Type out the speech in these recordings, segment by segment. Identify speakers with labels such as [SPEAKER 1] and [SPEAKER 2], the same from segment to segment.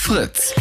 [SPEAKER 1] Fritz.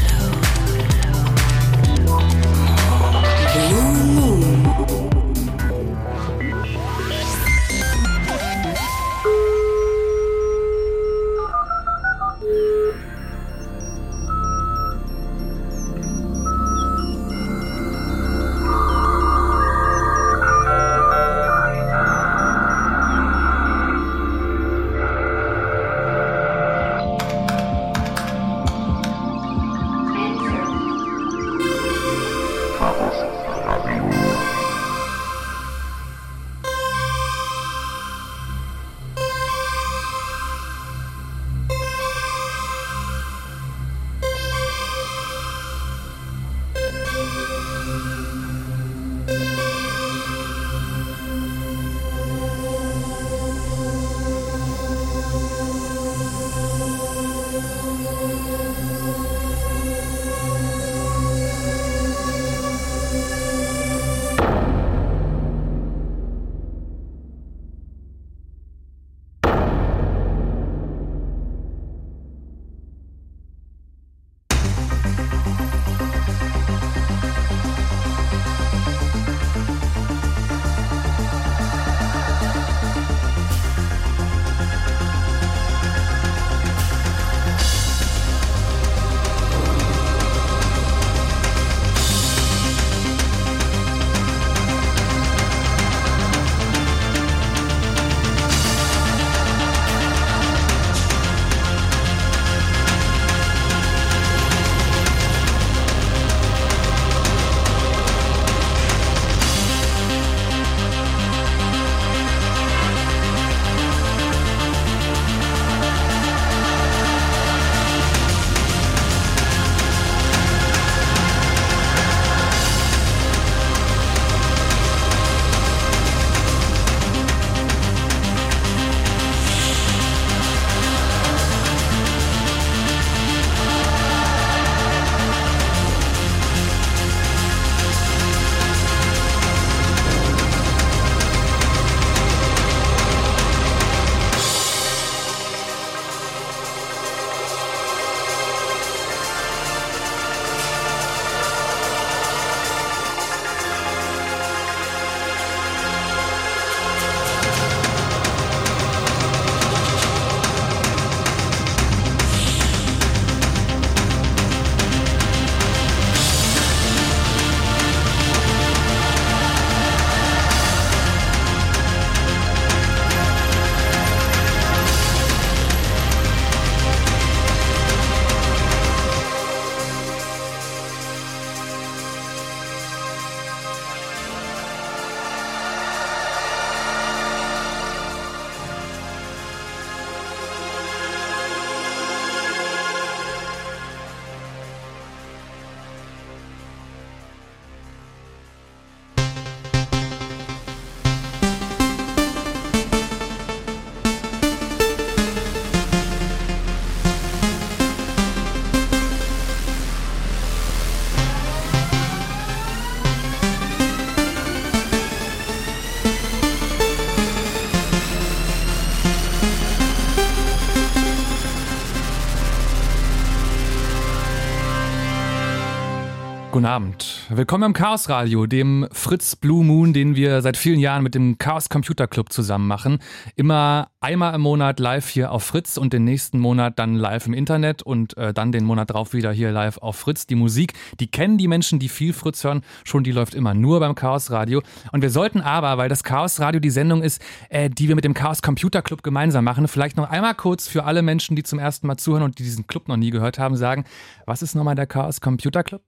[SPEAKER 2] Guten Abend. Willkommen im Chaos Radio, dem Fritz Blue Moon, den wir seit vielen Jahren mit dem Chaos Computer Club zusammen machen. Immer einmal im Monat live hier auf Fritz und den nächsten Monat dann live im Internet und äh, dann den Monat drauf wieder hier live auf Fritz. Die Musik, die kennen die Menschen, die viel Fritz hören, schon die läuft immer nur beim Chaos Radio. Und wir sollten aber, weil das Chaos Radio die Sendung ist, äh, die wir mit dem Chaos Computer Club gemeinsam machen, vielleicht noch einmal kurz für alle Menschen, die zum ersten Mal zuhören und die diesen Club noch nie gehört haben, sagen, was ist nochmal der Chaos Computer Club?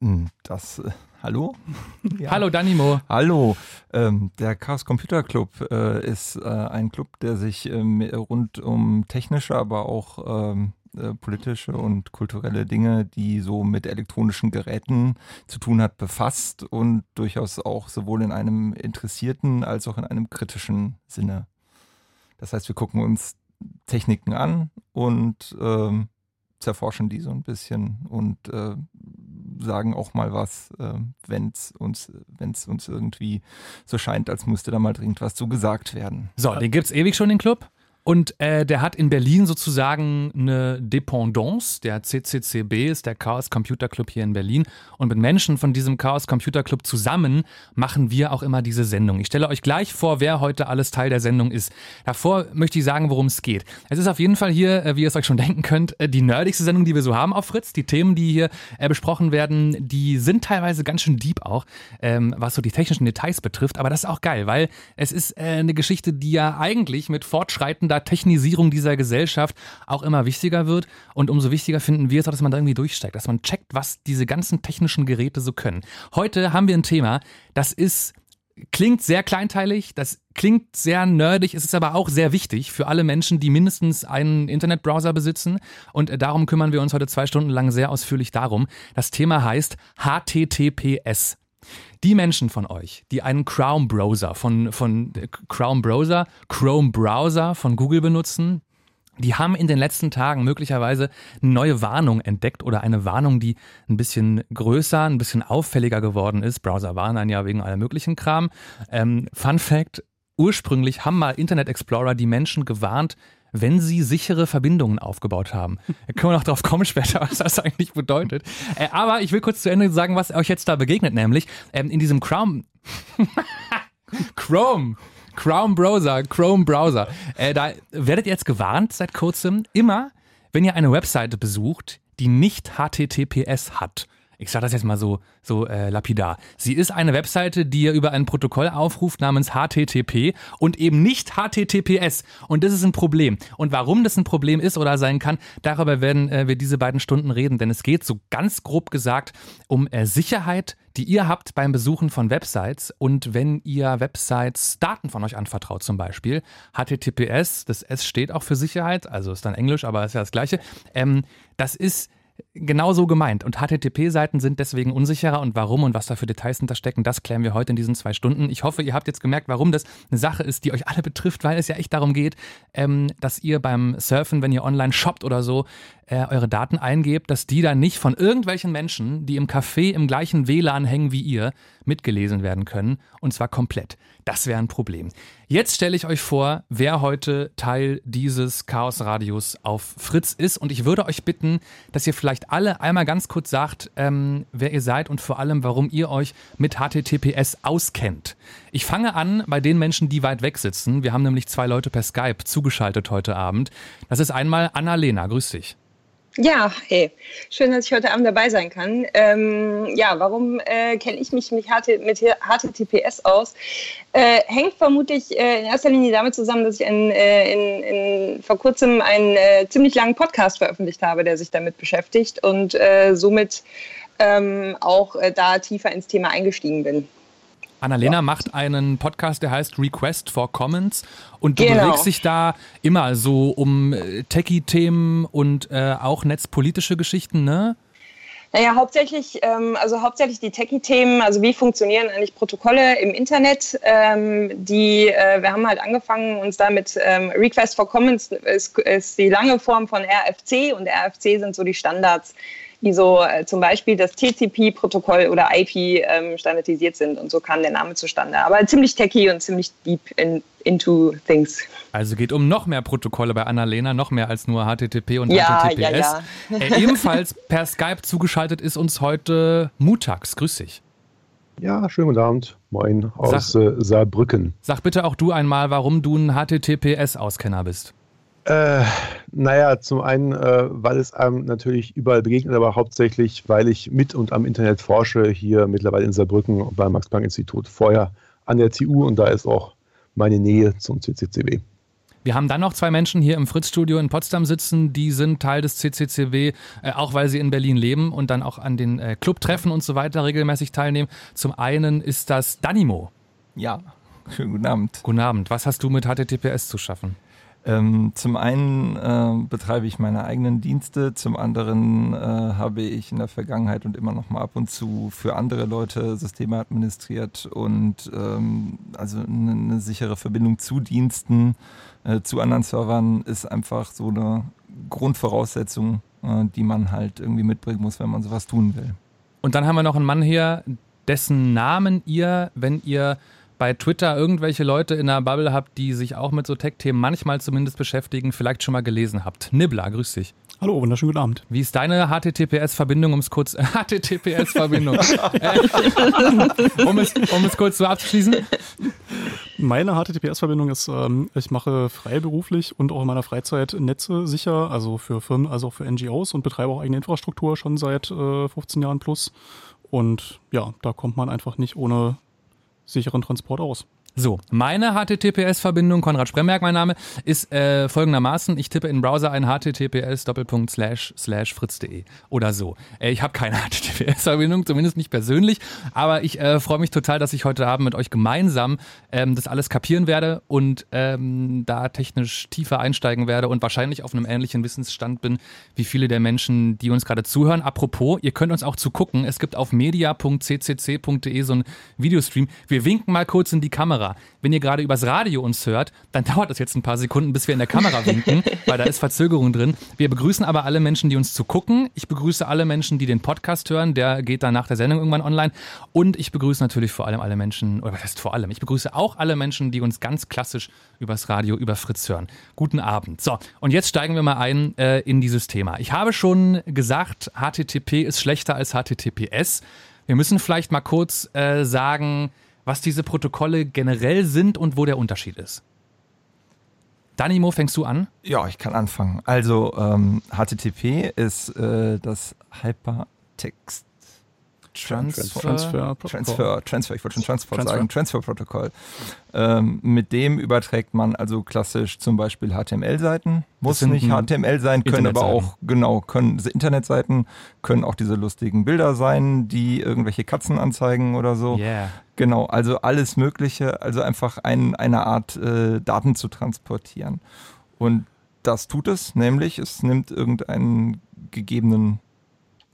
[SPEAKER 3] Hm, das, äh, hallo?
[SPEAKER 2] Ja. Hallo Danimo.
[SPEAKER 3] Hallo. Ähm, der Chaos Computer Club äh, ist äh, ein Club, der sich ähm, rund um technische, aber auch ähm, äh, politische und kulturelle Dinge, die so mit elektronischen Geräten zu tun hat, befasst und durchaus auch sowohl in einem interessierten als auch in einem kritischen Sinne. Das heißt, wir gucken uns Techniken an und ähm, zerforschen die so ein bisschen und äh, sagen auch mal was, äh, wenn es uns, wenn's uns irgendwie so scheint, als müsste da mal dringend was zu gesagt werden.
[SPEAKER 2] So, den gibt es ewig schon, den Club? Und äh, der hat in Berlin sozusagen eine Dependance. Der CCCB ist der Chaos Computer Club hier in Berlin. Und mit Menschen von diesem Chaos Computer Club zusammen machen wir auch immer diese Sendung. Ich stelle euch gleich vor, wer heute alles Teil der Sendung ist. Davor möchte ich sagen, worum es geht. Es ist auf jeden Fall hier, äh, wie ihr es euch schon denken könnt, äh, die nerdigste Sendung, die wir so haben auf Fritz. Die Themen, die hier äh, besprochen werden, die sind teilweise ganz schön deep auch, ähm, was so die technischen Details betrifft. Aber das ist auch geil, weil es ist eine Geschichte, die ja eigentlich mit fortschreitender Technisierung dieser Gesellschaft auch immer wichtiger wird. Und umso wichtiger finden wir es auch, dass man da irgendwie durchsteigt, dass man checkt, was diese ganzen technischen Geräte so können. Heute haben wir ein Thema, das ist klingt sehr kleinteilig, das klingt sehr nerdig, es ist aber auch sehr wichtig für alle Menschen, die mindestens einen Internetbrowser besitzen. Und darum kümmern wir uns heute zwei Stunden lang sehr ausführlich darum. Das Thema heißt HTTPS. Die Menschen von euch, die einen Chrome Browser von, von äh, Chrome Browser, Chrome Browser von Google benutzen, die haben in den letzten Tagen möglicherweise eine neue Warnung entdeckt oder eine Warnung, die ein bisschen größer, ein bisschen auffälliger geworden ist. Browser warnen ja wegen aller möglichen Kram. Ähm, Fun Fact, ursprünglich haben mal Internet Explorer die Menschen gewarnt, wenn sie sichere Verbindungen aufgebaut haben. Da können wir noch drauf kommen später, was das eigentlich bedeutet. Äh, aber ich will kurz zu Ende sagen, was euch jetzt da begegnet, nämlich ähm, in diesem Chrome. Chrome. Chrome Browser, Chrome Browser. Äh, da werdet ihr jetzt gewarnt seit kurzem, immer, wenn ihr eine Webseite besucht, die nicht HTTPS hat ich sage das jetzt mal so, so äh, lapidar. Sie ist eine Webseite, die ihr über ein Protokoll aufruft namens HTTP und eben nicht HTTPS. Und das ist ein Problem. Und warum das ein Problem ist oder sein kann, darüber werden äh, wir diese beiden Stunden reden. Denn es geht so ganz grob gesagt um äh, Sicherheit, die ihr habt beim Besuchen von Websites. Und wenn ihr Websites Daten von euch anvertraut zum Beispiel, HTTPS, das S steht auch für Sicherheit, also ist dann Englisch, aber ist ja das gleiche. Ähm, das ist genau so gemeint. Und HTTP-Seiten sind deswegen unsicherer und warum und was da für Details hinterstecken, das klären wir heute in diesen zwei Stunden. Ich hoffe, ihr habt jetzt gemerkt, warum das eine Sache ist, die euch alle betrifft, weil es ja echt darum geht, ähm, dass ihr beim Surfen, wenn ihr online shoppt oder so, äh, eure Daten eingebt, dass die dann nicht von irgendwelchen Menschen, die im Café im gleichen WLAN hängen wie ihr, mitgelesen werden können. Und zwar komplett. Das wäre ein Problem. Jetzt stelle ich euch vor, wer heute Teil dieses Chaos-Radios auf Fritz ist. Und ich würde euch bitten, dass ihr vielleicht alle einmal ganz kurz sagt, ähm, wer ihr seid und vor allem, warum ihr euch mit HTTPS auskennt. Ich fange an bei den Menschen, die weit weg sitzen. Wir haben nämlich zwei Leute per Skype zugeschaltet heute Abend. Das ist einmal Anna-Lena. Grüß dich.
[SPEAKER 1] Ja, hey, schön, dass ich heute Abend dabei sein kann. Ähm, ja, warum äh, kenne ich mich mit, HT, mit HTTPS aus? Äh, hängt vermutlich äh, in erster Linie damit zusammen, dass ich in, äh, in, in vor kurzem einen äh, ziemlich langen Podcast veröffentlicht habe, der sich damit beschäftigt und äh, somit ähm, auch da tiefer ins Thema eingestiegen bin.
[SPEAKER 2] Annalena ja. macht einen Podcast, der heißt Request for Comments und du genau. bewegst dich da immer so um äh, Techie-Themen und äh, auch netzpolitische Geschichten, ne?
[SPEAKER 1] Naja, hauptsächlich, ähm, also hauptsächlich die Techie-Themen, also wie funktionieren eigentlich Protokolle im Internet? Ähm, die, äh, wir haben halt angefangen, uns da mit ähm, Request for Comments ist, ist die lange Form von RFC und RFC sind so die Standards, die so äh, zum Beispiel das TCP-Protokoll oder IP ähm, standardisiert sind. Und so kam der Name zustande. Aber ziemlich techy und ziemlich deep in, into things.
[SPEAKER 2] Also geht um noch mehr Protokolle bei Annalena, noch mehr als nur HTTP und ja, HTTPS. Ja, ja. äh, ebenfalls per Skype zugeschaltet ist uns heute Mutax. Grüß dich.
[SPEAKER 4] Ja, schönen guten Abend. Moin aus sag, äh, Saarbrücken.
[SPEAKER 2] Sag bitte auch du einmal, warum du ein HTTPS-Auskenner bist.
[SPEAKER 4] Äh, naja, zum einen, äh, weil es einem natürlich überall begegnet, aber hauptsächlich, weil ich mit und am Internet forsche, hier mittlerweile in Saarbrücken beim Max-Planck-Institut, vorher an der TU und da ist auch meine Nähe zum CCCW.
[SPEAKER 2] Wir haben dann noch zwei Menschen hier im Fritz-Studio in Potsdam sitzen, die sind Teil des CCCW, äh, auch weil sie in Berlin leben und dann auch an den äh, Clubtreffen und so weiter regelmäßig teilnehmen. Zum einen ist das Danimo.
[SPEAKER 3] Ja, schönen guten Abend.
[SPEAKER 2] Guten Abend. Was hast du mit HTTPS zu schaffen?
[SPEAKER 3] Ähm, zum einen äh, betreibe ich meine eigenen Dienste, zum anderen äh, habe ich in der Vergangenheit und immer noch mal ab und zu für andere Leute Systeme administriert und ähm, also eine, eine, sichere Verbindung zu Diensten, äh, zu anderen Servern ist einfach so eine Grundvoraussetzung, äh, die man halt irgendwie mitbringen muss, wenn man sowas tun will.
[SPEAKER 2] Und dann haben wir noch einen Mann hier, dessen Namen ihr, wenn ihr bei Twitter irgendwelche Leute in der Bubble habt, die sich auch mit so Tech-Themen manchmal zumindest beschäftigen, vielleicht schon mal gelesen habt. Nibbler, grüß dich.
[SPEAKER 5] Hallo, wunderschönen guten Abend.
[SPEAKER 2] Wie ist deine HTTPS-Verbindung, um es kurz HTTPS-Verbindung, äh, um, es, um es kurz so abzuschließen?
[SPEAKER 5] Meine HTTPS-Verbindung ist, ähm, ich mache freiberuflich und auch in meiner Freizeit Netze sicher, also für Firmen, also auch für NGOs und betreibe auch eigene Infrastruktur schon seit äh, 15 Jahren plus. Und ja, da kommt man einfach nicht ohne sicheren Transport aus.
[SPEAKER 2] So, meine HTTPS-Verbindung, Konrad Spremberg mein Name, ist äh, folgendermaßen, ich tippe in den Browser ein https fritz.de oder so. Äh, ich habe keine HTTPS-Verbindung, zumindest nicht persönlich, aber ich äh, freue mich total, dass ich heute Abend mit euch gemeinsam ähm, das alles kapieren werde und ähm, da technisch tiefer einsteigen werde und wahrscheinlich auf einem ähnlichen Wissensstand bin wie viele der Menschen, die uns gerade zuhören. Apropos, ihr könnt uns auch zugucken. Es gibt auf media.ccc.de so einen Videostream. Wir winken mal kurz in die Kamera. Wenn ihr gerade übers Radio uns hört, dann dauert das jetzt ein paar Sekunden, bis wir in der Kamera winken, weil da ist Verzögerung drin. Wir begrüßen aber alle Menschen, die uns zu gucken. Ich begrüße alle Menschen, die den Podcast hören. Der geht dann nach der Sendung irgendwann online. Und ich begrüße natürlich vor allem alle Menschen, oder was heißt vor allem? Ich begrüße auch alle Menschen, die uns ganz klassisch übers Radio, über Fritz hören. Guten Abend. So, und jetzt steigen wir mal ein äh, in dieses Thema. Ich habe schon gesagt, HTTP ist schlechter als HTTPS. Wir müssen vielleicht mal kurz äh, sagen, was diese Protokolle generell sind und wo der Unterschied ist. Danimo, fängst du an?
[SPEAKER 3] Ja, ich kann anfangen. Also ähm, HTTP ist äh, das Hypertext Transfer, Transfer, Transfer, Transfer, ich wollte schon Transport Transfer. sagen, Transfer-Protokoll. Ähm, mit dem überträgt man also klassisch zum Beispiel HTML-Seiten. Muss nicht HTML sein, können aber auch, genau, können Internetseiten, können auch diese lustigen Bilder sein, die irgendwelche Katzen anzeigen oder so.
[SPEAKER 2] Yeah.
[SPEAKER 3] Genau, also alles Mögliche, also einfach ein, eine Art äh, Daten zu transportieren. Und das tut es, nämlich es nimmt irgendeinen gegebenen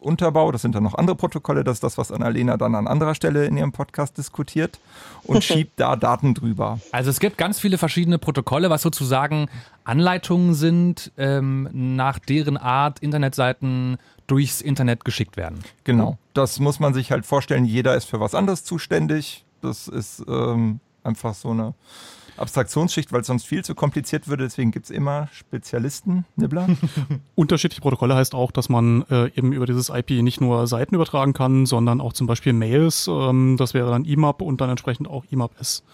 [SPEAKER 3] Unterbau, das sind dann noch andere Protokolle, das ist das, was Annalena dann an anderer Stelle in ihrem Podcast diskutiert und schiebt da Daten drüber.
[SPEAKER 2] Also es gibt ganz viele verschiedene Protokolle, was sozusagen Anleitungen sind, ähm, nach deren Art Internetseiten durchs Internet geschickt werden.
[SPEAKER 3] Genau, das muss man sich halt vorstellen, jeder ist für was anderes zuständig. Das ist ähm, einfach so eine Abstraktionsschicht, weil es sonst viel zu kompliziert würde. Deswegen gibt es immer Spezialisten, Nibbler.
[SPEAKER 5] Unterschiedliche Protokolle heißt auch, dass man äh, eben über dieses IP nicht nur Seiten übertragen kann, sondern auch zum Beispiel Mails. Ähm, das wäre dann IMAP und dann entsprechend auch IMAP-S.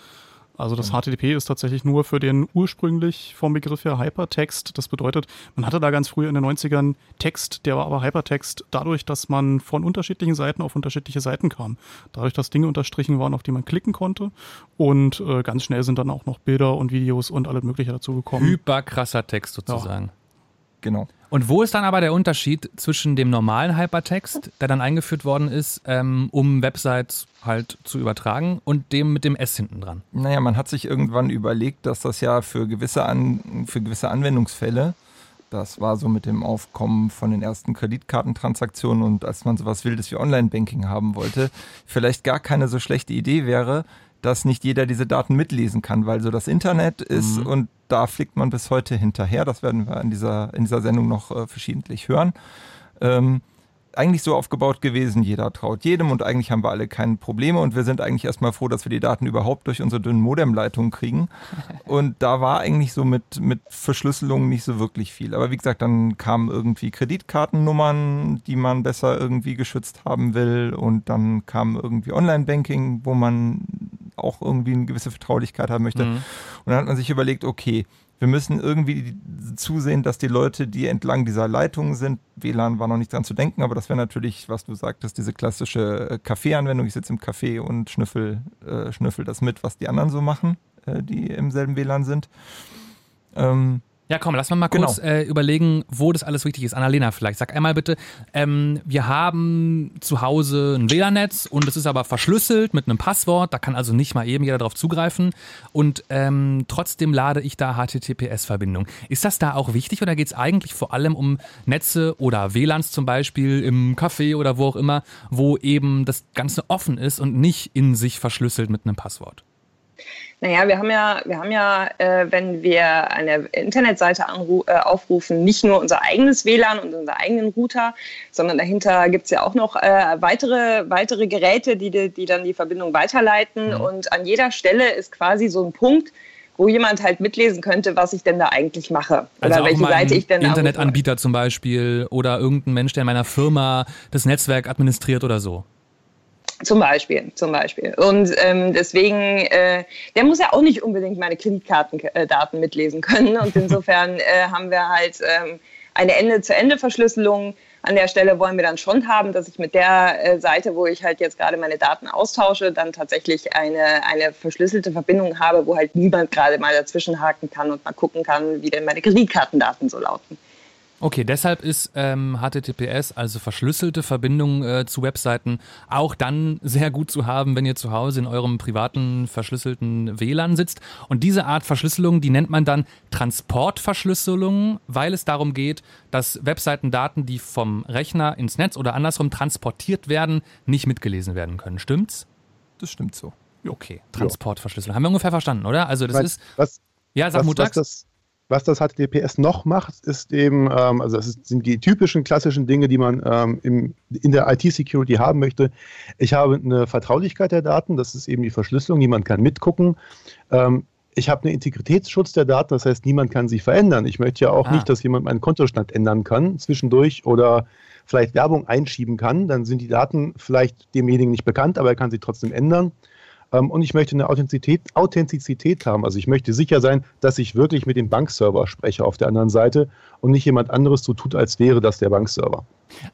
[SPEAKER 5] Also das HTTP ist tatsächlich nur für den ursprünglich vom Begriff her Hypertext. Das bedeutet, man hatte da ganz früh in den 90ern Text, der war aber Hypertext dadurch, dass man von unterschiedlichen Seiten auf unterschiedliche Seiten kam. Dadurch, dass Dinge unterstrichen waren, auf die man klicken konnte. Und äh, ganz schnell sind dann auch noch Bilder und Videos und alles Mögliche dazu gekommen.
[SPEAKER 2] Hyperkrasser Text sozusagen. Ja.
[SPEAKER 3] Genau.
[SPEAKER 2] Und wo ist dann aber der Unterschied zwischen dem normalen Hypertext, der dann eingeführt worden ist, ähm, um Websites halt zu übertragen, und dem mit dem S hinten dran?
[SPEAKER 3] Naja, man hat sich irgendwann überlegt, dass das ja für gewisse, An für gewisse Anwendungsfälle, das war so mit dem Aufkommen von den ersten Kreditkartentransaktionen und als man sowas Wildes wie Online-Banking haben wollte, vielleicht gar keine so schlechte Idee wäre, dass nicht jeder diese Daten mitlesen kann, weil so das Internet ist mhm. und da fliegt man bis heute hinterher. Das werden wir in dieser, in dieser Sendung noch äh, verschiedentlich hören. Ähm, eigentlich so aufgebaut gewesen, jeder traut jedem und eigentlich haben wir alle keine Probleme und wir sind eigentlich erstmal froh, dass wir die Daten überhaupt durch unsere dünnen Modemleitungen kriegen. Und da war eigentlich so mit, mit Verschlüsselung nicht so wirklich viel. Aber wie gesagt, dann kamen irgendwie Kreditkartennummern, die man besser irgendwie geschützt haben will und dann kam irgendwie Online-Banking, wo man auch irgendwie eine gewisse Vertraulichkeit haben möchte. Mhm. Und dann hat man sich überlegt, okay, wir müssen irgendwie zusehen, dass die Leute, die entlang dieser Leitungen sind, WLAN war noch nicht dran zu denken, aber das wäre natürlich, was du sagtest, diese klassische äh, Kaffeeanwendung. Ich sitze im Café und schnüffel, äh, schnüffel das mit, was die anderen so machen, äh, die im selben WLAN sind.
[SPEAKER 2] Ähm, ja, komm, lass mal mal kurz genau. äh, überlegen, wo das alles wichtig ist. Annalena vielleicht. Sag einmal bitte, ähm, wir haben zu Hause ein WLAN-Netz und es ist aber verschlüsselt mit einem Passwort. Da kann also nicht mal eben jeder drauf zugreifen. Und ähm, trotzdem lade ich da HTTPS-Verbindung. Ist das da auch wichtig oder geht es eigentlich vor allem um Netze oder WLANs zum Beispiel im Café oder wo auch immer, wo eben das Ganze offen ist und nicht in sich verschlüsselt mit einem Passwort?
[SPEAKER 1] Naja, wir haben ja, wir haben ja, äh, wenn wir eine Internetseite äh, aufrufen, nicht nur unser eigenes WLAN und unseren eigenen Router, sondern dahinter gibt es ja auch noch äh, weitere, weitere Geräte, die, die dann die Verbindung weiterleiten. Mhm. Und an jeder Stelle ist quasi so ein Punkt, wo jemand halt mitlesen könnte, was ich denn da eigentlich mache.
[SPEAKER 2] Also oder welche Seite ich denn Internetanbieter zum Beispiel oder irgendein Mensch, der in meiner Firma das Netzwerk administriert oder so.
[SPEAKER 1] Zum Beispiel, zum Beispiel. Und ähm, deswegen, äh, der muss ja auch nicht unbedingt meine Kreditkartendaten äh, mitlesen können. Und insofern äh, haben wir halt ähm, eine Ende-zu-Ende-Verschlüsselung. An der Stelle wollen wir dann schon haben, dass ich mit der äh, Seite, wo ich halt jetzt gerade meine Daten austausche, dann tatsächlich eine, eine verschlüsselte Verbindung habe, wo halt niemand gerade mal dazwischen haken kann und mal gucken kann, wie denn meine Kreditkartendaten so lauten.
[SPEAKER 2] Okay, deshalb ist ähm, HTTPS, also verschlüsselte Verbindung äh, zu Webseiten, auch dann sehr gut zu haben, wenn ihr zu Hause in eurem privaten verschlüsselten WLAN sitzt. Und diese Art Verschlüsselung, die nennt man dann Transportverschlüsselung, weil es darum geht, dass Webseitendaten, die vom Rechner ins Netz oder andersrum transportiert werden, nicht mitgelesen werden können. Stimmt's?
[SPEAKER 3] Das stimmt so.
[SPEAKER 2] Okay, Transportverschlüsselung. Haben wir ungefähr verstanden, oder? Also das
[SPEAKER 4] was,
[SPEAKER 2] ist.
[SPEAKER 4] Was,
[SPEAKER 2] ja, sag
[SPEAKER 4] was, was das, was das HTTPS noch macht, ist eben, ähm, also das sind die typischen klassischen Dinge, die man ähm, im, in der IT-Security haben möchte. Ich habe eine Vertraulichkeit der Daten, das ist eben die Verschlüsselung, niemand kann mitgucken. Ähm, ich habe einen Integritätsschutz der Daten, das heißt, niemand kann sie verändern. Ich möchte ja auch ah. nicht, dass jemand meinen Kontostand ändern kann zwischendurch oder vielleicht Werbung einschieben kann. Dann sind die Daten vielleicht demjenigen nicht bekannt, aber er kann sie trotzdem ändern. Ähm, und ich möchte eine Authentizität, Authentizität haben. Also ich möchte sicher sein, dass ich wirklich mit dem Bankserver spreche auf der anderen Seite und nicht jemand anderes so tut, als wäre das der Bankserver.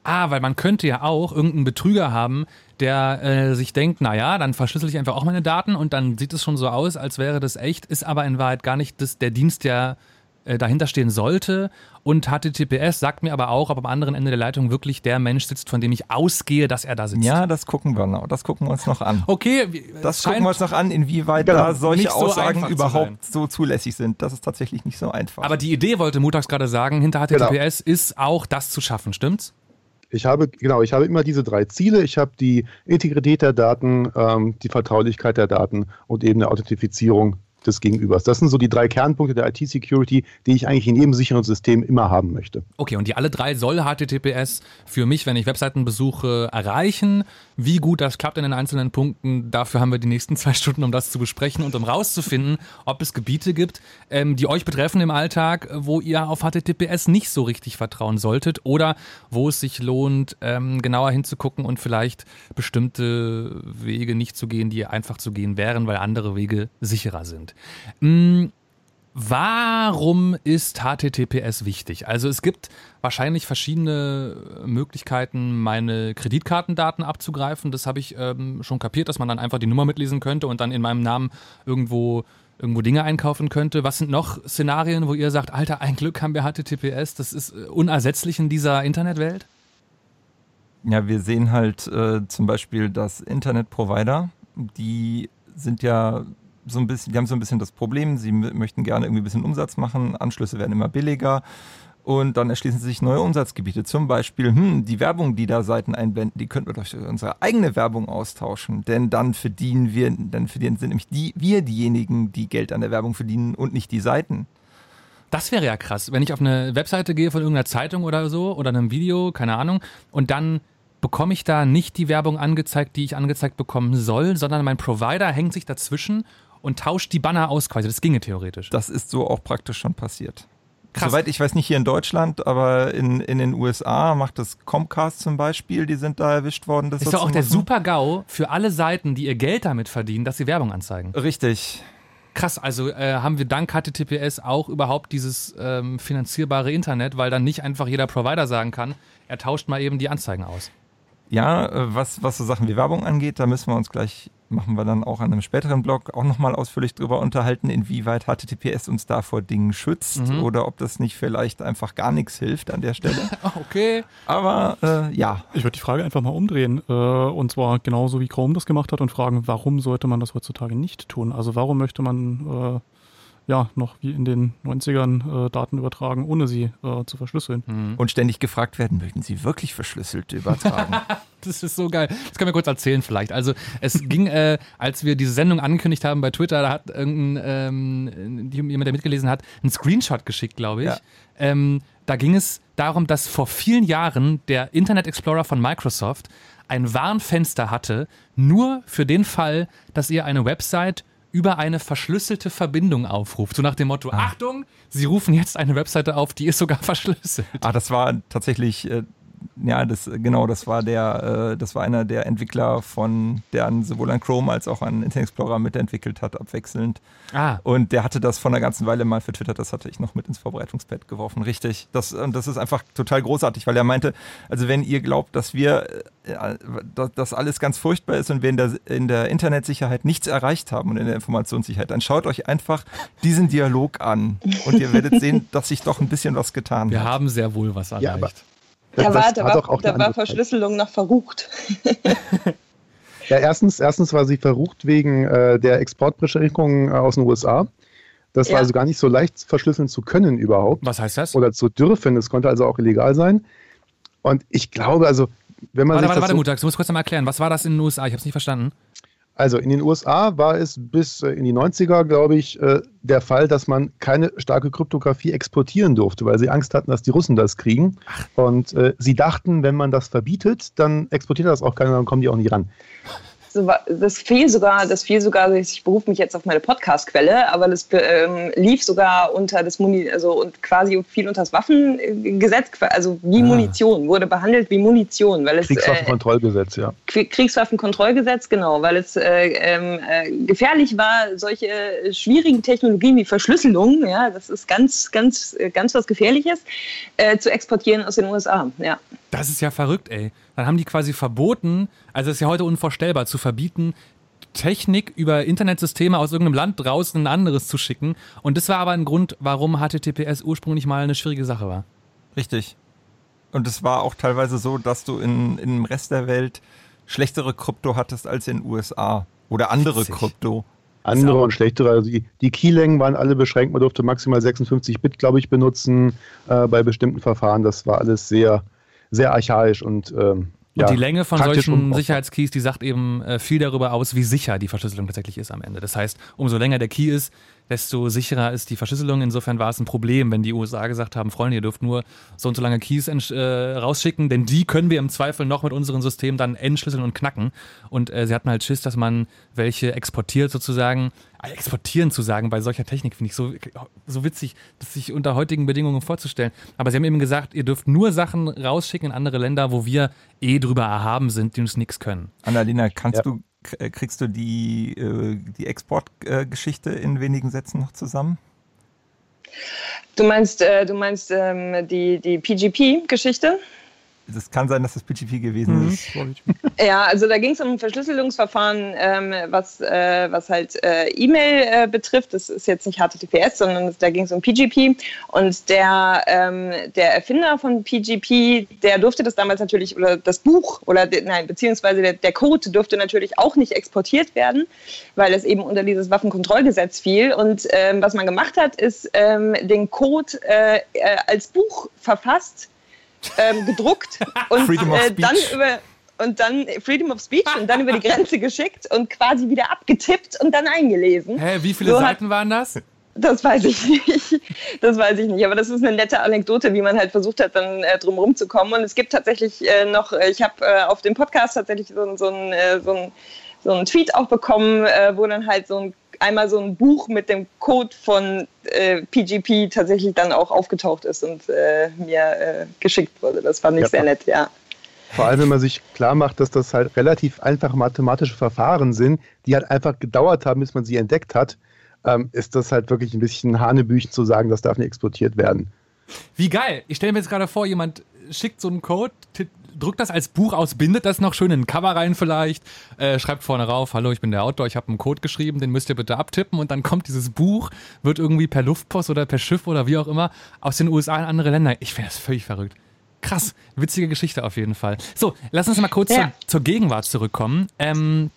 [SPEAKER 2] Ah, weil man könnte ja auch irgendeinen Betrüger haben, der äh, sich denkt, naja, dann verschlüssel ich einfach auch meine Daten und dann sieht es schon so aus, als wäre das echt, ist aber in Wahrheit gar nicht das, der Dienst, der äh, dahinter stehen sollte. Und HTTPS sagt mir aber auch, ob am anderen Ende der Leitung wirklich der Mensch sitzt, von dem ich ausgehe, dass er da sitzt.
[SPEAKER 3] Ja, das gucken wir noch. Das gucken wir uns noch an.
[SPEAKER 2] Okay,
[SPEAKER 3] das gucken wir uns noch an, inwieweit genau. da solche so Aussagen überhaupt so zulässig sind. Das ist tatsächlich nicht so einfach.
[SPEAKER 2] Aber die Idee wollte Mutags gerade sagen, hinter HTTPS genau. ist auch das zu schaffen, stimmt's?
[SPEAKER 4] Ich habe, genau, ich habe immer diese drei Ziele. Ich habe die Integrität der Daten, ähm, die Vertraulichkeit der Daten und eben eine Authentifizierung des Gegenübers. Das sind so die drei Kernpunkte der IT-Security, die ich eigentlich in jedem sicheren System immer haben möchte.
[SPEAKER 2] Okay, und die alle drei soll HTTPS für mich, wenn ich Webseiten besuche, erreichen. Wie gut das klappt in den einzelnen Punkten, dafür haben wir die nächsten zwei Stunden, um das zu besprechen und um rauszufinden, ob es Gebiete gibt, ähm, die euch betreffen im Alltag, wo ihr auf HTTPS nicht so richtig vertrauen solltet oder wo es sich lohnt, ähm, genauer hinzugucken und vielleicht bestimmte Wege nicht zu gehen, die einfach zu gehen wären, weil andere Wege sicherer sind. Mm, warum ist HTTPS wichtig? Also es gibt wahrscheinlich verschiedene Möglichkeiten, meine Kreditkartendaten abzugreifen. Das habe ich ähm, schon kapiert, dass man dann einfach die Nummer mitlesen könnte und dann in meinem Namen irgendwo irgendwo Dinge einkaufen könnte. Was sind noch Szenarien, wo ihr sagt, Alter, ein Glück haben wir HTTPS, das ist äh, unersetzlich in dieser Internetwelt?
[SPEAKER 3] Ja, wir sehen halt äh, zum Beispiel, dass Internetprovider, die sind ja so ein bisschen, die haben so ein bisschen das Problem, sie möchten gerne irgendwie ein bisschen Umsatz machen, Anschlüsse werden immer billiger und dann erschließen sich neue Umsatzgebiete. Zum Beispiel, hm, die Werbung, die da Seiten einblenden, die könnten wir durch unsere eigene Werbung austauschen, denn dann verdienen wir, dann verdienen sind nämlich die, wir diejenigen, die Geld an der Werbung verdienen und nicht die Seiten.
[SPEAKER 2] Das wäre ja krass, wenn ich auf eine Webseite gehe von irgendeiner Zeitung oder so oder einem Video, keine Ahnung, und dann bekomme ich da nicht die Werbung angezeigt, die ich angezeigt bekommen soll, sondern mein Provider hängt sich dazwischen und tauscht die Banner aus quasi. Das ginge theoretisch.
[SPEAKER 3] Das ist so auch praktisch schon passiert. Krass. Soweit ich weiß nicht hier in Deutschland, aber in, in den USA macht das Comcast zum Beispiel, die sind da erwischt worden.
[SPEAKER 2] Das ist doch auch der Super-GAU für alle Seiten, die ihr Geld damit verdienen, dass sie Werbung anzeigen.
[SPEAKER 3] Richtig.
[SPEAKER 2] Krass, also äh, haben wir dank HTTPS auch überhaupt dieses ähm, finanzierbare Internet, weil dann nicht einfach jeder Provider sagen kann, er tauscht mal eben die Anzeigen aus.
[SPEAKER 3] Ja, äh, was, was so Sachen wie Werbung angeht, da müssen wir uns gleich machen wir dann auch an einem späteren Blog auch nochmal ausführlich drüber unterhalten, inwieweit HTTPS uns da vor Dingen schützt mhm. oder ob das nicht vielleicht einfach gar nichts hilft an der Stelle.
[SPEAKER 2] okay.
[SPEAKER 3] Aber äh, ja.
[SPEAKER 5] Ich würde die Frage einfach mal umdrehen äh, und zwar genauso wie Chrome das gemacht hat und fragen, warum sollte man das heutzutage nicht tun? Also warum möchte man ja, noch wie in den 90ern äh, Daten übertragen, ohne sie äh, zu verschlüsseln.
[SPEAKER 3] Mhm. Und ständig gefragt werden, möchten sie wirklich verschlüsselt übertragen?
[SPEAKER 2] das ist so geil. Das können wir kurz erzählen vielleicht. Also es ging, äh, als wir diese Sendung angekündigt haben bei Twitter, da hat irgendein, ähm, jemand, der mitgelesen hat, einen Screenshot geschickt, glaube ich. Ja. Ähm, da ging es darum, dass vor vielen Jahren der Internet Explorer von Microsoft ein Warnfenster hatte, nur für den Fall, dass ihr eine Website über eine verschlüsselte Verbindung aufruft. So nach dem Motto, ah. Achtung, Sie rufen jetzt eine Webseite auf, die ist sogar verschlüsselt.
[SPEAKER 3] Ah, das war tatsächlich äh, ja, das genau, das war der, äh, das war einer der Entwickler von, der an, sowohl an Chrome als auch an Internet Explorer mitentwickelt hat, abwechselnd. Ah. Und der hatte das von einer ganzen Weile mal für Twitter, das hatte ich noch mit ins Vorbereitungspad geworfen, richtig. Das, und das ist einfach total großartig, weil er meinte, also wenn ihr glaubt, dass wir, äh, dass das alles ganz furchtbar ist und wir in der, in der Internetsicherheit nichts erreicht haben und in der Informationssicherheit, dann schaut euch einfach diesen Dialog an und ihr werdet sehen, dass sich doch ein bisschen was getan
[SPEAKER 2] wir
[SPEAKER 3] hat.
[SPEAKER 2] Wir haben sehr wohl was erreicht. Ja,
[SPEAKER 1] da war, da war, da war Verschlüsselung noch verrucht.
[SPEAKER 4] ja, erstens, erstens war sie verrucht wegen äh, der Exportbeschränkungen äh, aus den USA. Das ja. war also gar nicht so leicht verschlüsseln zu können überhaupt.
[SPEAKER 2] Was heißt das?
[SPEAKER 4] Oder zu dürfen. Es konnte also auch illegal sein. Und ich glaube, also, wenn man.
[SPEAKER 2] Warte, warte, warte, Mutax, du musst kurz mal erklären. Was war das in den USA? Ich habe es nicht verstanden.
[SPEAKER 4] Also in den USA war es bis äh, in die 90er, glaube ich, äh, der Fall, dass man keine starke Kryptographie exportieren durfte, weil sie Angst hatten, dass die Russen das kriegen. Und äh, sie dachten, wenn man das verbietet, dann exportiert das auch keiner, dann kommen die auch nicht ran
[SPEAKER 1] das fiel sogar, das fiel sogar, ich berufe mich jetzt auf meine Podcast-Quelle, aber das ähm, lief sogar unter das Muni, also und quasi viel unter das Waffengesetz, also wie ah. Munition, wurde behandelt wie Munition, weil es
[SPEAKER 4] Kriegswaffenkontrollgesetz,
[SPEAKER 1] äh, ja. Kriegswaffenkontrollgesetz, genau, weil es äh, ähm, äh, gefährlich war, solche schwierigen Technologien wie Verschlüsselung, ja, das ist ganz, ganz, ganz was Gefährliches, äh, zu exportieren aus den USA, ja.
[SPEAKER 2] Das ist ja verrückt, ey. Dann haben die quasi verboten, also es ist ja heute unvorstellbar, zu verbieten, Technik über Internetsysteme aus irgendeinem Land draußen ein anderes zu schicken. Und das war aber ein Grund, warum HTTPS ursprünglich mal eine schwierige Sache war.
[SPEAKER 3] Richtig. Und es war auch teilweise so, dass du in, in dem Rest der Welt schlechtere Krypto hattest als in den USA. Oder andere Witzig. Krypto.
[SPEAKER 4] Andere und schlechtere. Also die, die Keylängen waren alle beschränkt. Man durfte maximal 56 Bit, glaube ich, benutzen äh, bei bestimmten Verfahren. Das war alles sehr sehr archaisch und ähm,
[SPEAKER 2] und ja, die Länge von solchen Sicherheitskeys, die sagt eben äh, viel darüber aus, wie sicher die Verschlüsselung tatsächlich ist am Ende. Das heißt, umso länger der Key ist, desto sicherer ist die Verschlüsselung. Insofern war es ein Problem, wenn die USA gesagt haben, Freunde, ihr dürft nur so und so lange Keys äh, rausschicken, denn die können wir im Zweifel noch mit unserem System dann entschlüsseln und knacken. Und äh, sie hatten halt Schiss, dass man welche exportiert sozusagen. Äh, exportieren zu sagen bei solcher Technik finde ich so, so witzig, das sich unter heutigen Bedingungen vorzustellen. Aber sie haben eben gesagt, ihr dürft nur Sachen rausschicken in andere Länder, wo wir eh drüber erhaben sind, die uns nichts können.
[SPEAKER 3] Annalena, kannst ja. du kriegst du die, äh, die Exportgeschichte in wenigen Sätzen noch zusammen?
[SPEAKER 1] Du meinst, äh, du meinst ähm, die, die PGP-Geschichte?
[SPEAKER 3] Es kann sein, dass das PGP gewesen mhm. ist.
[SPEAKER 1] Ja, also da ging es um ein Verschlüsselungsverfahren, ähm, was, äh, was halt äh, E-Mail äh, betrifft. Das ist jetzt nicht HTTPS, sondern da ging es um PGP. Und der, ähm, der Erfinder von PGP, der durfte das damals natürlich, oder das Buch, oder nein, beziehungsweise der, der Code durfte natürlich auch nicht exportiert werden, weil es eben unter dieses Waffenkontrollgesetz fiel. Und ähm, was man gemacht hat, ist ähm, den Code äh, äh, als Buch verfasst ähm, gedruckt und äh, dann über und dann Freedom of Speech und dann über die Grenze geschickt und quasi wieder abgetippt und dann eingelesen.
[SPEAKER 2] Hä, wie viele so Seiten hat, waren das?
[SPEAKER 1] Das weiß ich nicht. Das weiß ich nicht. Aber das ist eine nette Anekdote, wie man halt versucht hat, dann äh, drumherum zu kommen. Und es gibt tatsächlich äh, noch, äh, ich habe äh, auf dem Podcast tatsächlich so, so, ein, äh, so, ein, so einen Tweet auch bekommen, äh, wo dann halt so ein einmal so ein Buch mit dem Code von äh, PGP tatsächlich dann auch aufgetaucht ist und äh, mir äh, geschickt wurde. Das fand ich ja. sehr nett, ja.
[SPEAKER 4] Vor allem, wenn man sich klar macht, dass das halt relativ einfache mathematische Verfahren sind, die halt einfach gedauert haben, bis man sie entdeckt hat, ähm, ist das halt wirklich ein bisschen Hanebüchen zu sagen, das darf nicht exportiert werden.
[SPEAKER 2] Wie geil. Ich stelle mir jetzt gerade vor, jemand schickt so einen Code, drückt das als Buch aus, bindet das noch schön in ein Cover rein vielleicht, äh, schreibt vorne rauf, hallo, ich bin der Autor, ich habe einen Code geschrieben, den müsst ihr bitte abtippen und dann kommt dieses Buch, wird irgendwie per Luftpost oder per Schiff oder wie auch immer aus den USA in andere Länder. Ich finde das völlig verrückt. Krass, witzige Geschichte auf jeden Fall. So, lass uns mal kurz ja. zur, zur, Gegenwart zurückkommen. Ähm,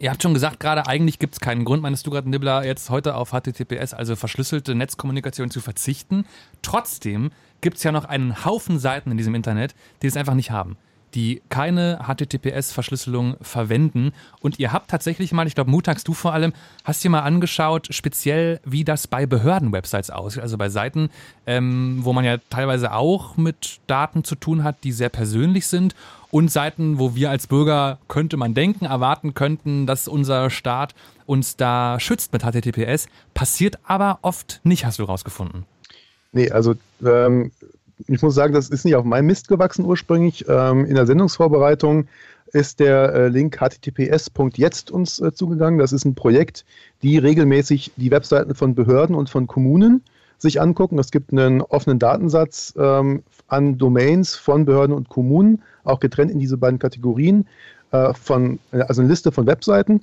[SPEAKER 2] Ihr habt schon gesagt, gerade eigentlich gibt es keinen Grund, meinst du gerade, Nibbler, jetzt heute auf HTTPS, also verschlüsselte Netzkommunikation zu verzichten. Trotzdem gibt es ja noch einen Haufen Seiten in diesem Internet, die es einfach nicht haben die keine HTTPS-Verschlüsselung verwenden. Und ihr habt tatsächlich mal, ich glaube, Mutags, du vor allem, hast dir mal angeschaut, speziell wie das bei Behörden-Websites aussieht, also bei Seiten, ähm, wo man ja teilweise auch mit Daten zu tun hat, die sehr persönlich sind. Und Seiten, wo wir als Bürger, könnte man denken, erwarten könnten, dass unser Staat uns da schützt mit HTTPS. Passiert aber oft nicht, hast du rausgefunden.
[SPEAKER 4] Nee, also ähm, ich muss sagen, das ist nicht auf meinem Mist gewachsen ursprünglich. Ähm, in der Sendungsvorbereitung ist der äh, Link https.jetzt uns äh, zugegangen. Das ist ein Projekt, die regelmäßig die Webseiten von Behörden und von Kommunen sich angucken. Es gibt einen offenen Datensatz ähm, an Domains von Behörden und Kommunen, auch getrennt in diese beiden Kategorien, äh, von, also eine Liste von Webseiten.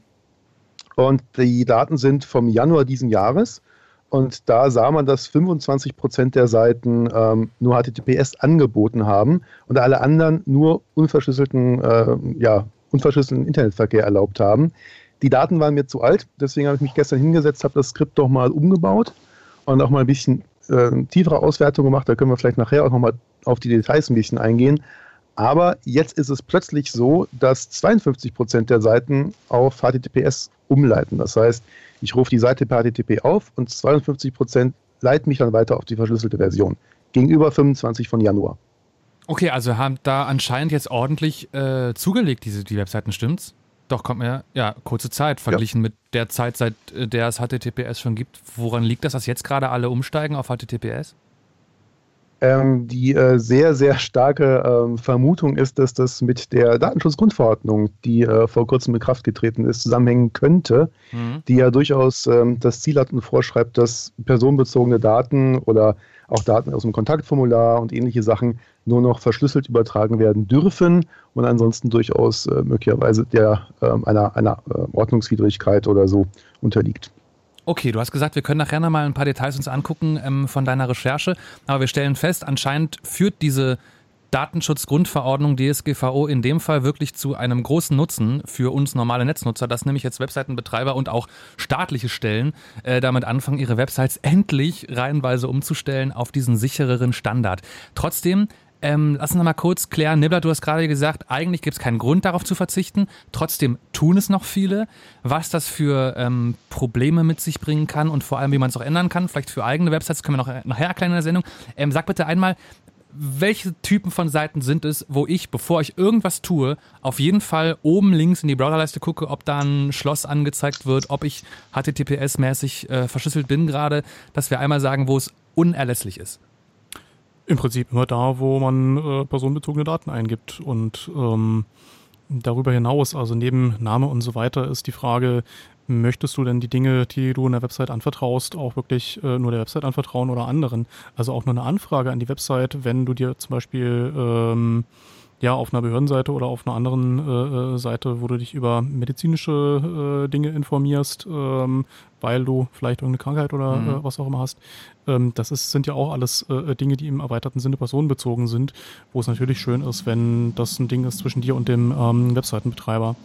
[SPEAKER 4] Und die Daten sind vom Januar diesen Jahres. Und da sah man, dass 25 Prozent der Seiten ähm, nur HTTPS angeboten haben und alle anderen nur unverschlüsselten, äh, ja, unverschlüsselten Internetverkehr erlaubt haben. Die Daten waren mir zu alt, deswegen habe ich mich gestern hingesetzt, habe das Skript doch mal umgebaut und auch mal ein bisschen äh, tiefere Auswertung gemacht. Da können wir vielleicht nachher auch nochmal auf die Details ein bisschen eingehen. Aber jetzt ist es plötzlich so, dass 52 Prozent der Seiten auf HTTPS umleiten. Das heißt, ich rufe die Seite per HTTP auf und 52 Prozent leiten mich dann weiter auf die verschlüsselte Version. Gegenüber 25 von Januar.
[SPEAKER 2] Okay, also haben da anscheinend jetzt ordentlich äh, zugelegt, diese die Webseiten, stimmt's? Doch, kommt mir, ja, kurze Zeit verglichen ja. mit der Zeit, seit äh, der es HTTPS schon gibt. Woran liegt das, dass jetzt gerade alle umsteigen auf HTTPS?
[SPEAKER 4] Ähm, die äh, sehr, sehr starke ähm, Vermutung ist, dass das mit der Datenschutzgrundverordnung, die äh, vor kurzem in Kraft getreten ist, zusammenhängen könnte, mhm. die ja durchaus ähm, das Ziel hat und vorschreibt, dass personenbezogene Daten oder auch Daten aus dem Kontaktformular und ähnliche Sachen nur noch verschlüsselt übertragen werden dürfen und ansonsten durchaus äh, möglicherweise der, ähm, einer, einer äh, Ordnungswidrigkeit oder so unterliegt.
[SPEAKER 2] Okay, du hast gesagt, wir können nachher nochmal ein paar Details uns angucken ähm, von deiner Recherche, aber wir stellen fest, anscheinend führt diese Datenschutzgrundverordnung DSGVO in dem Fall wirklich zu einem großen Nutzen für uns normale Netznutzer, dass nämlich jetzt Webseitenbetreiber und auch staatliche Stellen äh, damit anfangen, ihre Websites endlich reihenweise umzustellen auf diesen sichereren Standard. Trotzdem ähm, lass uns noch mal kurz klären. Nibbler, du hast gerade gesagt, eigentlich gibt es keinen Grund darauf zu verzichten. Trotzdem tun es noch viele. Was das für ähm, Probleme mit sich bringen kann und vor allem, wie man es auch ändern kann, vielleicht für eigene Websites, können wir noch nachher erklären in der Sendung. Ähm, sag bitte einmal, welche Typen von Seiten sind es, wo ich, bevor ich irgendwas tue, auf jeden Fall oben links in die Browserleiste gucke, ob da ein Schloss angezeigt wird, ob ich HTTPS-mäßig äh, verschlüsselt bin gerade, dass wir einmal sagen, wo es unerlässlich ist.
[SPEAKER 5] Im Prinzip immer da, wo man äh, personenbezogene Daten eingibt. Und ähm, darüber hinaus, also neben Name und so weiter, ist die Frage, möchtest du denn die Dinge, die du in der Website anvertraust, auch wirklich äh, nur der Website anvertrauen oder anderen? Also auch nur eine Anfrage an die Website, wenn du dir zum Beispiel ähm, ja, auf einer Behördenseite oder auf einer anderen äh, äh, Seite, wo du dich über medizinische äh, Dinge informierst, ähm, weil du vielleicht irgendeine Krankheit oder mhm. äh, was auch immer hast. Ähm, das ist, sind ja auch alles äh, Dinge, die im erweiterten Sinne personenbezogen sind, wo es natürlich schön ist, wenn das ein Ding ist zwischen dir und dem ähm, Webseitenbetreiber.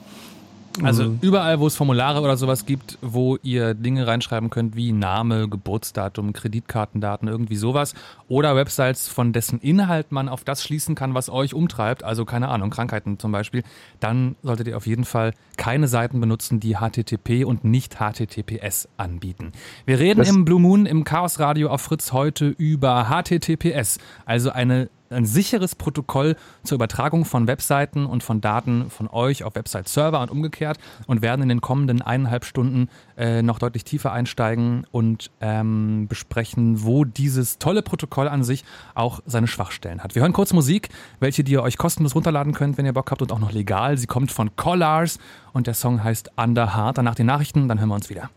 [SPEAKER 2] Also mhm. überall, wo es Formulare oder sowas gibt, wo ihr Dinge reinschreiben könnt wie Name, Geburtsdatum, Kreditkartendaten, irgendwie sowas. Oder Websites, von dessen Inhalt man auf das schließen kann, was euch umtreibt, also keine Ahnung, Krankheiten zum Beispiel, dann solltet ihr auf jeden Fall keine Seiten benutzen, die HTTP und nicht HTTPS anbieten. Wir reden das im Blue Moon im Chaos Radio auf Fritz heute über HTTPS, also eine ein sicheres Protokoll zur Übertragung von Webseiten und von Daten von euch auf Website-Server und umgekehrt und werden in den kommenden eineinhalb Stunden äh, noch deutlich tiefer einsteigen und ähm, besprechen, wo dieses tolle Protokoll an sich auch seine Schwachstellen hat. Wir hören kurz Musik, welche ihr euch kostenlos runterladen könnt, wenn ihr Bock habt und auch noch legal. Sie kommt von Collars und der Song heißt Under Heart. Danach die Nachrichten, dann hören wir uns wieder.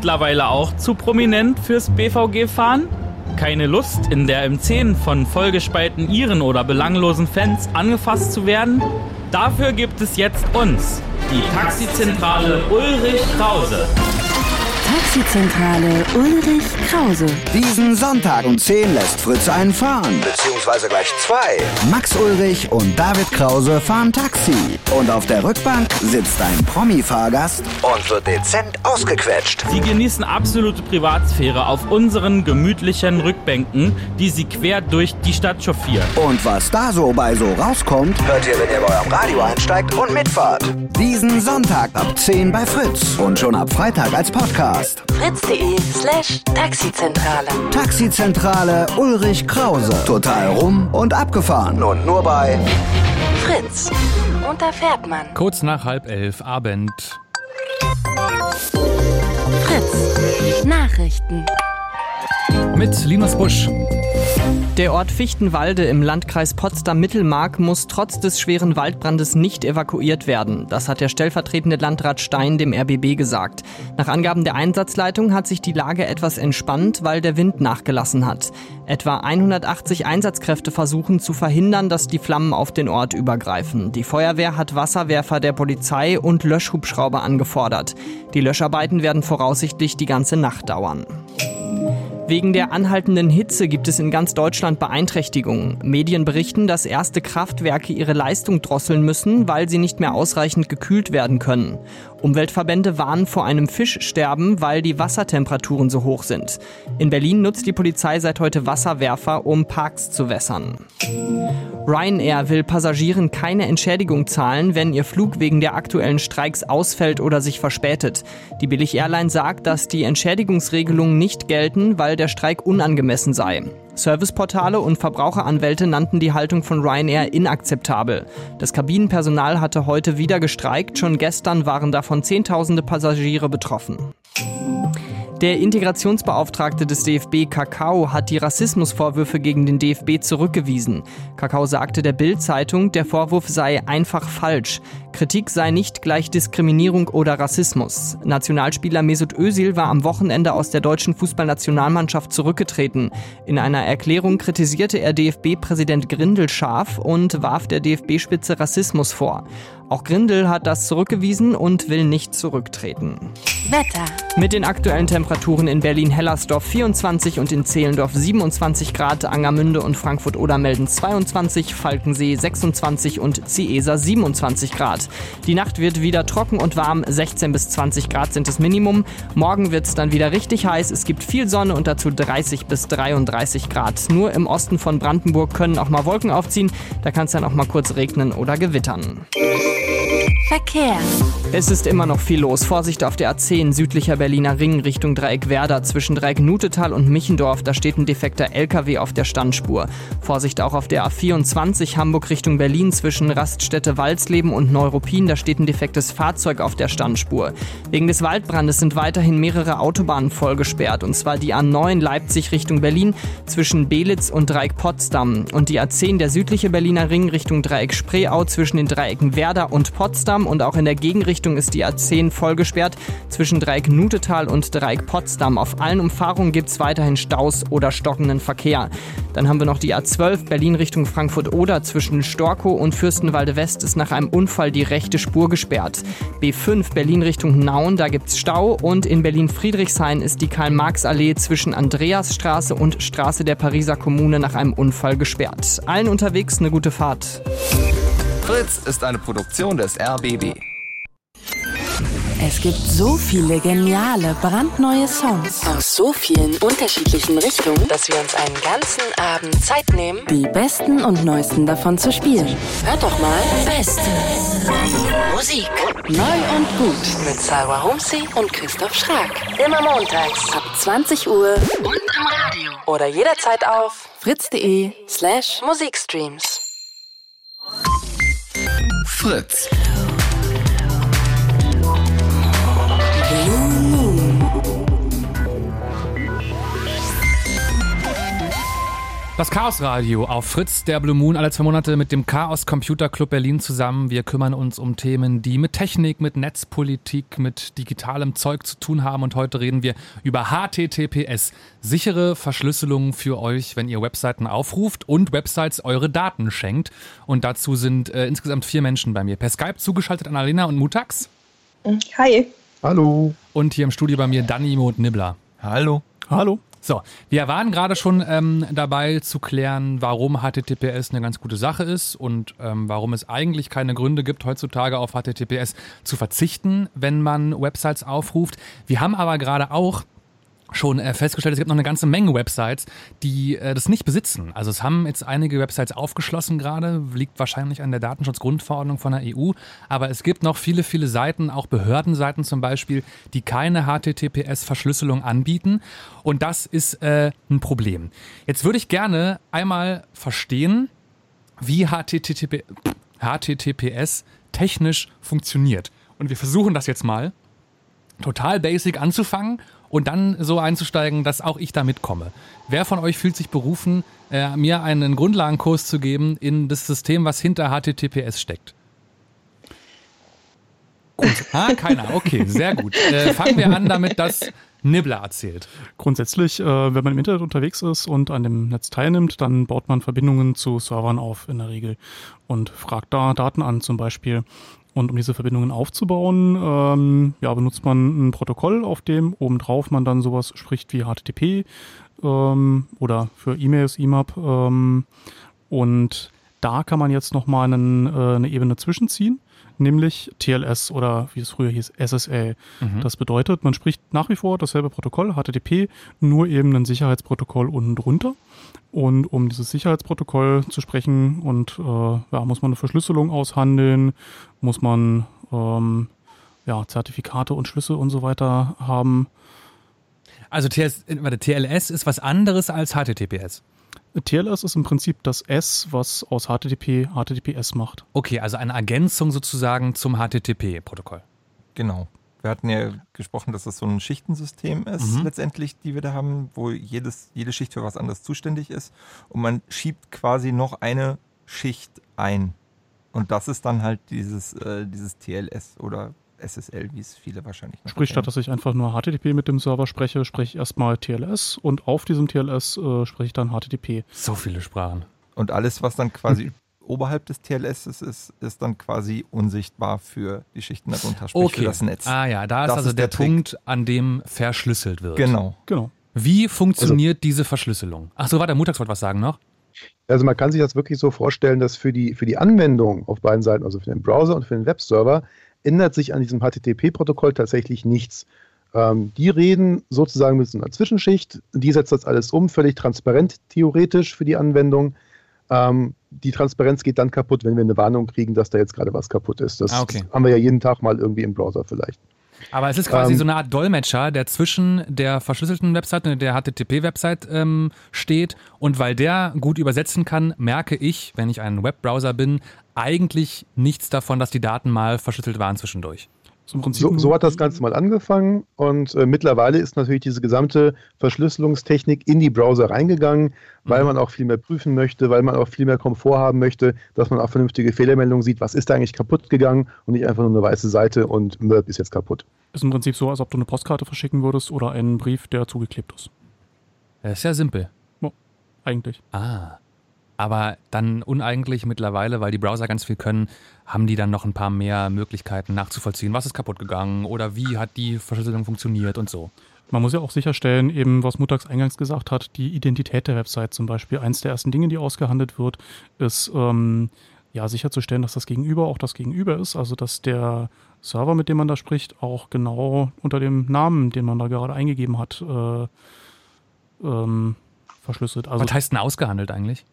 [SPEAKER 6] Mittlerweile auch zu prominent fürs BVG-Fahren? Keine Lust, in der M10 von vollgespalten Iren oder belanglosen Fans angefasst zu werden? Dafür gibt es jetzt uns, die Taxizentrale Ulrich Krause.
[SPEAKER 7] Taxizentrale Ulrich Krause.
[SPEAKER 8] Diesen Sonntag um 10 lässt Fritz einen fahren. Beziehungsweise gleich zwei. Max Ulrich und David Krause fahren Taxi. Und auf der Rückbank sitzt ein Promi-Fahrgast und wird dezent ausgequetscht.
[SPEAKER 6] Sie genießen absolute Privatsphäre auf unseren gemütlichen Rückbänken, die sie quer durch die Stadt chauffieren.
[SPEAKER 8] Und was da so bei so rauskommt, hört ihr, wenn ihr bei eurem Radio einsteigt und mitfahrt. Diesen Sonntag ab 10 bei Fritz. Und schon ab Freitag als Podcast.
[SPEAKER 7] Fritz.de slash Taxizentrale.
[SPEAKER 8] Taxizentrale Ulrich Krause. Total rum und abgefahren. Und nur bei
[SPEAKER 7] Fritz. Und da fährt man.
[SPEAKER 2] Kurz nach halb elf Abend.
[SPEAKER 7] Fritz. Nachrichten.
[SPEAKER 2] Mit Linus Busch.
[SPEAKER 9] Der Ort Fichtenwalde im Landkreis Potsdam-Mittelmark muss trotz des schweren Waldbrandes nicht evakuiert werden. Das hat der stellvertretende Landrat Stein dem RBB gesagt. Nach Angaben der Einsatzleitung hat sich die Lage etwas entspannt, weil der Wind nachgelassen hat. Etwa 180 Einsatzkräfte versuchen zu verhindern, dass die Flammen auf den Ort übergreifen. Die Feuerwehr hat Wasserwerfer der Polizei und Löschhubschrauber angefordert. Die Löscharbeiten werden voraussichtlich die ganze Nacht dauern. Wegen der anhaltenden Hitze gibt es in ganz Deutschland Beeinträchtigungen. Medien berichten, dass erste Kraftwerke ihre Leistung drosseln müssen, weil sie nicht mehr ausreichend gekühlt werden können. Umweltverbände warnen vor einem Fischsterben, weil die Wassertemperaturen so hoch sind. In Berlin nutzt die Polizei seit heute Wasserwerfer, um Parks zu wässern. Ryanair will Passagieren keine Entschädigung zahlen, wenn ihr Flug wegen der aktuellen Streiks ausfällt oder sich verspätet. Die Billig-Airline sagt, dass die Entschädigungsregelungen nicht gelten, weil der Streik unangemessen sei. Serviceportale und Verbraucheranwälte nannten die Haltung von Ryanair inakzeptabel. Das Kabinenpersonal hatte heute wieder gestreikt, schon gestern waren davon Zehntausende Passagiere betroffen. Der Integrationsbeauftragte des DFB Kakao hat die Rassismusvorwürfe gegen den DFB zurückgewiesen. Kakao sagte der Bild-Zeitung, der Vorwurf sei einfach falsch. Kritik sei nicht gleich Diskriminierung oder Rassismus. Nationalspieler Mesut Özil war am Wochenende aus der deutschen Fußballnationalmannschaft zurückgetreten. In einer Erklärung kritisierte er DFB-Präsident Grindel scharf und warf der DFB-Spitze Rassismus vor. Auch Grindel hat das zurückgewiesen und will nicht zurücktreten.
[SPEAKER 7] Wetter.
[SPEAKER 9] Mit den aktuellen Temperaturen in Berlin-Hellersdorf 24 und in Zehlendorf 27 Grad, Angermünde und Frankfurt-Oder melden 22, Falkensee 26 und Ciesa 27 Grad. Die Nacht wird wieder trocken und warm, 16 bis 20 Grad sind das Minimum. Morgen wird es dann wieder richtig heiß, es gibt viel Sonne und dazu 30 bis 33 Grad. Nur im Osten von Brandenburg können auch mal Wolken aufziehen, da kann es dann auch mal kurz regnen oder gewittern.
[SPEAKER 7] Verkehr.
[SPEAKER 9] Es ist immer noch viel los. Vorsicht auf der A10 südlicher Berliner Ring Richtung Dreieck Werder zwischen Dreieck Nutetal und Michendorf. Da steht ein defekter LKW auf der Standspur. Vorsicht auch auf der A24 Hamburg Richtung Berlin zwischen Raststätte Walsleben und Neuruppin. Da steht ein defektes Fahrzeug auf der Standspur. Wegen des Waldbrandes sind weiterhin mehrere Autobahnen vollgesperrt. Und zwar die A9 Leipzig Richtung Berlin zwischen Belitz und Dreieck Potsdam. Und die A10 der südliche Berliner Ring Richtung Dreieck Spreeau zwischen den Dreiecken Werder und Potsdam. Und auch in der Gegenrichtung ist die A10 vollgesperrt zwischen Dreieck Nutetal und Dreieck Potsdam. Auf allen Umfahrungen gibt es weiterhin Staus oder stockenden Verkehr. Dann haben wir noch die A12 Berlin Richtung Frankfurt-Oder zwischen Storkow und Fürstenwalde West ist nach einem Unfall die rechte Spur gesperrt. B5 Berlin Richtung Nauen, da gibt's Stau und in Berlin-Friedrichshain ist die Karl-Marx-Allee zwischen Andreasstraße und Straße der Pariser Kommune nach einem Unfall gesperrt. Allen unterwegs eine gute Fahrt.
[SPEAKER 10] Fritz ist eine Produktion des RBB.
[SPEAKER 7] Es gibt so viele geniale, brandneue Songs aus so vielen unterschiedlichen Richtungen, dass wir uns einen ganzen Abend Zeit nehmen, die besten und neuesten davon zu spielen. Hört doch mal. Beste Musik. Neu und gut mit Sarah Humsi und Christoph Schrag. Immer montags ab 20 Uhr und im Radio. Oder jederzeit auf fritz.de slash Musikstreams.
[SPEAKER 10] Fritz.
[SPEAKER 2] Das Chaos Radio auf Fritz, der Blue Moon, alle zwei Monate mit dem Chaos Computer Club Berlin zusammen. Wir kümmern uns um Themen, die mit Technik, mit Netzpolitik, mit digitalem Zeug zu tun haben. Und heute reden wir über HTTPS. Sichere Verschlüsselung für euch, wenn ihr Webseiten aufruft und Websites eure Daten schenkt. Und dazu sind äh, insgesamt vier Menschen bei mir. Per Skype zugeschaltet Annalena und Mutax.
[SPEAKER 1] Hi.
[SPEAKER 4] Hallo.
[SPEAKER 2] Und hier im Studio bei mir Danimo und Nibbler.
[SPEAKER 3] Hallo.
[SPEAKER 5] Hallo.
[SPEAKER 2] So, wir waren gerade schon ähm, dabei zu klären, warum HTTPS eine ganz gute Sache ist und ähm, warum es eigentlich keine Gründe gibt, heutzutage auf HTTPS zu verzichten, wenn man Websites aufruft. Wir haben aber gerade auch schon äh, festgestellt, es gibt noch eine ganze Menge Websites, die äh, das nicht besitzen. Also es haben jetzt einige Websites aufgeschlossen gerade, liegt wahrscheinlich an der Datenschutzgrundverordnung von der EU, aber es gibt noch viele, viele Seiten, auch Behördenseiten zum Beispiel, die keine HTTPS-Verschlüsselung anbieten und das ist äh, ein Problem. Jetzt würde ich gerne einmal verstehen, wie HTTP, HTTPS technisch funktioniert. Und wir versuchen das jetzt mal total basic anzufangen und dann so einzusteigen, dass auch ich da mitkomme. Wer von euch fühlt sich berufen, äh, mir einen Grundlagenkurs zu geben in das System, was hinter HTTPS steckt? Gut, ha, keiner. Okay, sehr gut. Äh, fangen wir an damit, dass Nibbler erzählt.
[SPEAKER 5] Grundsätzlich, äh, wenn man im Internet unterwegs ist und an dem Netz teilnimmt, dann baut man Verbindungen zu Servern auf in der Regel und fragt da Daten an zum Beispiel. Und um diese Verbindungen aufzubauen, ähm, ja, benutzt man ein Protokoll, auf dem obendrauf man dann sowas spricht wie HTTP ähm, oder für E-Mails, IMAP. Ähm, und da kann man jetzt nochmal einen, äh, eine Ebene zwischenziehen, nämlich TLS oder wie es früher hieß, SSL.
[SPEAKER 2] Mhm.
[SPEAKER 5] Das bedeutet, man spricht nach wie vor dasselbe Protokoll, HTTP, nur eben ein Sicherheitsprotokoll unten drunter. Und um dieses Sicherheitsprotokoll zu sprechen und äh, ja, muss man eine Verschlüsselung aushandeln, muss man ähm, ja, Zertifikate und Schlüssel und so weiter haben.
[SPEAKER 2] Also TLS, warte, TLS ist was anderes als HTTPS.
[SPEAKER 5] TLS ist im Prinzip das S, was aus HTTP HTTPS macht.
[SPEAKER 2] Okay, also eine Ergänzung sozusagen zum HTTP-Protokoll.
[SPEAKER 3] Genau. Wir hatten ja gesprochen, dass das so ein Schichtensystem ist,
[SPEAKER 2] Mhm.
[SPEAKER 3] letztendlich, die wir da haben, wo jedes, jede Schicht für was anderes zuständig ist. Und man schiebt quasi noch eine Schicht ein. Und das ist dann halt dieses, äh, dieses TLS oder SSL, wie es viele wahrscheinlich noch
[SPEAKER 5] Sprich,
[SPEAKER 3] kennen.
[SPEAKER 5] statt dass ich einfach nur HTTP mit dem Server spreche, spreche ich erstmal TLS und auf diesem TLS äh, spreche ich dann HTTP.
[SPEAKER 2] So viele Sprachen.
[SPEAKER 3] Und alles, was dann quasi oberhalb des TLS ist, ist, ist dann quasi unsichtbar für die Schichten darunter, sprich
[SPEAKER 2] Okay.
[SPEAKER 3] für das Netz.
[SPEAKER 2] Ah ja, da ist
[SPEAKER 3] Das
[SPEAKER 2] also
[SPEAKER 3] ist
[SPEAKER 2] der,
[SPEAKER 3] der.
[SPEAKER 2] Punkt, an dem verschlüsselt wird.
[SPEAKER 3] Genau.
[SPEAKER 5] Genau.
[SPEAKER 2] Wie funktioniert diese Verschlüsselung? Ach so, warte, Mutax wollte was sagen noch.
[SPEAKER 4] Also man kann sich das wirklich so vorstellen, dass für die, für die Anwendung auf beiden Seiten, also für den Browser und für den Webserver, ändert sich an diesem HTTP-Protokoll tatsächlich nichts. Ähm, die reden sozusagen mit so einer Zwischenschicht, die setzt das alles um, völlig transparent theoretisch für die Anwendung. Ähm, die Transparenz geht dann kaputt, wenn wir eine Warnung kriegen, dass da jetzt gerade was kaputt ist. Das,
[SPEAKER 2] Ah, okay.
[SPEAKER 4] haben wir ja jeden Tag mal irgendwie im Browser vielleicht.
[SPEAKER 2] Aber es ist quasi
[SPEAKER 4] Ähm,
[SPEAKER 2] so eine Art Dolmetscher, der zwischen der verschlüsselten Website und der HTTP-Website ähm, steht. Und weil der gut übersetzen kann, merke ich, wenn ich ein Webbrowser bin, eigentlich nichts davon, dass die Daten mal verschlüsselt waren zwischendurch.
[SPEAKER 5] So
[SPEAKER 4] So, hat das Ganze mal angefangen und äh, mittlerweile ist natürlich diese gesamte Verschlüsselungstechnik in die Browser reingegangen, weil man auch viel mehr prüfen möchte, weil man auch viel mehr Komfort haben möchte, dass man auch vernünftige Fehlermeldungen sieht, was ist da eigentlich kaputt gegangen und nicht einfach nur eine weiße Seite und Möb ist jetzt kaputt.
[SPEAKER 5] ist im Prinzip so, als ob du eine Postkarte verschicken würdest oder einen Brief, der zugeklebt ist.
[SPEAKER 2] Das ist ja simpel.
[SPEAKER 5] Eigentlich.
[SPEAKER 2] Ah. Aber dann uneigentlich mittlerweile, weil die Browser ganz viel können, haben die dann noch ein paar mehr Möglichkeiten nachzuvollziehen, was ist kaputt gegangen oder wie hat die Verschlüsselung funktioniert und so.
[SPEAKER 5] Man muss ja auch sicherstellen, eben was Mutax eingangs gesagt hat, die Identität der Website zum Beispiel. Eins der ersten Dinge, die ausgehandelt wird, ist ähm, ja sicherzustellen, dass das Gegenüber auch das Gegenüber ist. Also dass der Server, mit dem man da spricht, auch genau unter dem Namen, den man da gerade eingegeben hat, äh, ähm, verschlüsselt. Also
[SPEAKER 2] was heißt denn ausgehandelt eigentlich?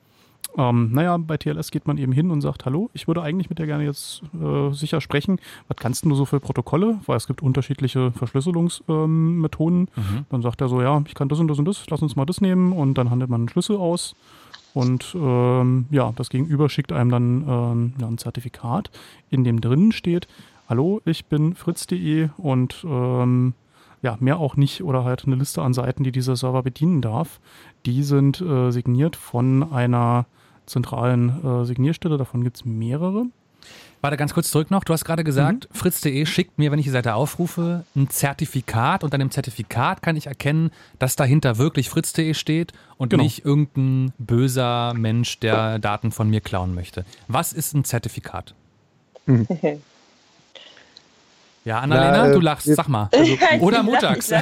[SPEAKER 5] Ähm, naja, bei TLS geht man eben hin und sagt, hallo, ich würde eigentlich mit dir gerne jetzt äh, sicher sprechen. Was kannst du so für Protokolle? Weil es gibt unterschiedliche Verschlüsselungsmethoden. Ähm.
[SPEAKER 2] Mhm.
[SPEAKER 5] Dann sagt er so, ja, ich kann das und das und das, lass uns mal das nehmen und dann handelt man einen Schlüssel aus. Und ähm, ja, das Gegenüber schickt einem dann ähm, ja, ein Zertifikat, in dem drinnen steht, hallo, ich bin fritz.de und ähm, ja, mehr auch nicht oder halt eine Liste an Seiten, die dieser Server bedienen darf. Die sind äh, signiert von einer zentralen äh, Signierstelle. Davon gibt es mehrere.
[SPEAKER 2] Warte ganz kurz zurück noch. Du hast gerade gesagt, mhm. fritz.de schickt mir, wenn ich die Seite aufrufe, ein Zertifikat und an dem Zertifikat kann ich erkennen, dass dahinter wirklich fritz.de steht und genau. nicht irgendein böser Mensch, der Daten von mir klauen möchte. Was ist ein Zertifikat? Mhm. Ja, Annalena, Na, äh, du lachst, sag mal. Also, oder Mutags.
[SPEAKER 1] ja,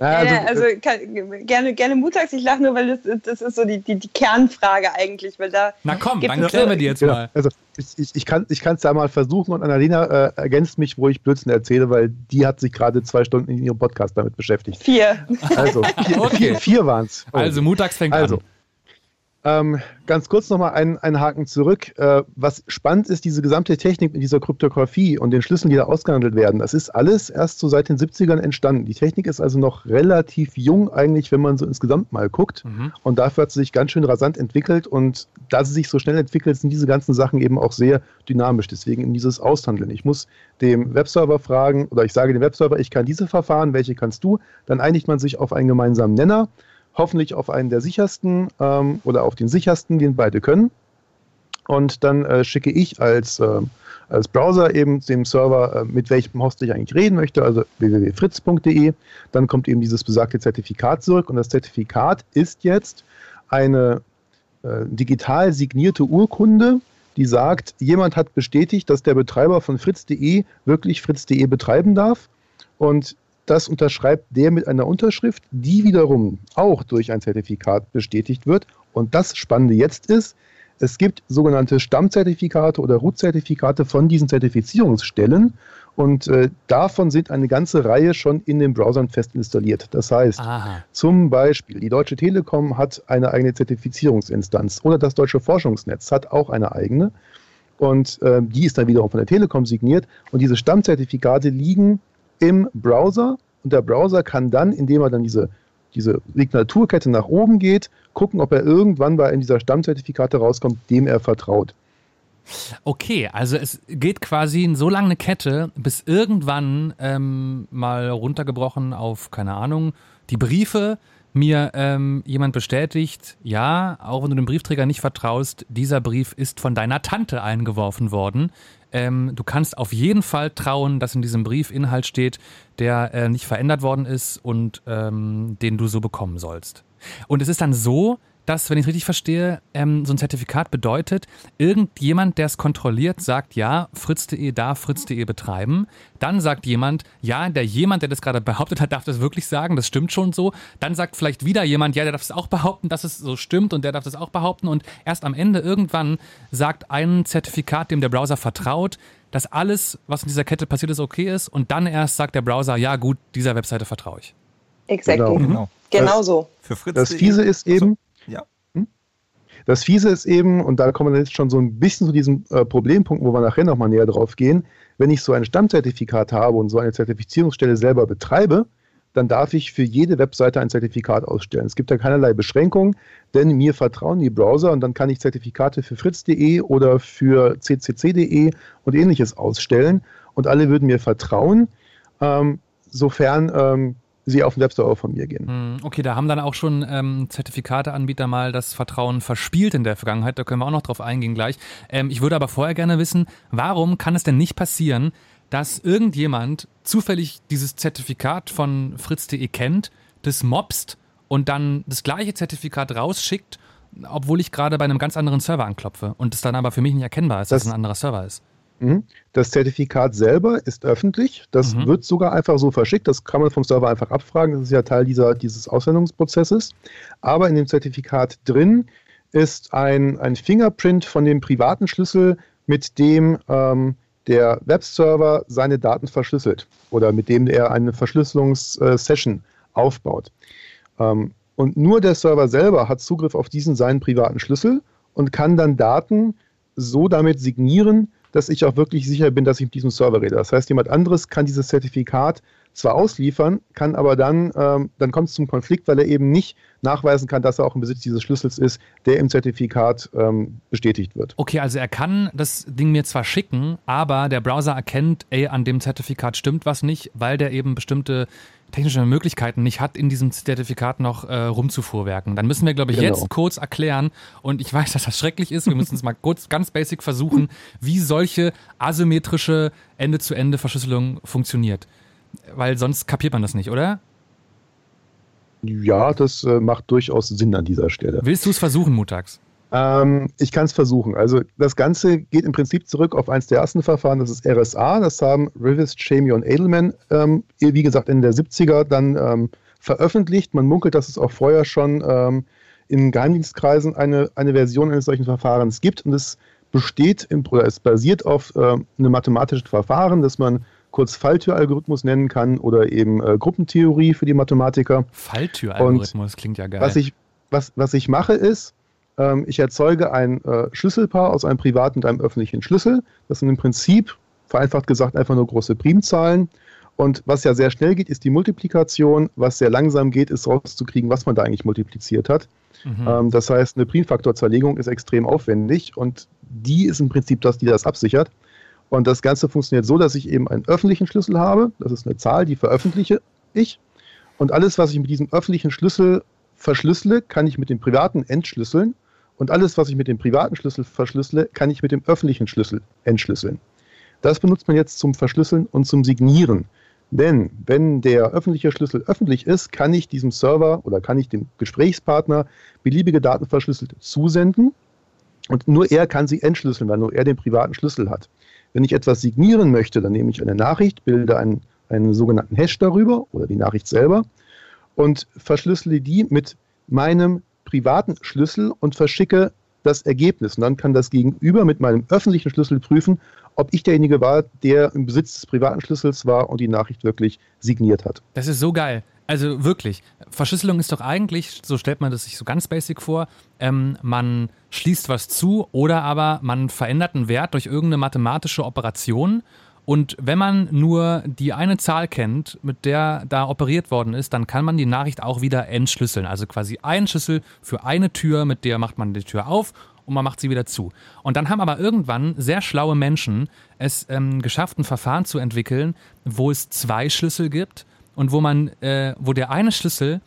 [SPEAKER 1] also, also kann, gerne, gerne Mutags, ich lache nur, weil das, das ist so die, die, die, Kernfrage eigentlich. Weil da
[SPEAKER 2] Na komm, dann klären wir die jetzt genau. mal.
[SPEAKER 4] Also ich, ich, ich kann es da mal versuchen und Annalena äh, ergänzt mich, wo ich Blödsinn erzähle, weil die hat sich gerade zwei Stunden in ihrem Podcast damit beschäftigt.
[SPEAKER 1] Vier.
[SPEAKER 4] Also vier, okay. vier, vier waren es.
[SPEAKER 2] Oh. Also Mutags fängt also, an.
[SPEAKER 4] Ähm, ganz kurz nochmal einen, einen Haken zurück. Äh, was spannend ist, diese gesamte Technik mit dieser Kryptographie und den Schlüsseln, die da ausgehandelt werden, das ist alles erst so seit den 70ern entstanden. Die Technik ist also noch relativ jung eigentlich, wenn man so insgesamt mal guckt. Mhm. Und dafür hat sie sich ganz schön rasant entwickelt. Und da sie sich so schnell entwickelt, sind diese ganzen Sachen eben auch sehr dynamisch. Deswegen in dieses Aushandeln. Ich muss dem Webserver fragen, oder ich sage dem Webserver, ich kann diese Verfahren, welche kannst du? Dann einigt man sich auf einen gemeinsamen Nenner hoffentlich auf einen der sichersten ähm, oder auf den sichersten, den beide können. Und dann äh, schicke ich als, äh, als Browser eben dem Server, äh, mit welchem Host ich eigentlich reden möchte, also www.fritz.de. Dann kommt eben dieses besagte Zertifikat zurück und das Zertifikat ist jetzt eine äh, digital signierte Urkunde, die sagt, jemand hat bestätigt, dass der Betreiber von fritz.de wirklich fritz.de betreiben darf. Und das unterschreibt der mit einer Unterschrift, die wiederum auch durch ein Zertifikat bestätigt wird. Und das Spannende jetzt ist, es gibt sogenannte Stammzertifikate oder Root-Zertifikate von diesen Zertifizierungsstellen und äh, davon sind eine ganze Reihe schon in den Browsern fest installiert. Das heißt, Aha. zum Beispiel, die Deutsche Telekom hat eine eigene Zertifizierungsinstanz oder das Deutsche Forschungsnetz hat auch eine eigene und äh, die ist dann wiederum von der Telekom signiert und diese Stammzertifikate liegen im Browser und der Browser kann dann, indem er dann diese, diese Signaturkette nach oben geht, gucken, ob er irgendwann bei einem dieser Stammzertifikate rauskommt, dem er vertraut.
[SPEAKER 2] Okay, also es geht quasi in so lange eine Kette, bis irgendwann ähm, mal runtergebrochen auf, keine Ahnung, die Briefe mir ähm, jemand bestätigt, ja, auch wenn du dem Briefträger nicht vertraust, dieser Brief ist von deiner Tante eingeworfen worden. Ähm, du kannst auf jeden Fall trauen, dass in diesem Brief Inhalt steht, der äh, nicht verändert worden ist und ähm, den du so bekommen sollst. Und es ist dann so, dass, wenn ich es richtig verstehe, ähm, so ein Zertifikat bedeutet, irgendjemand, der es kontrolliert, sagt, ja, fritz.de darf fritz.de betreiben. Dann sagt jemand, ja, der jemand, der das gerade behauptet hat, darf das wirklich sagen, das stimmt schon so. Dann sagt vielleicht wieder jemand, ja, der darf es auch behaupten, dass es so stimmt und der darf das auch behaupten. Und erst am Ende irgendwann sagt ein Zertifikat, dem der Browser vertraut, dass alles, was in dieser Kette passiert ist, okay ist. Und dann erst sagt der Browser, ja gut, dieser Webseite vertraue ich.
[SPEAKER 1] Exactly. Genau, genau. genau so.
[SPEAKER 4] Für Fritz das Fiese ist eben, ja. Hm? Das Fiese ist eben, und da kommen wir jetzt schon so ein bisschen zu diesem äh, Problempunkt, wo wir nachher nochmal näher drauf gehen, wenn ich so ein Stammzertifikat habe und so eine Zertifizierungsstelle selber betreibe, dann darf ich für jede Webseite ein Zertifikat ausstellen. Es gibt da keinerlei Beschränkungen, denn mir vertrauen die Browser und dann kann ich Zertifikate für fritz.de oder für ccc.de und ähnliches ausstellen und alle würden mir vertrauen, ähm, sofern ähm, sie auf den Webserver von mir gehen. Hm,
[SPEAKER 2] okay, da haben dann auch schon ähm, Zertifikateanbieter mal das Vertrauen verspielt in der Vergangenheit. Da können wir auch noch drauf eingehen gleich. Ähm, ich würde aber vorher gerne wissen, warum kann es denn nicht passieren, dass irgendjemand zufällig dieses Zertifikat von fritz.de kennt, das mobst und dann das gleiche Zertifikat rausschickt, obwohl ich gerade bei einem ganz anderen Server anklopfe und es dann aber für mich nicht erkennbar ist, das, dass es ein anderer Server ist.
[SPEAKER 4] Mhm. Das Zertifikat selber ist öffentlich. Das mhm. wird sogar einfach so verschickt. Das kann man vom Server einfach abfragen. Das ist ja Teil dieser, dieses Aussendungsprozesses. Aber in dem Zertifikat drin ist ein, ein Fingerprint von dem privaten Schlüssel, mit dem ähm, der Webserver seine Daten verschlüsselt oder mit dem er eine Verschlüsselungssession aufbaut. Ähm, und nur der Server selber hat Zugriff auf diesen seinen privaten Schlüssel und kann dann Daten so damit signieren, dass ich auch wirklich sicher bin, dass ich mit diesem Server rede. Das heißt, jemand anderes kann dieses Zertifikat zwar ausliefern, kann aber dann, ähm, dann kommt es zum Konflikt, weil er eben nicht nachweisen kann, dass er auch im Besitz dieses Schlüssels ist, der im Zertifikat ähm, bestätigt wird.
[SPEAKER 2] Okay, also er kann das Ding mir zwar schicken, aber der Browser erkennt, ey, an dem Zertifikat stimmt was nicht, weil der eben bestimmte technische Möglichkeiten nicht hat, in diesem Zertifikat noch äh, rumzufuhrwerken. Dann müssen wir, glaube ich, genau. jetzt kurz erklären, und ich weiß, dass das schrecklich ist, wir müssen es mal kurz ganz basic versuchen, wie solche asymmetrische Ende-zu-Ende-Verschlüsselung funktioniert. Weil sonst kapiert man das nicht, oder?
[SPEAKER 4] Ja, das äh, macht durchaus Sinn an dieser Stelle.
[SPEAKER 2] Willst du es versuchen, Mutags?
[SPEAKER 4] Ähm, ich kann es versuchen. Also das Ganze geht im Prinzip zurück auf eins der ersten Verfahren, das ist RSA. Das haben Rivest, Chamey und Edelman, ähm, wie gesagt, in der 70er dann ähm, veröffentlicht. Man munkelt, dass es auch vorher schon ähm, in Geheimdienstkreisen eine, eine Version eines solchen Verfahrens gibt. Und es besteht im, oder es basiert auf äh, einem mathematischen Verfahren, das man kurz Falltüralgorithmus nennen kann oder eben äh, Gruppentheorie für die Mathematiker.
[SPEAKER 2] Falltüralgorithmus klingt ja geil.
[SPEAKER 4] Was ich, was, was ich mache ist, ähm, ich erzeuge ein äh, Schlüsselpaar aus einem privaten und einem öffentlichen Schlüssel. Das sind im Prinzip, vereinfacht gesagt, einfach nur große Primzahlen. Und was ja sehr schnell geht, ist die Multiplikation. Was sehr langsam geht, ist rauszukriegen, was man da eigentlich multipliziert hat. Mhm. Ähm, das heißt, eine Primfaktorzerlegung ist extrem aufwendig und die ist im Prinzip das, die das absichert. Und das Ganze funktioniert so, dass ich eben einen öffentlichen Schlüssel habe. Das ist eine Zahl, die veröffentliche ich. Und alles, was ich mit diesem öffentlichen Schlüssel verschlüssele, kann ich mit dem privaten entschlüsseln. Und alles, was ich mit dem privaten Schlüssel verschlüssele, kann ich mit dem öffentlichen Schlüssel entschlüsseln. Das benutzt man jetzt zum Verschlüsseln und zum Signieren. Denn wenn der öffentliche Schlüssel öffentlich ist, kann ich diesem Server oder kann ich dem Gesprächspartner beliebige Daten verschlüsselt zusenden. Und nur er kann sie entschlüsseln, weil nur er den privaten Schlüssel hat. Wenn ich etwas signieren möchte, dann nehme ich eine Nachricht, bilde einen, einen sogenannten Hash darüber oder die Nachricht selber und verschlüssele die mit meinem privaten Schlüssel und verschicke das Ergebnis. Und dann kann das Gegenüber mit meinem öffentlichen Schlüssel prüfen, ob ich derjenige war, der im Besitz des privaten Schlüssels war und die Nachricht wirklich signiert hat.
[SPEAKER 2] Das ist so geil. Also wirklich, Verschlüsselung ist doch eigentlich, so stellt man das sich so ganz basic vor, ähm, man schließt was zu oder aber man verändert einen Wert durch irgendeine mathematische Operation und wenn man nur die eine Zahl kennt, mit der da operiert worden ist, dann kann man die Nachricht auch wieder entschlüsseln. Also quasi ein Schlüssel für eine Tür, mit der macht man die Tür auf und man macht sie wieder zu. Und dann haben aber irgendwann sehr schlaue Menschen es ähm, geschafft, ein Verfahren zu entwickeln, wo es zwei Schlüssel gibt und wo man, äh, wo der eine Schlüssel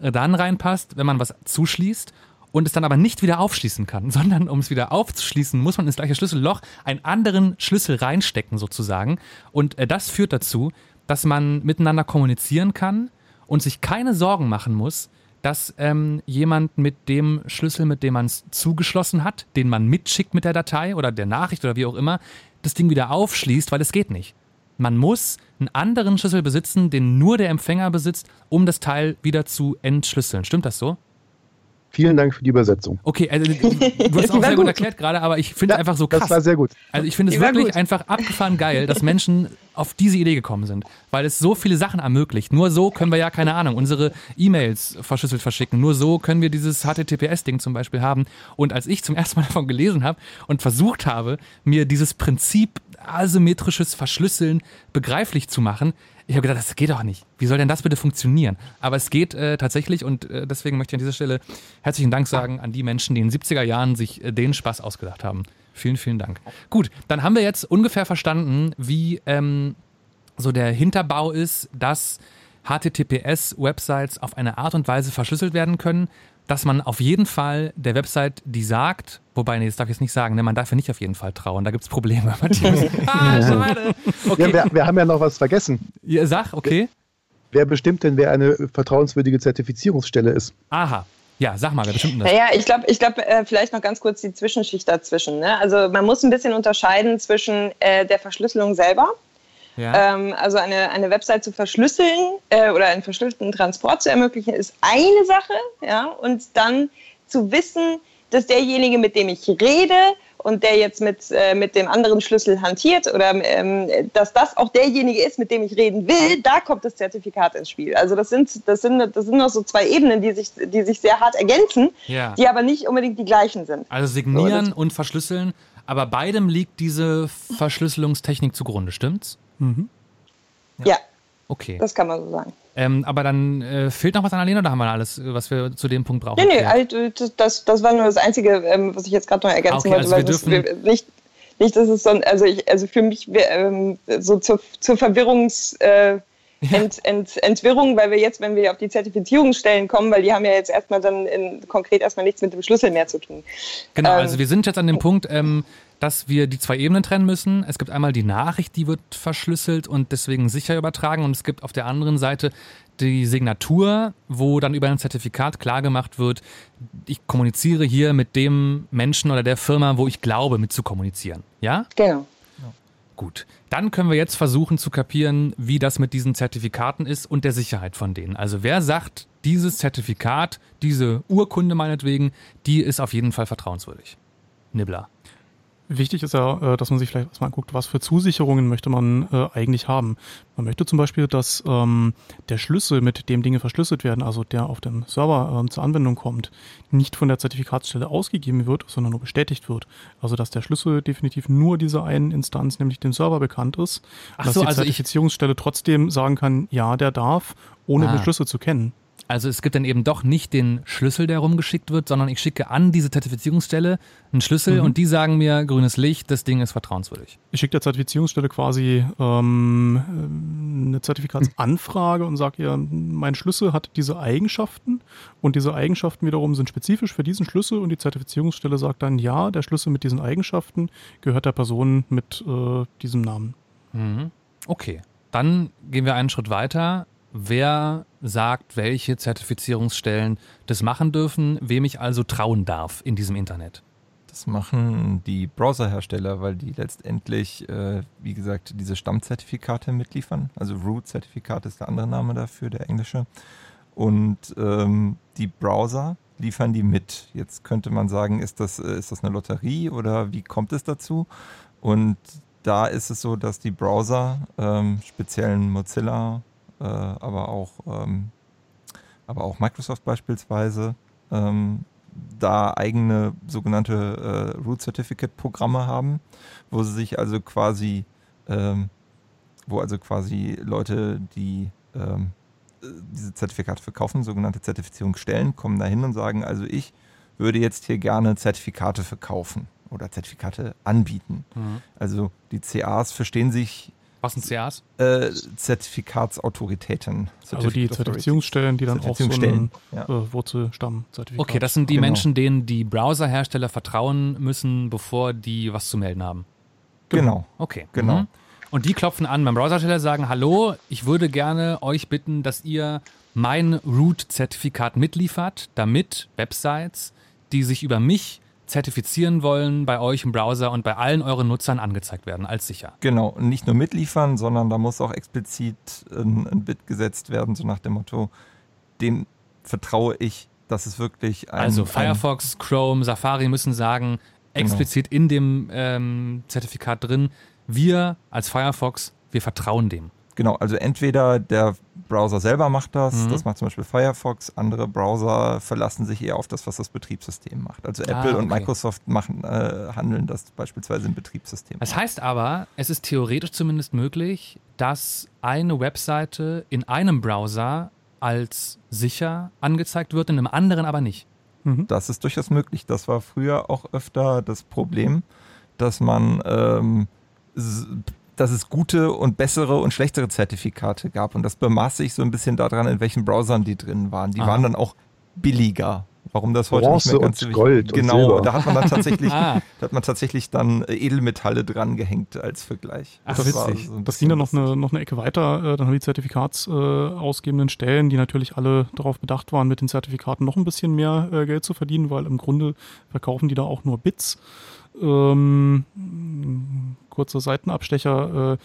[SPEAKER 2] dann reinpasst, wenn man was zuschließt und es dann aber nicht wieder aufschließen kann, sondern um es wieder aufzuschließen, muss man ins gleiche Schlüsselloch einen anderen Schlüssel reinstecken sozusagen. Und äh, das führt dazu, dass man miteinander kommunizieren kann und sich keine Sorgen machen muss, dass ähm, jemand mit dem Schlüssel, mit dem man es zugeschlossen hat, den man mitschickt mit der Datei oder der Nachricht oder wie auch immer, das Ding wieder aufschließt, weil es geht nicht. Man muss einen anderen Schlüssel besitzen, den nur der Empfänger besitzt, um das Teil wieder zu entschlüsseln. Stimmt das so?
[SPEAKER 4] Vielen Dank für die Übersetzung.
[SPEAKER 2] Okay, also du hast auch sehr gut, gut erklärt gerade, aber ich finde ja, einfach so krass.
[SPEAKER 4] Das war sehr gut.
[SPEAKER 2] Also ich finde es wirklich gut. einfach abgefahren geil, dass Menschen auf diese Idee gekommen sind, weil es so viele Sachen ermöglicht. Nur so können wir ja, keine Ahnung, unsere E-Mails verschlüsselt verschicken. Nur so können wir dieses HTTPS-Ding zum Beispiel haben. Und als ich zum ersten Mal davon gelesen habe und versucht habe, mir dieses Prinzip asymmetrisches Verschlüsseln begreiflich zu machen, ich habe gedacht, das geht doch nicht. Wie soll denn das bitte funktionieren? Aber es geht äh, tatsächlich und äh, deswegen möchte ich an dieser Stelle herzlichen Dank sagen an die Menschen, die in den 70er Jahren sich äh, den Spaß ausgedacht haben. Vielen, vielen Dank. Gut, dann haben wir jetzt ungefähr verstanden, wie ähm, so der Hinterbau ist, dass HTTPS-Websites auf eine Art und Weise verschlüsselt werden können, dass man auf jeden Fall der Website, die sagt, wobei, nee, das darf ich jetzt nicht sagen, ne, man darf ja nicht auf jeden Fall trauen, da gibt es Probleme.
[SPEAKER 4] ah, schade. Okay. Ja, wir, wir, haben ja noch was vergessen.
[SPEAKER 2] Ja, sag, okay.
[SPEAKER 4] Wer, wer bestimmt denn, wer eine vertrauenswürdige Zertifizierungsstelle ist?
[SPEAKER 2] Aha. Ja, sag mal, wer bestimmt
[SPEAKER 1] das? Naja, ich glaube, ich glaub, äh, vielleicht noch ganz kurz die Zwischenschicht dazwischen. Ne? Also man muss ein bisschen unterscheiden zwischen äh, der Verschlüsselung selber ja. Ähm, also eine, eine Website zu verschlüsseln äh, oder einen verschlüsselten Transport zu ermöglichen, ist eine Sache. Ja? Und dann zu wissen, dass derjenige, mit dem ich rede und der jetzt mit, äh, mit dem anderen Schlüssel hantiert oder ähm, dass das auch derjenige ist, mit dem ich reden will, da kommt das Zertifikat ins Spiel. Also das sind, das sind, das sind noch so zwei Ebenen, die sich, die sich sehr hart ergänzen, ja. die aber nicht unbedingt die gleichen sind.
[SPEAKER 2] Also signieren so, und verschlüsseln, aber beidem liegt diese Verschlüsselungstechnik zugrunde, stimmt's? Mhm.
[SPEAKER 1] Ja.
[SPEAKER 2] Okay.
[SPEAKER 1] Das kann man so sagen.
[SPEAKER 2] Ähm, aber dann äh, fehlt noch was an Alena oder haben wir alles, was wir zu dem Punkt brauchen?
[SPEAKER 1] Nee, nee, halt, das, das war nur das Einzige, ähm, was ich jetzt gerade noch ergänzen
[SPEAKER 2] okay,
[SPEAKER 1] wollte,
[SPEAKER 2] also
[SPEAKER 1] weil
[SPEAKER 2] wir
[SPEAKER 1] das, nicht, nicht, dass es so, also ich, also für mich ähm, so zur, zur Verwirrungs, äh, Ent, Ent, Entwirrung, weil wir jetzt, wenn wir auf die Zertifizierungsstellen kommen, weil die haben ja jetzt erstmal dann in, konkret erstmal nichts mit dem Schlüssel mehr zu tun.
[SPEAKER 2] Genau,
[SPEAKER 1] Ähm,
[SPEAKER 2] also wir sind jetzt an dem Punkt, ähm, dass wir die zwei Ebenen trennen müssen. Es gibt einmal die Nachricht, die wird verschlüsselt und deswegen sicher übertragen und es gibt auf der anderen Seite die Signatur, wo dann über ein Zertifikat klargemacht wird, ich kommuniziere hier mit dem Menschen oder der Firma, wo ich glaube, mit zu kommunizieren. Ja?
[SPEAKER 1] Genau.
[SPEAKER 2] Gut. Dann können wir jetzt versuchen zu kapieren, wie das mit diesen Zertifikaten ist und der Sicherheit von denen. Also wer sagt, dieses Zertifikat, diese Urkunde meinetwegen, die ist auf jeden Fall vertrauenswürdig? Nibbler.
[SPEAKER 5] Wichtig ist ja, äh, dass man sich vielleicht erstmal anguckt, was für Zusicherungen möchte man äh, eigentlich haben. Man möchte zum Beispiel, dass ähm, der Schlüssel, mit dem Dinge verschlüsselt werden, also der auf dem Server ähm, zur Anwendung kommt, nicht von der Zertifikatsstelle ausgegeben wird, sondern nur bestätigt wird. Also dass der Schlüssel definitiv nur dieser einen Instanz, nämlich dem Server, bekannt ist.
[SPEAKER 2] Ach
[SPEAKER 5] dass
[SPEAKER 2] so,
[SPEAKER 5] die
[SPEAKER 2] also
[SPEAKER 5] Zertifizierungsstelle trotzdem sagen kann, ja, der darf, ohne
[SPEAKER 2] Ah.
[SPEAKER 5] den Schlüssel zu kennen.
[SPEAKER 2] Also es gibt dann eben doch nicht den Schlüssel, der rumgeschickt wird, sondern ich schicke an diese Zertifizierungsstelle einen Schlüssel
[SPEAKER 5] Mhm.
[SPEAKER 2] und die sagen mir, grünes Licht, das Ding ist vertrauenswürdig.
[SPEAKER 5] Ich schicke der Zertifizierungsstelle quasi ähm, eine Zertifikatsanfrage und sage ihr, mein Schlüssel hat diese Eigenschaften und diese Eigenschaften wiederum sind spezifisch für diesen Schlüssel und die Zertifizierungsstelle sagt dann, ja, der Schlüssel mit diesen Eigenschaften gehört der Person mit äh, diesem Namen.
[SPEAKER 2] Mhm. Okay, dann gehen wir einen Schritt weiter. Wer sagt, welche Zertifizierungsstellen das machen dürfen, wem ich also trauen darf in diesem Internet?
[SPEAKER 3] Das machen die Browserhersteller, weil die letztendlich, äh, wie gesagt, diese Stammzertifikate mitliefern. Also Root-Zertifikat ist der andere Name dafür, der englische. Und ähm, die Browser liefern die mit. Jetzt könnte man sagen, ist das, äh, ist das eine Lotterie oder wie kommt es dazu? Und da ist es so, dass die Browser, ähm, speziellen Mozilla, aber auch ähm, aber auch Microsoft beispielsweise, ähm, da eigene sogenannte äh, Root Certificate Programme haben, wo sie sich also quasi, ähm, wo also quasi Leute, die ähm, äh, diese Zertifikate verkaufen, sogenannte Zertifizierungsstellen, kommen dahin und sagen, also ich würde jetzt hier gerne Zertifikate verkaufen oder Zertifikate anbieten.
[SPEAKER 2] Mhm.
[SPEAKER 3] Also die CAs verstehen sich
[SPEAKER 2] Was sind CAs?
[SPEAKER 3] äh, Zertifikatsautoritäten.
[SPEAKER 5] Also die Zertifizierungsstellen, die dann auch so ein
[SPEAKER 3] Zertifizierungsstellen, ja.
[SPEAKER 5] äh, Wurzelstamm-Zertifikat
[SPEAKER 2] Okay, das sind die
[SPEAKER 3] Genau.
[SPEAKER 2] Menschen, denen die Browserhersteller vertrauen müssen, bevor die was zu melden haben.
[SPEAKER 3] Genau.
[SPEAKER 2] Okay.
[SPEAKER 3] Genau.
[SPEAKER 2] Mhm. Und die klopfen an beim Browserhersteller, sagen, hallo, ich würde gerne euch bitten, dass ihr mein Root-Zertifikat mitliefert, damit Websites, die sich über mich zertifizieren wollen, bei euch im Browser und bei allen euren Nutzern angezeigt werden als sicher.
[SPEAKER 3] Genau, und nicht nur mitliefern, sondern da muss auch explizit ein, ein Bit gesetzt werden, so nach dem Motto, dem vertraue ich, dass es wirklich ein...
[SPEAKER 2] Also
[SPEAKER 3] ein,
[SPEAKER 2] Firefox, Chrome, Safari müssen sagen, explizit in dem ähm, Zertifikat drin, wir als Firefox, wir vertrauen dem.
[SPEAKER 3] Genau, also entweder der Browser selber macht das,
[SPEAKER 2] Mhm.
[SPEAKER 3] das macht zum Beispiel Firefox, andere Browser verlassen sich eher auf das, was das Betriebssystem macht. Also
[SPEAKER 2] Ah,
[SPEAKER 3] Apple und
[SPEAKER 2] okay.
[SPEAKER 3] Microsoft machen, äh, handeln das beispielsweise im Betriebssystem.
[SPEAKER 2] Das heißt aber, es ist theoretisch zumindest möglich, dass eine Webseite in einem Browser als sicher angezeigt wird, in einem anderen aber nicht.
[SPEAKER 3] Das ist durchaus möglich. Das war früher auch öfter das Problem, dass man, ähm, dass es gute und bessere und schlechtere Zertifikate gab. Und das bemaß sich so ein bisschen daran, in welchen Browsern die drin waren. Die
[SPEAKER 2] Aha.
[SPEAKER 3] waren dann auch billiger. Warum das heute
[SPEAKER 4] Bronze
[SPEAKER 3] nicht mehr ganz
[SPEAKER 4] und
[SPEAKER 3] so
[SPEAKER 4] Gold
[SPEAKER 3] wichtig-
[SPEAKER 4] und
[SPEAKER 3] Genau,
[SPEAKER 4] Silber.
[SPEAKER 3] da hat man dann tatsächlich,
[SPEAKER 2] Ah.
[SPEAKER 3] da hat man tatsächlich dann äh, Edelmetalle dran gehängt als Vergleich.
[SPEAKER 2] Ach,
[SPEAKER 3] Das war
[SPEAKER 2] witzig.
[SPEAKER 3] so
[SPEAKER 5] Das ging dann noch eine, noch eine Ecke weiter. Äh, Dann haben die Zertifikatsausgebenden äh, Stellen, die natürlich alle darauf bedacht waren, mit den Zertifikaten noch ein bisschen mehr äh, Geld zu verdienen, weil im Grunde verkaufen die da auch nur Bits. Ähm, kurzer Seitenabstecher. Äh,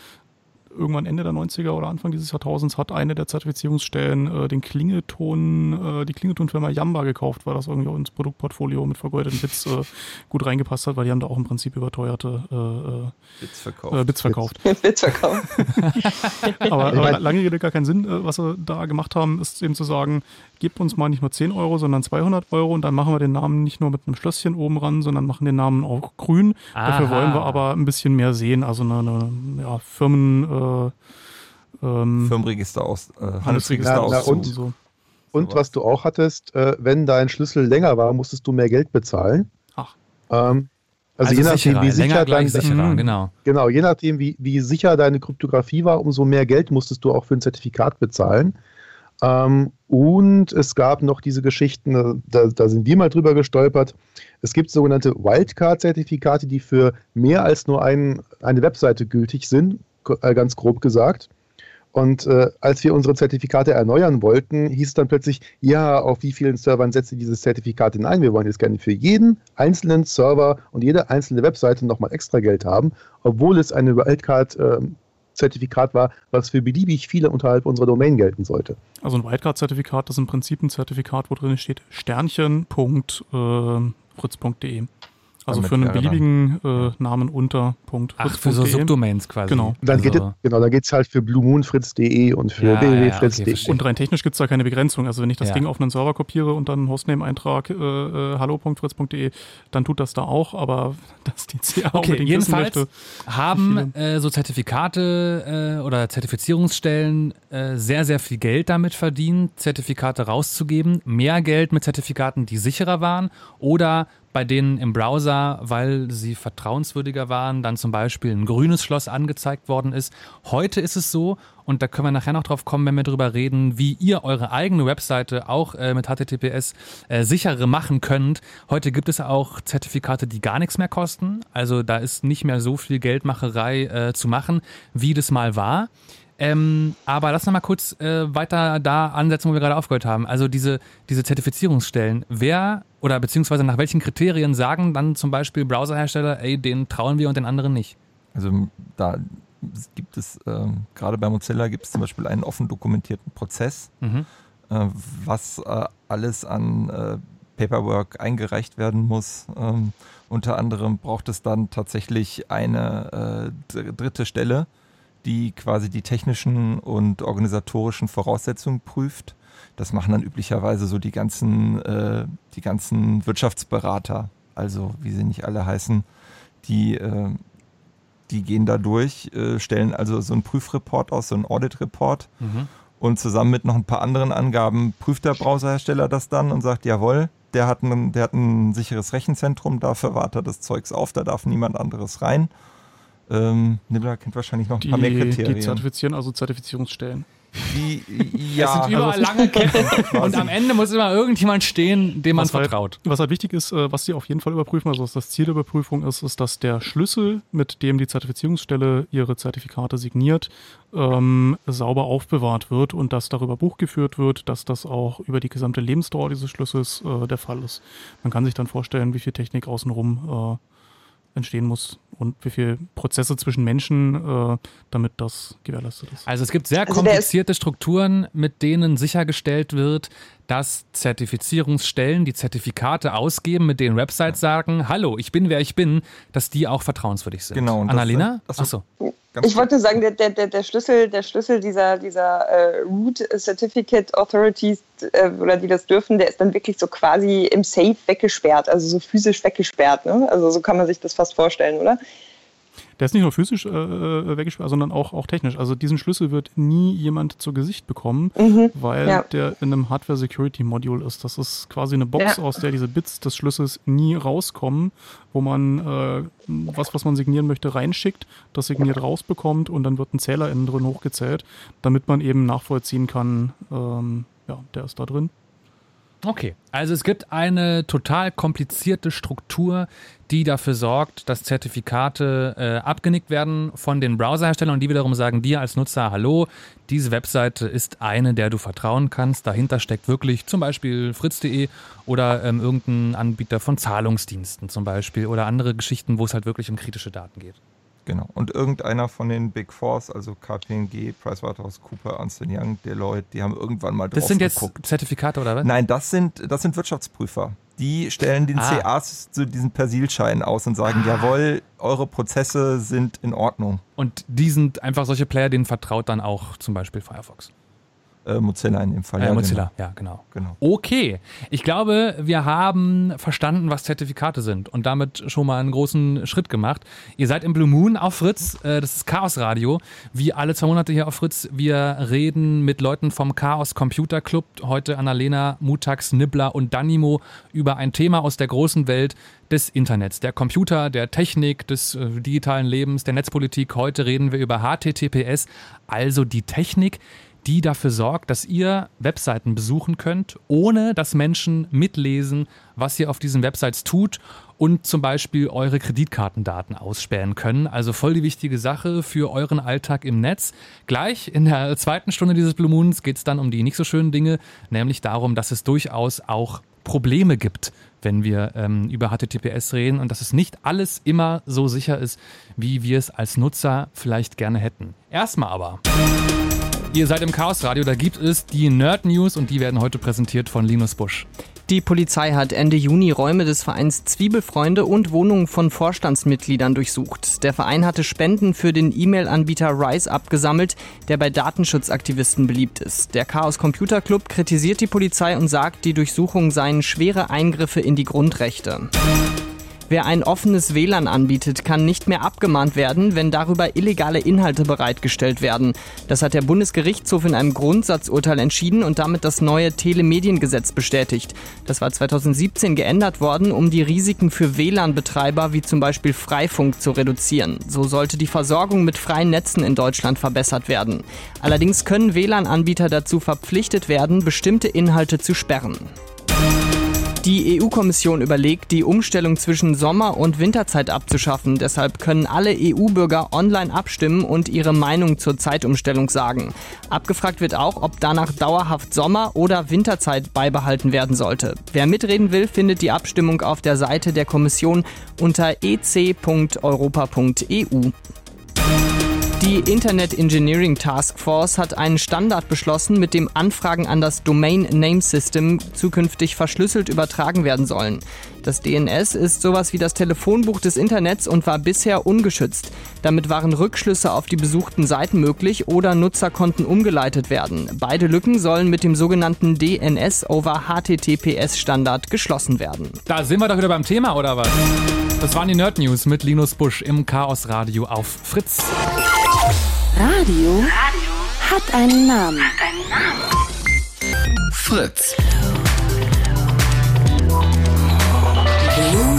[SPEAKER 5] irgendwann Ende der 90er oder Anfang dieses Jahrtausends hat eine der Zertifizierungsstellen äh, den Klingelton, äh, die Klingeltonfirma Yamba gekauft, weil das irgendwie auch ins Produktportfolio mit vergeudeten Bits äh, gut reingepasst hat, weil die haben da auch im Prinzip überteuerte äh, äh,
[SPEAKER 3] Bits verkauft.
[SPEAKER 5] äh, Bits verkauft.
[SPEAKER 1] Witzverkauf.
[SPEAKER 5] Aber,
[SPEAKER 4] Ich
[SPEAKER 5] aber
[SPEAKER 4] mein-
[SPEAKER 5] lange Rede gar keinen Sinn. Äh, Was sie da gemacht haben, ist eben zu sagen, gebt uns mal nicht nur 10 Euro, sondern 200 Euro und dann machen wir den Namen nicht nur mit einem Schlösschen oben ran, sondern machen den Namen auch grün. Dafür
[SPEAKER 2] Aha.
[SPEAKER 5] wollen wir aber ein bisschen mehr sehen. Also eine, eine ja, Firmen, äh, ähm,
[SPEAKER 3] Firmenregister aus,
[SPEAKER 5] äh, Handelsregister aus
[SPEAKER 4] und, und, so. und was du auch hattest, äh, wenn dein Schlüssel länger war, musstest du mehr Geld bezahlen.
[SPEAKER 5] Ach.
[SPEAKER 4] Ähm, also, also, je nachdem, sicherer, wie sicher dein,
[SPEAKER 2] sicherer, mhm. genau.
[SPEAKER 4] genau, je nachdem, wie, wie sicher deine Kryptographie war, umso mehr Geld musstest du auch für ein Zertifikat bezahlen. Ähm, und es gab noch diese Geschichten, da, da, sind wir mal drüber gestolpert. Es gibt sogenannte Wildcard-Zertifikate, die für mehr als nur ein, eine Webseite gültig sind, äh, ganz grob gesagt. Und äh, als wir unsere Zertifikate erneuern wollten, hieß es dann plötzlich, ja, auf wie vielen Servern setzt ihr dieses Zertifikat denn ein? Wir wollen jetzt gerne für jeden einzelnen Server und jede einzelne Webseite nochmal extra Geld haben, obwohl es eine Wildcard-Zertifikat äh, war, was für beliebig viele unterhalb unserer Domain gelten sollte.
[SPEAKER 5] Also ein Wildcard-Zertifikat ist im Prinzip ein Zertifikat, wo drin steht Sternchen.fritz.de. Äh, also für einen beliebigen äh, Namen unter Punkt.
[SPEAKER 2] Ach, für so Subdomains quasi.
[SPEAKER 5] Genau.
[SPEAKER 4] Dann
[SPEAKER 2] also.
[SPEAKER 4] geht es, genau, geht es halt für bluemoonfritz.de und für ja, www.fritz.de. Ja, okay,
[SPEAKER 5] und rein technisch gibt es da keine Begrenzung. Also wenn ich das ja. Ding auf einen Server kopiere und dann Hostname-Eintrag äh, äh, hallo.fritz.de, dann tut das da auch, aber dass die CA
[SPEAKER 2] okay, unbedingt jedenfalls möchte, haben äh, so Zertifikate äh, oder Zertifizierungsstellen äh, sehr, sehr viel Geld damit verdient, Zertifikate rauszugeben. Mehr Geld mit Zertifikaten, die sicherer waren oder bei denen im Browser, weil sie vertrauenswürdiger waren, dann zum Beispiel ein grünes Schloss angezeigt worden ist. Heute ist es so, und da können wir nachher noch drauf kommen, wenn wir darüber reden, wie ihr eure eigene Webseite auch äh, mit HTTPS äh, sichere machen könnt. Heute gibt es auch Zertifikate, die gar nichts mehr kosten. Also da ist nicht mehr so viel Geldmacherei äh, zu machen, wie das mal war. Ähm, aber lass noch mal kurz äh, weiter da ansetzen, wo wir gerade aufgehört haben. Also diese, diese Zertifizierungsstellen. Wer oder beziehungsweise nach welchen Kriterien sagen dann zum Beispiel Browserhersteller, ey, den trauen wir und den anderen nicht?
[SPEAKER 3] Also da gibt es, äh, gerade bei Mozilla gibt es zum Beispiel einen offen dokumentierten Prozess, mhm. äh, was äh, alles an äh, Paperwork eingereicht werden muss. Ähm, unter anderem braucht es dann tatsächlich eine äh, dritte Stelle, die quasi die technischen und organisatorischen Voraussetzungen prüft. Das machen dann üblicherweise so die ganzen, äh, die ganzen Wirtschaftsberater, also wie sie nicht alle heißen, die, äh, die gehen da durch, äh, stellen also so einen Prüfreport aus, so einen Audit-Report. Mhm. Und zusammen mit noch ein paar anderen Angaben prüft der Browserhersteller das dann und sagt, jawohl, der hat ein, der hat ein sicheres Rechenzentrum, dafür wahrt er das Zeugs auf, da darf niemand anderes rein. Ähm, Nibbler kennt wahrscheinlich noch ein
[SPEAKER 5] die,
[SPEAKER 3] paar mehr Kriterien.
[SPEAKER 5] Die zertifizieren also Zertifizierungsstellen.
[SPEAKER 2] Die, ja, es sind überall also lange Ketten. und am Ende muss immer irgendjemand stehen, dem man was halt- vertraut.
[SPEAKER 5] Halt, was halt wichtig ist, äh, was sie auf jeden Fall überprüfen, also was das Ziel der Überprüfung ist, ist, dass der Schlüssel, mit dem die Zertifizierungsstelle ihre Zertifikate signiert, ähm, sauber aufbewahrt wird und dass darüber Buch geführt wird, dass das auch über die gesamte Lebensdauer dieses Schlüssels äh, der Fall ist. Man kann sich dann vorstellen, wie viel Technik außenrum äh, entstehen muss und wie viele Prozesse zwischen Menschen, äh, damit das gewährleistet ist.
[SPEAKER 2] Also es gibt sehr also komplizierte Strukturen, mit denen sichergestellt wird, dass Zertifizierungsstellen, die Zertifikate ausgeben, mit denen Websites sagen, hallo, ich bin wer ich bin, dass die auch vertrauenswürdig sind.
[SPEAKER 3] Genau.
[SPEAKER 2] Annalena?
[SPEAKER 1] Das, das, Achso. Ich wollte sagen, der, der, der Schlüssel, der Schlüssel dieser, dieser äh, Root Certificate Authorities äh, oder die das dürfen, der ist dann wirklich so quasi im Safe weggesperrt, also so physisch weggesperrt. Ne? Also so kann man sich das fast vorstellen, oder?
[SPEAKER 5] Der ist nicht nur physisch äh, äh, weggesperrt, sondern auch, auch technisch. Also diesen Schlüssel wird nie jemand zu Gesicht bekommen, mhm, weil ja. der in einem Hardware-Security-Module ist. Das ist quasi eine Box, ja. aus der diese Bits des Schlüssels nie rauskommen, wo man äh, was, was man signieren möchte, reinschickt, das signiert rausbekommt und dann wird ein Zähler innen drin hochgezählt, damit man eben nachvollziehen kann, ähm, ja, der ist da drin.
[SPEAKER 2] Okay, also es gibt eine total komplizierte Struktur, die dafür sorgt, dass Zertifikate äh, abgenickt werden von den Browserherstellern und die wiederum sagen dir als Nutzer, hallo, diese Webseite ist eine, der du vertrauen kannst. Dahinter steckt wirklich zum Beispiel fritz.de oder ähm, irgendein Anbieter von Zahlungsdiensten zum Beispiel oder andere Geschichten, wo es halt wirklich um kritische Daten geht.
[SPEAKER 3] Genau. Und irgendeiner von den Big Fours, also KPMG, PricewaterhouseCooper, Ernst Young, Deloitte, die haben irgendwann mal drauf
[SPEAKER 2] Das sind jetzt geguckt. Zertifikate oder was?
[SPEAKER 3] Nein, das sind, das sind Wirtschaftsprüfer. Die stellen den ah. CAs zu diesen Persilschein aus und sagen, ah. jawohl, eure Prozesse sind in Ordnung.
[SPEAKER 2] Und die sind einfach solche Player, denen vertraut dann auch zum Beispiel Firefox.
[SPEAKER 3] Äh, Mozilla in dem Fall.
[SPEAKER 2] Äh, ja, Mozilla, genau. ja, genau. genau. Okay, ich glaube, wir haben verstanden, was Zertifikate sind und damit schon mal einen großen Schritt gemacht. Ihr seid im Blue Moon auf Fritz, äh, das ist Chaos Radio, wie alle zwei Monate hier auf Fritz. Wir reden mit Leuten vom Chaos Computer Club, heute Annalena, Mutax, Nibbler und Danimo über ein Thema aus der großen Welt des Internets, der Computer, der Technik, des äh, digitalen Lebens, der Netzpolitik. Heute reden wir über HTTPS, also die Technik, die dafür sorgt, dass ihr Webseiten besuchen könnt, ohne dass Menschen mitlesen, was ihr auf diesen Websites tut und zum Beispiel eure Kreditkartendaten ausspähen können. Also voll die wichtige Sache für euren Alltag im Netz. Gleich in der zweiten Stunde dieses Blue Moons geht es dann um die nicht so schönen Dinge, nämlich darum, dass es durchaus auch Probleme gibt, wenn wir ähm, über HTTPS reden und dass es nicht alles immer so sicher ist, wie wir es als Nutzer vielleicht gerne hätten. Erstmal aber. Ihr seid im Chaos Radio, da gibt es die Nerd News und die werden heute präsentiert von Linus Busch.
[SPEAKER 9] Die Polizei hat Ende Juni Räume des Vereins Zwiebelfreunde und Wohnungen von Vorstandsmitgliedern durchsucht. Der Verein hatte Spenden für den E-Mail-Anbieter Rise abgesammelt, der bei Datenschutzaktivisten beliebt ist. Der Chaos Computer Club kritisiert die Polizei und sagt, die Durchsuchungen seien schwere Eingriffe in die Grundrechte. Wer ein offenes WLAN anbietet, kann nicht mehr abgemahnt werden, wenn darüber illegale Inhalte bereitgestellt werden. Das hat der Bundesgerichtshof in einem Grundsatzurteil entschieden und damit das neue Telemediengesetz bestätigt. Das war 2017 geändert worden, um die Risiken für WLAN-Betreiber wie zum Beispiel Freifunk zu reduzieren. So sollte die Versorgung mit freien Netzen in Deutschland verbessert werden. Allerdings können WLAN-Anbieter dazu verpflichtet werden, bestimmte Inhalte zu sperren. Die EU-Kommission überlegt, die Umstellung zwischen Sommer- und Winterzeit abzuschaffen. Deshalb können alle EU-Bürger online abstimmen und ihre Meinung zur Zeitumstellung sagen. Abgefragt wird auch, ob danach dauerhaft Sommer- oder Winterzeit beibehalten werden sollte. Wer mitreden will, findet die Abstimmung auf der Seite der Kommission unter ec.europa.eu. Die Internet Engineering Task Force hat einen Standard beschlossen, mit dem Anfragen an das Domain Name System zukünftig verschlüsselt übertragen werden sollen. Das DNS ist sowas wie das Telefonbuch des Internets und war bisher ungeschützt. Damit waren Rückschlüsse auf die besuchten Seiten möglich oder Nutzer konnten umgeleitet werden. Beide Lücken sollen mit dem sogenannten DNS over HTTPS Standard geschlossen werden.
[SPEAKER 2] Da sind wir doch wieder beim Thema, oder was? Das waren die Nerd News mit Linus Busch im Chaos Radio auf Fritz.
[SPEAKER 7] Radio, Radio hat einen Namen. Hat einen Namen.
[SPEAKER 10] Fritz.
[SPEAKER 2] Blue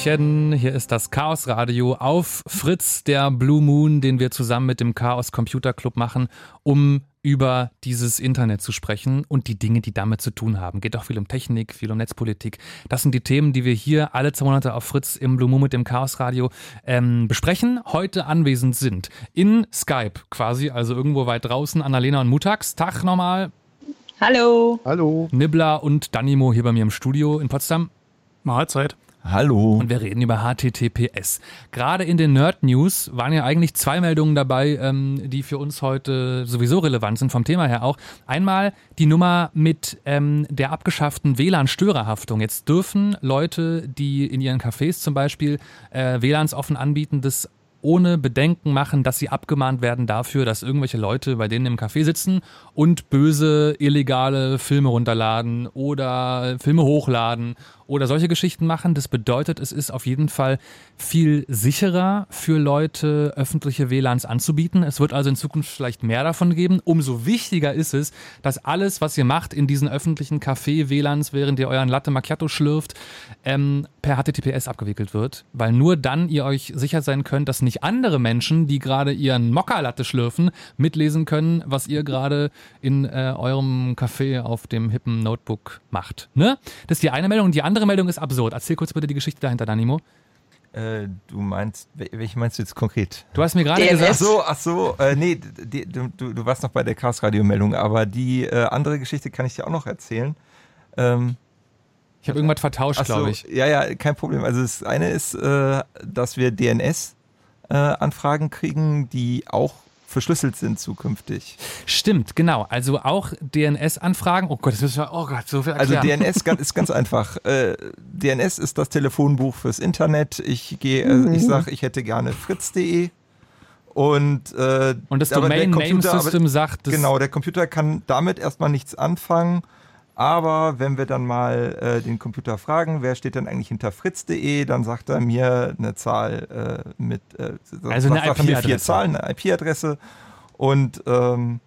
[SPEAKER 2] Tachchen, hier ist das Chaos Radio auf Fritz, der Blue Moon, den wir zusammen mit dem Chaos Computer Club machen, um über dieses Internet zu sprechen und die Dinge, die damit zu tun haben. Geht auch viel um Technik, viel um Netzpolitik. Das sind die Themen, die wir hier alle zwei Monate auf Fritz im Blue Moon mit dem Chaos Radio ähm, besprechen. Heute anwesend sind in Skype quasi, also irgendwo weit draußen, Annalena und Mutax. Tag nochmal.
[SPEAKER 1] Hallo.
[SPEAKER 4] Hallo.
[SPEAKER 2] Nibbler und Danimo hier bei mir im Studio in Potsdam.
[SPEAKER 5] Mahlzeit.
[SPEAKER 3] Hallo.
[SPEAKER 2] Und wir reden über HTTPS. Gerade in den Nerd News waren ja eigentlich zwei Meldungen dabei, ähm, die für uns heute sowieso relevant sind, vom Thema her auch. Einmal die Nummer mit ähm, der abgeschafften WLAN-Störerhaftung. Jetzt dürfen Leute, die in ihren Cafés zum Beispiel äh, WLANs offen anbieten, das ohne Bedenken machen, dass sie abgemahnt werden dafür, dass irgendwelche Leute bei denen im Café sitzen und böse, illegale Filme runterladen oder Filme hochladen oder solche Geschichten machen. Das bedeutet, es ist auf jeden Fall viel sicherer für Leute, öffentliche WLANs anzubieten. Es wird also in Zukunft vielleicht mehr davon geben. Umso wichtiger ist es, dass alles, was ihr macht in diesen öffentlichen Café-WLANs, während ihr euren Latte Macchiato schlürft, ähm, per HTTPS abgewickelt wird. Weil nur dann ihr euch sicher sein könnt, dass nicht andere Menschen, die gerade ihren Mokka-Latte schlürfen, mitlesen können, was ihr gerade in äh, eurem Café auf dem hippen Notebook macht. Ne? Das ist die eine Meldung. Die andere Meldung ist absurd. Erzähl kurz bitte die Geschichte dahinter, Danimo.
[SPEAKER 3] Äh, du meinst, welche meinst du jetzt konkret?
[SPEAKER 2] Du hast mir gerade gesagt.
[SPEAKER 3] Ach so, ach so, äh, nee, die, du, du warst noch bei der Chaos-Radio-Meldung, aber die äh, andere Geschichte kann ich dir auch noch erzählen. Ähm,
[SPEAKER 2] ich habe irgendwas vertauscht,
[SPEAKER 3] so,
[SPEAKER 2] glaube ich.
[SPEAKER 3] Ja, ja, kein Problem. Also das eine ist, äh, dass wir DNS-Anfragen äh, kriegen, die auch verschlüsselt sind zukünftig.
[SPEAKER 2] Stimmt, genau. Also auch DNS-Anfragen. Oh Gott, das müssen wir, oh Gott, so viel
[SPEAKER 3] Also
[SPEAKER 2] erklären.
[SPEAKER 3] DNS ist ganz einfach. Äh, DNS ist das Telefonbuch fürs Internet. Ich gehe, äh,
[SPEAKER 2] Mhm.
[SPEAKER 3] ich sage, ich hätte gerne fritz.de. Und, äh,
[SPEAKER 2] Und das
[SPEAKER 3] aber der
[SPEAKER 2] Domain Name
[SPEAKER 3] Computer-
[SPEAKER 2] System sagt, das
[SPEAKER 3] Genau, der Computer kann damit erstmal nichts anfangen. Aber wenn wir dann mal äh, den Computer fragen, wer steht denn eigentlich hinter fritz.de, dann sagt er mir eine Zahl äh, mit, äh,
[SPEAKER 2] Also eine
[SPEAKER 3] mir vier. Zahlen, eine IP-Adresse und ähm,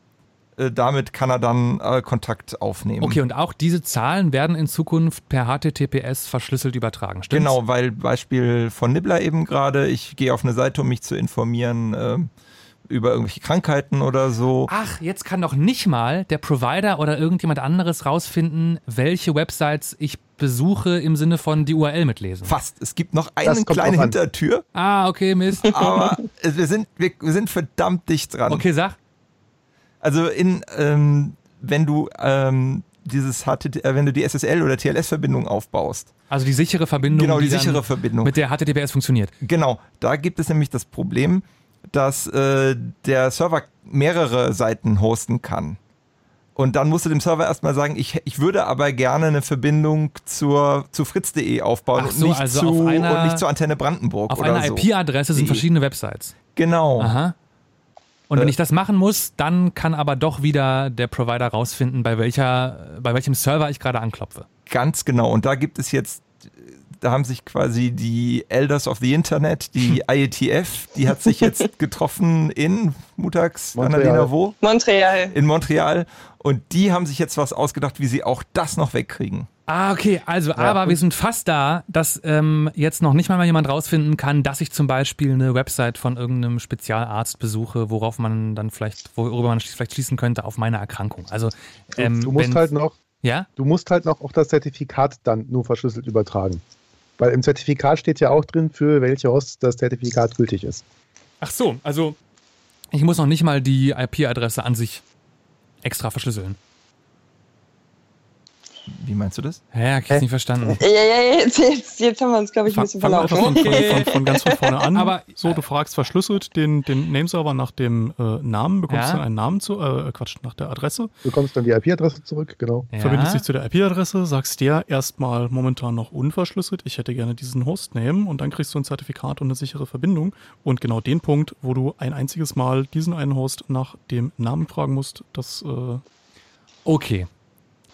[SPEAKER 3] äh, damit kann er dann äh, Kontakt aufnehmen.
[SPEAKER 2] Okay, und auch diese Zahlen werden in Zukunft per HTTPS verschlüsselt übertragen, stimmt's?
[SPEAKER 3] Genau, weil Beispiel von Nibbler eben gerade, ich gehe auf eine Seite, um mich zu informieren ähm, über irgendwelche Krankheiten oder so.
[SPEAKER 2] Ach, jetzt kann doch nicht mal der Provider oder irgendjemand anderes rausfinden, welche Websites ich besuche im Sinne von die URL mitlesen.
[SPEAKER 3] Fast. Es gibt noch eine kleine. Hintertür,
[SPEAKER 2] Ah, okay, Mist.
[SPEAKER 3] aber wir sind, wir, wir sind verdammt dicht dran.
[SPEAKER 2] Okay, sag.
[SPEAKER 3] Also in, ähm, wenn du ähm, dieses HTT, äh, wenn du die SSL oder TLS-Verbindung aufbaust,
[SPEAKER 2] Also die sichere Verbindung,
[SPEAKER 3] Genau, die
[SPEAKER 2] dann
[SPEAKER 3] sichere Verbindung.
[SPEAKER 2] mit der HTTPS funktioniert.
[SPEAKER 3] Genau, da gibt es nämlich das Problem, dass äh, der Server mehrere Seiten hosten kann. Und dann musst du dem Server erstmal sagen, ich, ich würde aber gerne eine Verbindung zur, zu fritz.de aufbauen
[SPEAKER 2] Ach
[SPEAKER 3] und,
[SPEAKER 2] so,
[SPEAKER 3] nicht
[SPEAKER 2] also
[SPEAKER 3] zu,
[SPEAKER 2] einer-
[SPEAKER 3] und nicht zur Antenne Brandenburg
[SPEAKER 2] Auf einer
[SPEAKER 3] so.
[SPEAKER 2] IP-Adresse sind verschiedene Websites.
[SPEAKER 3] Genau.
[SPEAKER 2] Aha. Und wenn
[SPEAKER 3] Äh.
[SPEAKER 2] ich das machen muss, dann kann aber doch wieder der Provider rausfinden, bei welcher, bei welchem Server ich gerade anklopfe.
[SPEAKER 3] Ganz genau. Und da gibt es jetzt, da haben sich quasi die Elders of the Internet, die IETF, die hat sich jetzt getroffen in
[SPEAKER 4] Montreal.
[SPEAKER 3] Annalena, wo?
[SPEAKER 1] Montreal.
[SPEAKER 3] In Montreal. Und die haben sich jetzt was ausgedacht, wie sie auch das noch wegkriegen.
[SPEAKER 2] Ah, okay. Also, aber wir sind fast da, dass ähm, jetzt noch nicht mal jemand rausfinden kann, dass ich zum Beispiel eine Website von irgendeinem Spezialarzt besuche, worauf man dann vielleicht, worüber man vielleicht schließen könnte auf meine Erkrankung. Also, ähm,
[SPEAKER 4] du musst halt noch,
[SPEAKER 2] ja?
[SPEAKER 4] du musst halt noch auch das Zertifikat dann nur verschlüsselt übertragen. Weil im Zertifikat steht ja auch drin, für welche Hosts das Zertifikat gültig ist.
[SPEAKER 2] Ach so, also ich muss noch nicht mal die IP-Adresse an sich extra verschlüsseln.
[SPEAKER 3] Wie meinst du das?
[SPEAKER 2] Ja, ich hab's nicht verstanden.
[SPEAKER 1] Ja, ja, ja, jetzt, jetzt, jetzt haben wir uns, glaube ich, ein bisschen
[SPEAKER 5] fangen wir einfach
[SPEAKER 1] verlaufen.
[SPEAKER 5] von, von, von, von ganz von vorne an.
[SPEAKER 2] Aber-
[SPEAKER 5] so, du fragst verschlüsselt den, den Nameserver nach dem äh, Namen, bekommst
[SPEAKER 2] Ja.
[SPEAKER 5] dann einen Namen zu, äh, Quatsch, nach der Adresse,
[SPEAKER 4] Du bekommst dann die IP-Adresse zurück, genau.
[SPEAKER 2] Ja.
[SPEAKER 5] verbindest dich zu der IP-Adresse, sagst der erstmal momentan noch unverschlüsselt, ich hätte gerne diesen Hostname und dann kriegst du ein Zertifikat und eine sichere Verbindung. Und genau den Punkt, wo du ein einziges Mal diesen einen Host nach dem Namen fragen musst, das äh,
[SPEAKER 2] Okay.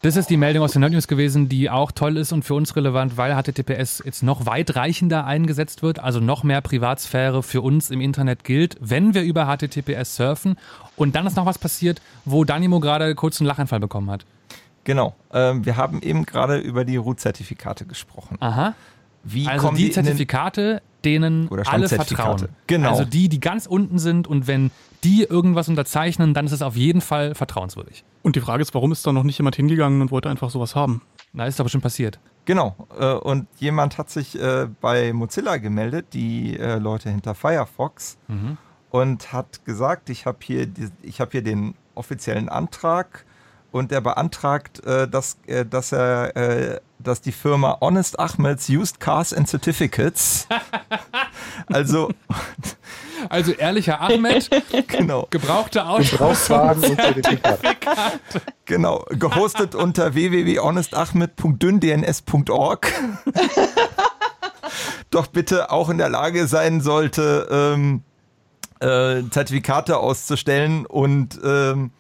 [SPEAKER 2] Das ist die Meldung aus den Nerd News gewesen, die auch toll ist und für uns relevant, weil HTTPS jetzt noch weitreichender eingesetzt wird, also noch mehr Privatsphäre für uns im Internet gilt, wenn wir über HTTPS surfen. Und dann ist noch was passiert, wo Danimo gerade kurz einen Lachanfall bekommen hat.
[SPEAKER 3] Genau. Ähm, wir haben eben gerade über die Root-Zertifikate gesprochen.
[SPEAKER 2] Aha.
[SPEAKER 3] Wie
[SPEAKER 2] Also die Zertifikate, denen alle vertrauen.
[SPEAKER 3] Genau.
[SPEAKER 2] Also die, die ganz unten sind und wenn die irgendwas unterzeichnen, dann ist es auf jeden Fall vertrauenswürdig.
[SPEAKER 5] und die Frage ist, warum ist da noch nicht jemand hingegangen und wollte einfach sowas haben?
[SPEAKER 2] Na, ist doch bestimmt passiert.
[SPEAKER 3] Genau. Äh, und jemand hat sich äh, bei Mozilla gemeldet, die äh, Leute hinter Firefox,
[SPEAKER 2] Mhm.
[SPEAKER 3] und hat gesagt, ich habe hier, ich hab hier den offiziellen Antrag und er beantragt, äh, dass, äh, dass er, äh, dass die Firma Honest Ahmeds Used Cars and Certificates, also
[SPEAKER 2] Also ehrlicher Ahmed,
[SPEAKER 3] genau,
[SPEAKER 2] gebrauchte Autos.
[SPEAKER 4] Gebrauchtwagen und Zertifikat.
[SPEAKER 3] genau, gehostet unter www.honestahmed.dünndns.org. Doch bitte auch in der Lage sein sollte, ähm, äh, Zertifikate auszustellen und ähm,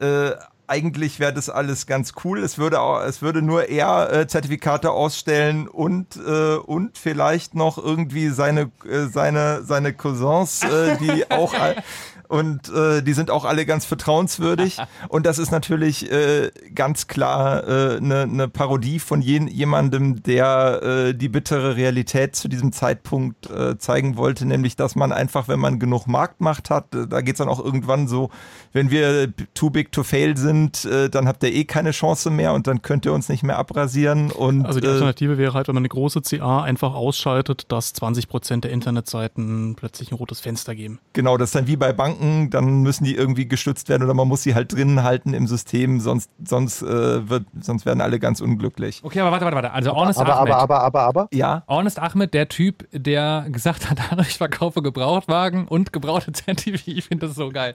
[SPEAKER 3] äh, eigentlich wäre das alles ganz cool. Es würde, auch, es würde nur er äh, Zertifikate ausstellen und, äh, und vielleicht noch irgendwie seine, äh, seine, seine Cousins, äh, die auch und äh, die sind auch alle ganz vertrauenswürdig. Und das ist natürlich äh, ganz klar eine äh, ne, ne Parodie von jen, jemandem, der äh, die bittere Realität zu diesem Zeitpunkt äh, zeigen wollte, nämlich dass man einfach, wenn man genug Marktmacht hat, äh, da geht's dann auch irgendwann so, wenn wir too big to fail sind, dann habt ihr eh keine Chance mehr und dann könnt ihr uns nicht mehr abrasieren. Und,
[SPEAKER 5] also die Alternative wäre halt, wenn man eine große CA einfach ausschaltet, dass 20 Prozent der Internetseiten plötzlich ein rotes Fenster geben.
[SPEAKER 3] Genau, das ist dann wie bei Banken Banken, dann müssen die irgendwie gestützt werden oder man muss sie halt drinnen halten im System, sonst, sonst, äh, wird, sonst werden alle ganz unglücklich.
[SPEAKER 2] Okay, aber warte, warte, warte. Also Honest
[SPEAKER 4] aber,
[SPEAKER 2] Ahmed.
[SPEAKER 4] Aber, aber, aber, aber?
[SPEAKER 2] Ja. Honest Ahmed, der Typ, der gesagt hat, ich verkaufe Gebrauchtwagen und gebrauchte ZTV, ich finde das so geil.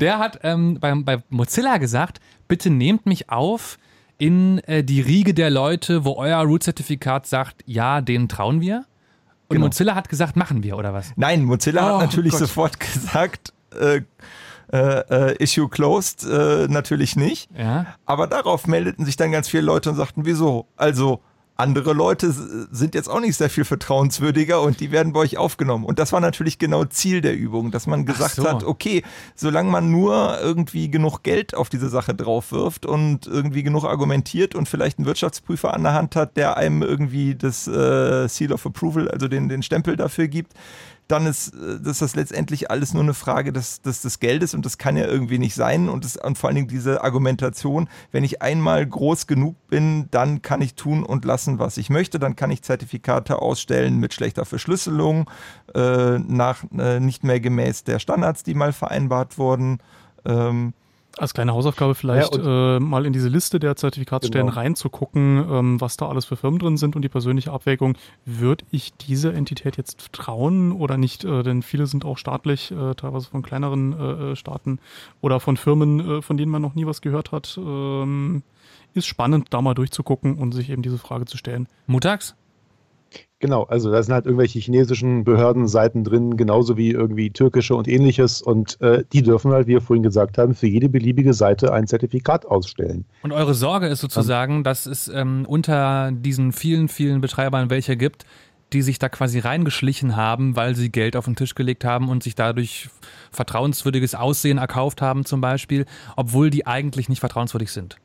[SPEAKER 2] Der hat ähm, bei, bei Mozilla gesagt, bitte nehmt mich auf in äh, die Riege der Leute, wo euer Root-Zertifikat sagt, ja, denen trauen wir. Und genau. Mozilla hat gesagt, machen wir, oder was?
[SPEAKER 3] Nein, Mozilla oh, hat natürlich Gott. sofort gesagt, äh, äh, Issue closed, äh, natürlich nicht.
[SPEAKER 2] Ja.
[SPEAKER 3] Aber darauf meldeten sich dann ganz viele Leute und sagten, wieso? Also andere Leute sind jetzt auch nicht sehr viel vertrauenswürdiger und die werden bei euch aufgenommen. Und das war natürlich genau Ziel der Übung, dass man gesagt so. hat, okay, solange man nur irgendwie genug Geld auf diese Sache drauf wirft und irgendwie genug argumentiert und vielleicht einen Wirtschaftsprüfer an der Hand hat, der einem irgendwie das äh, Seal of Approval, also den, den Stempel dafür gibt, dann ist, äh, ist das letztendlich alles nur eine Frage des, des, des Geldes und das kann ja irgendwie nicht sein. Und, das, und vor allen Dingen diese Argumentation, wenn ich einmal groß genug bin, dann kann ich tun und lassen, was ich möchte. Dann kann ich Zertifikate ausstellen mit schlechter Verschlüsselung, äh, nach äh, nicht mehr gemäß der Standards, die mal vereinbart wurden. Ähm,
[SPEAKER 5] als kleine Hausaufgabe vielleicht ja, äh, mal in diese Liste der Zertifikatsstellen genau. reinzugucken, ähm, was da alles für Firmen drin sind und die persönliche Abwägung. Würde ich dieser Entität jetzt trauen oder nicht? Äh, denn viele sind auch staatlich, äh, teilweise von kleineren äh, äh, Staaten oder von Firmen, äh, von denen man noch nie was gehört hat. Ähm, ist spannend, da mal durchzugucken und sich eben diese Frage zu stellen.
[SPEAKER 2] Mutags?
[SPEAKER 4] Genau, also da sind halt irgendwelche chinesischen Behördenseiten drin, genauso wie irgendwie türkische und ähnliches. Und äh, die dürfen halt, wie wir vorhin gesagt haben, für jede beliebige Seite ein Zertifikat ausstellen.
[SPEAKER 2] Und eure Sorge ist sozusagen, dass es ähm, unter diesen vielen, vielen Betreibern welche gibt, die sich da quasi reingeschlichen haben, weil sie Geld auf den Tisch gelegt haben und sich dadurch vertrauenswürdiges Aussehen erkauft haben zum Beispiel, obwohl die eigentlich nicht vertrauenswürdig sind.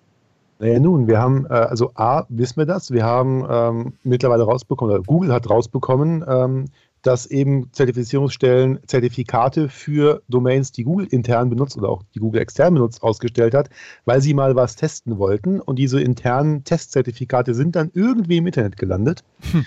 [SPEAKER 4] Naja, nun, wir haben, äh, also A, wissen wir das, wir haben ähm, mittlerweile rausbekommen, oder Google hat rausbekommen, ähm, dass eben Zertifizierungsstellen Zertifikate für Domains, die Google intern benutzt oder auch die Google extern benutzt, ausgestellt hat, weil sie mal was testen wollten. Und diese internen Testzertifikate sind dann irgendwie im Internet gelandet. Hm.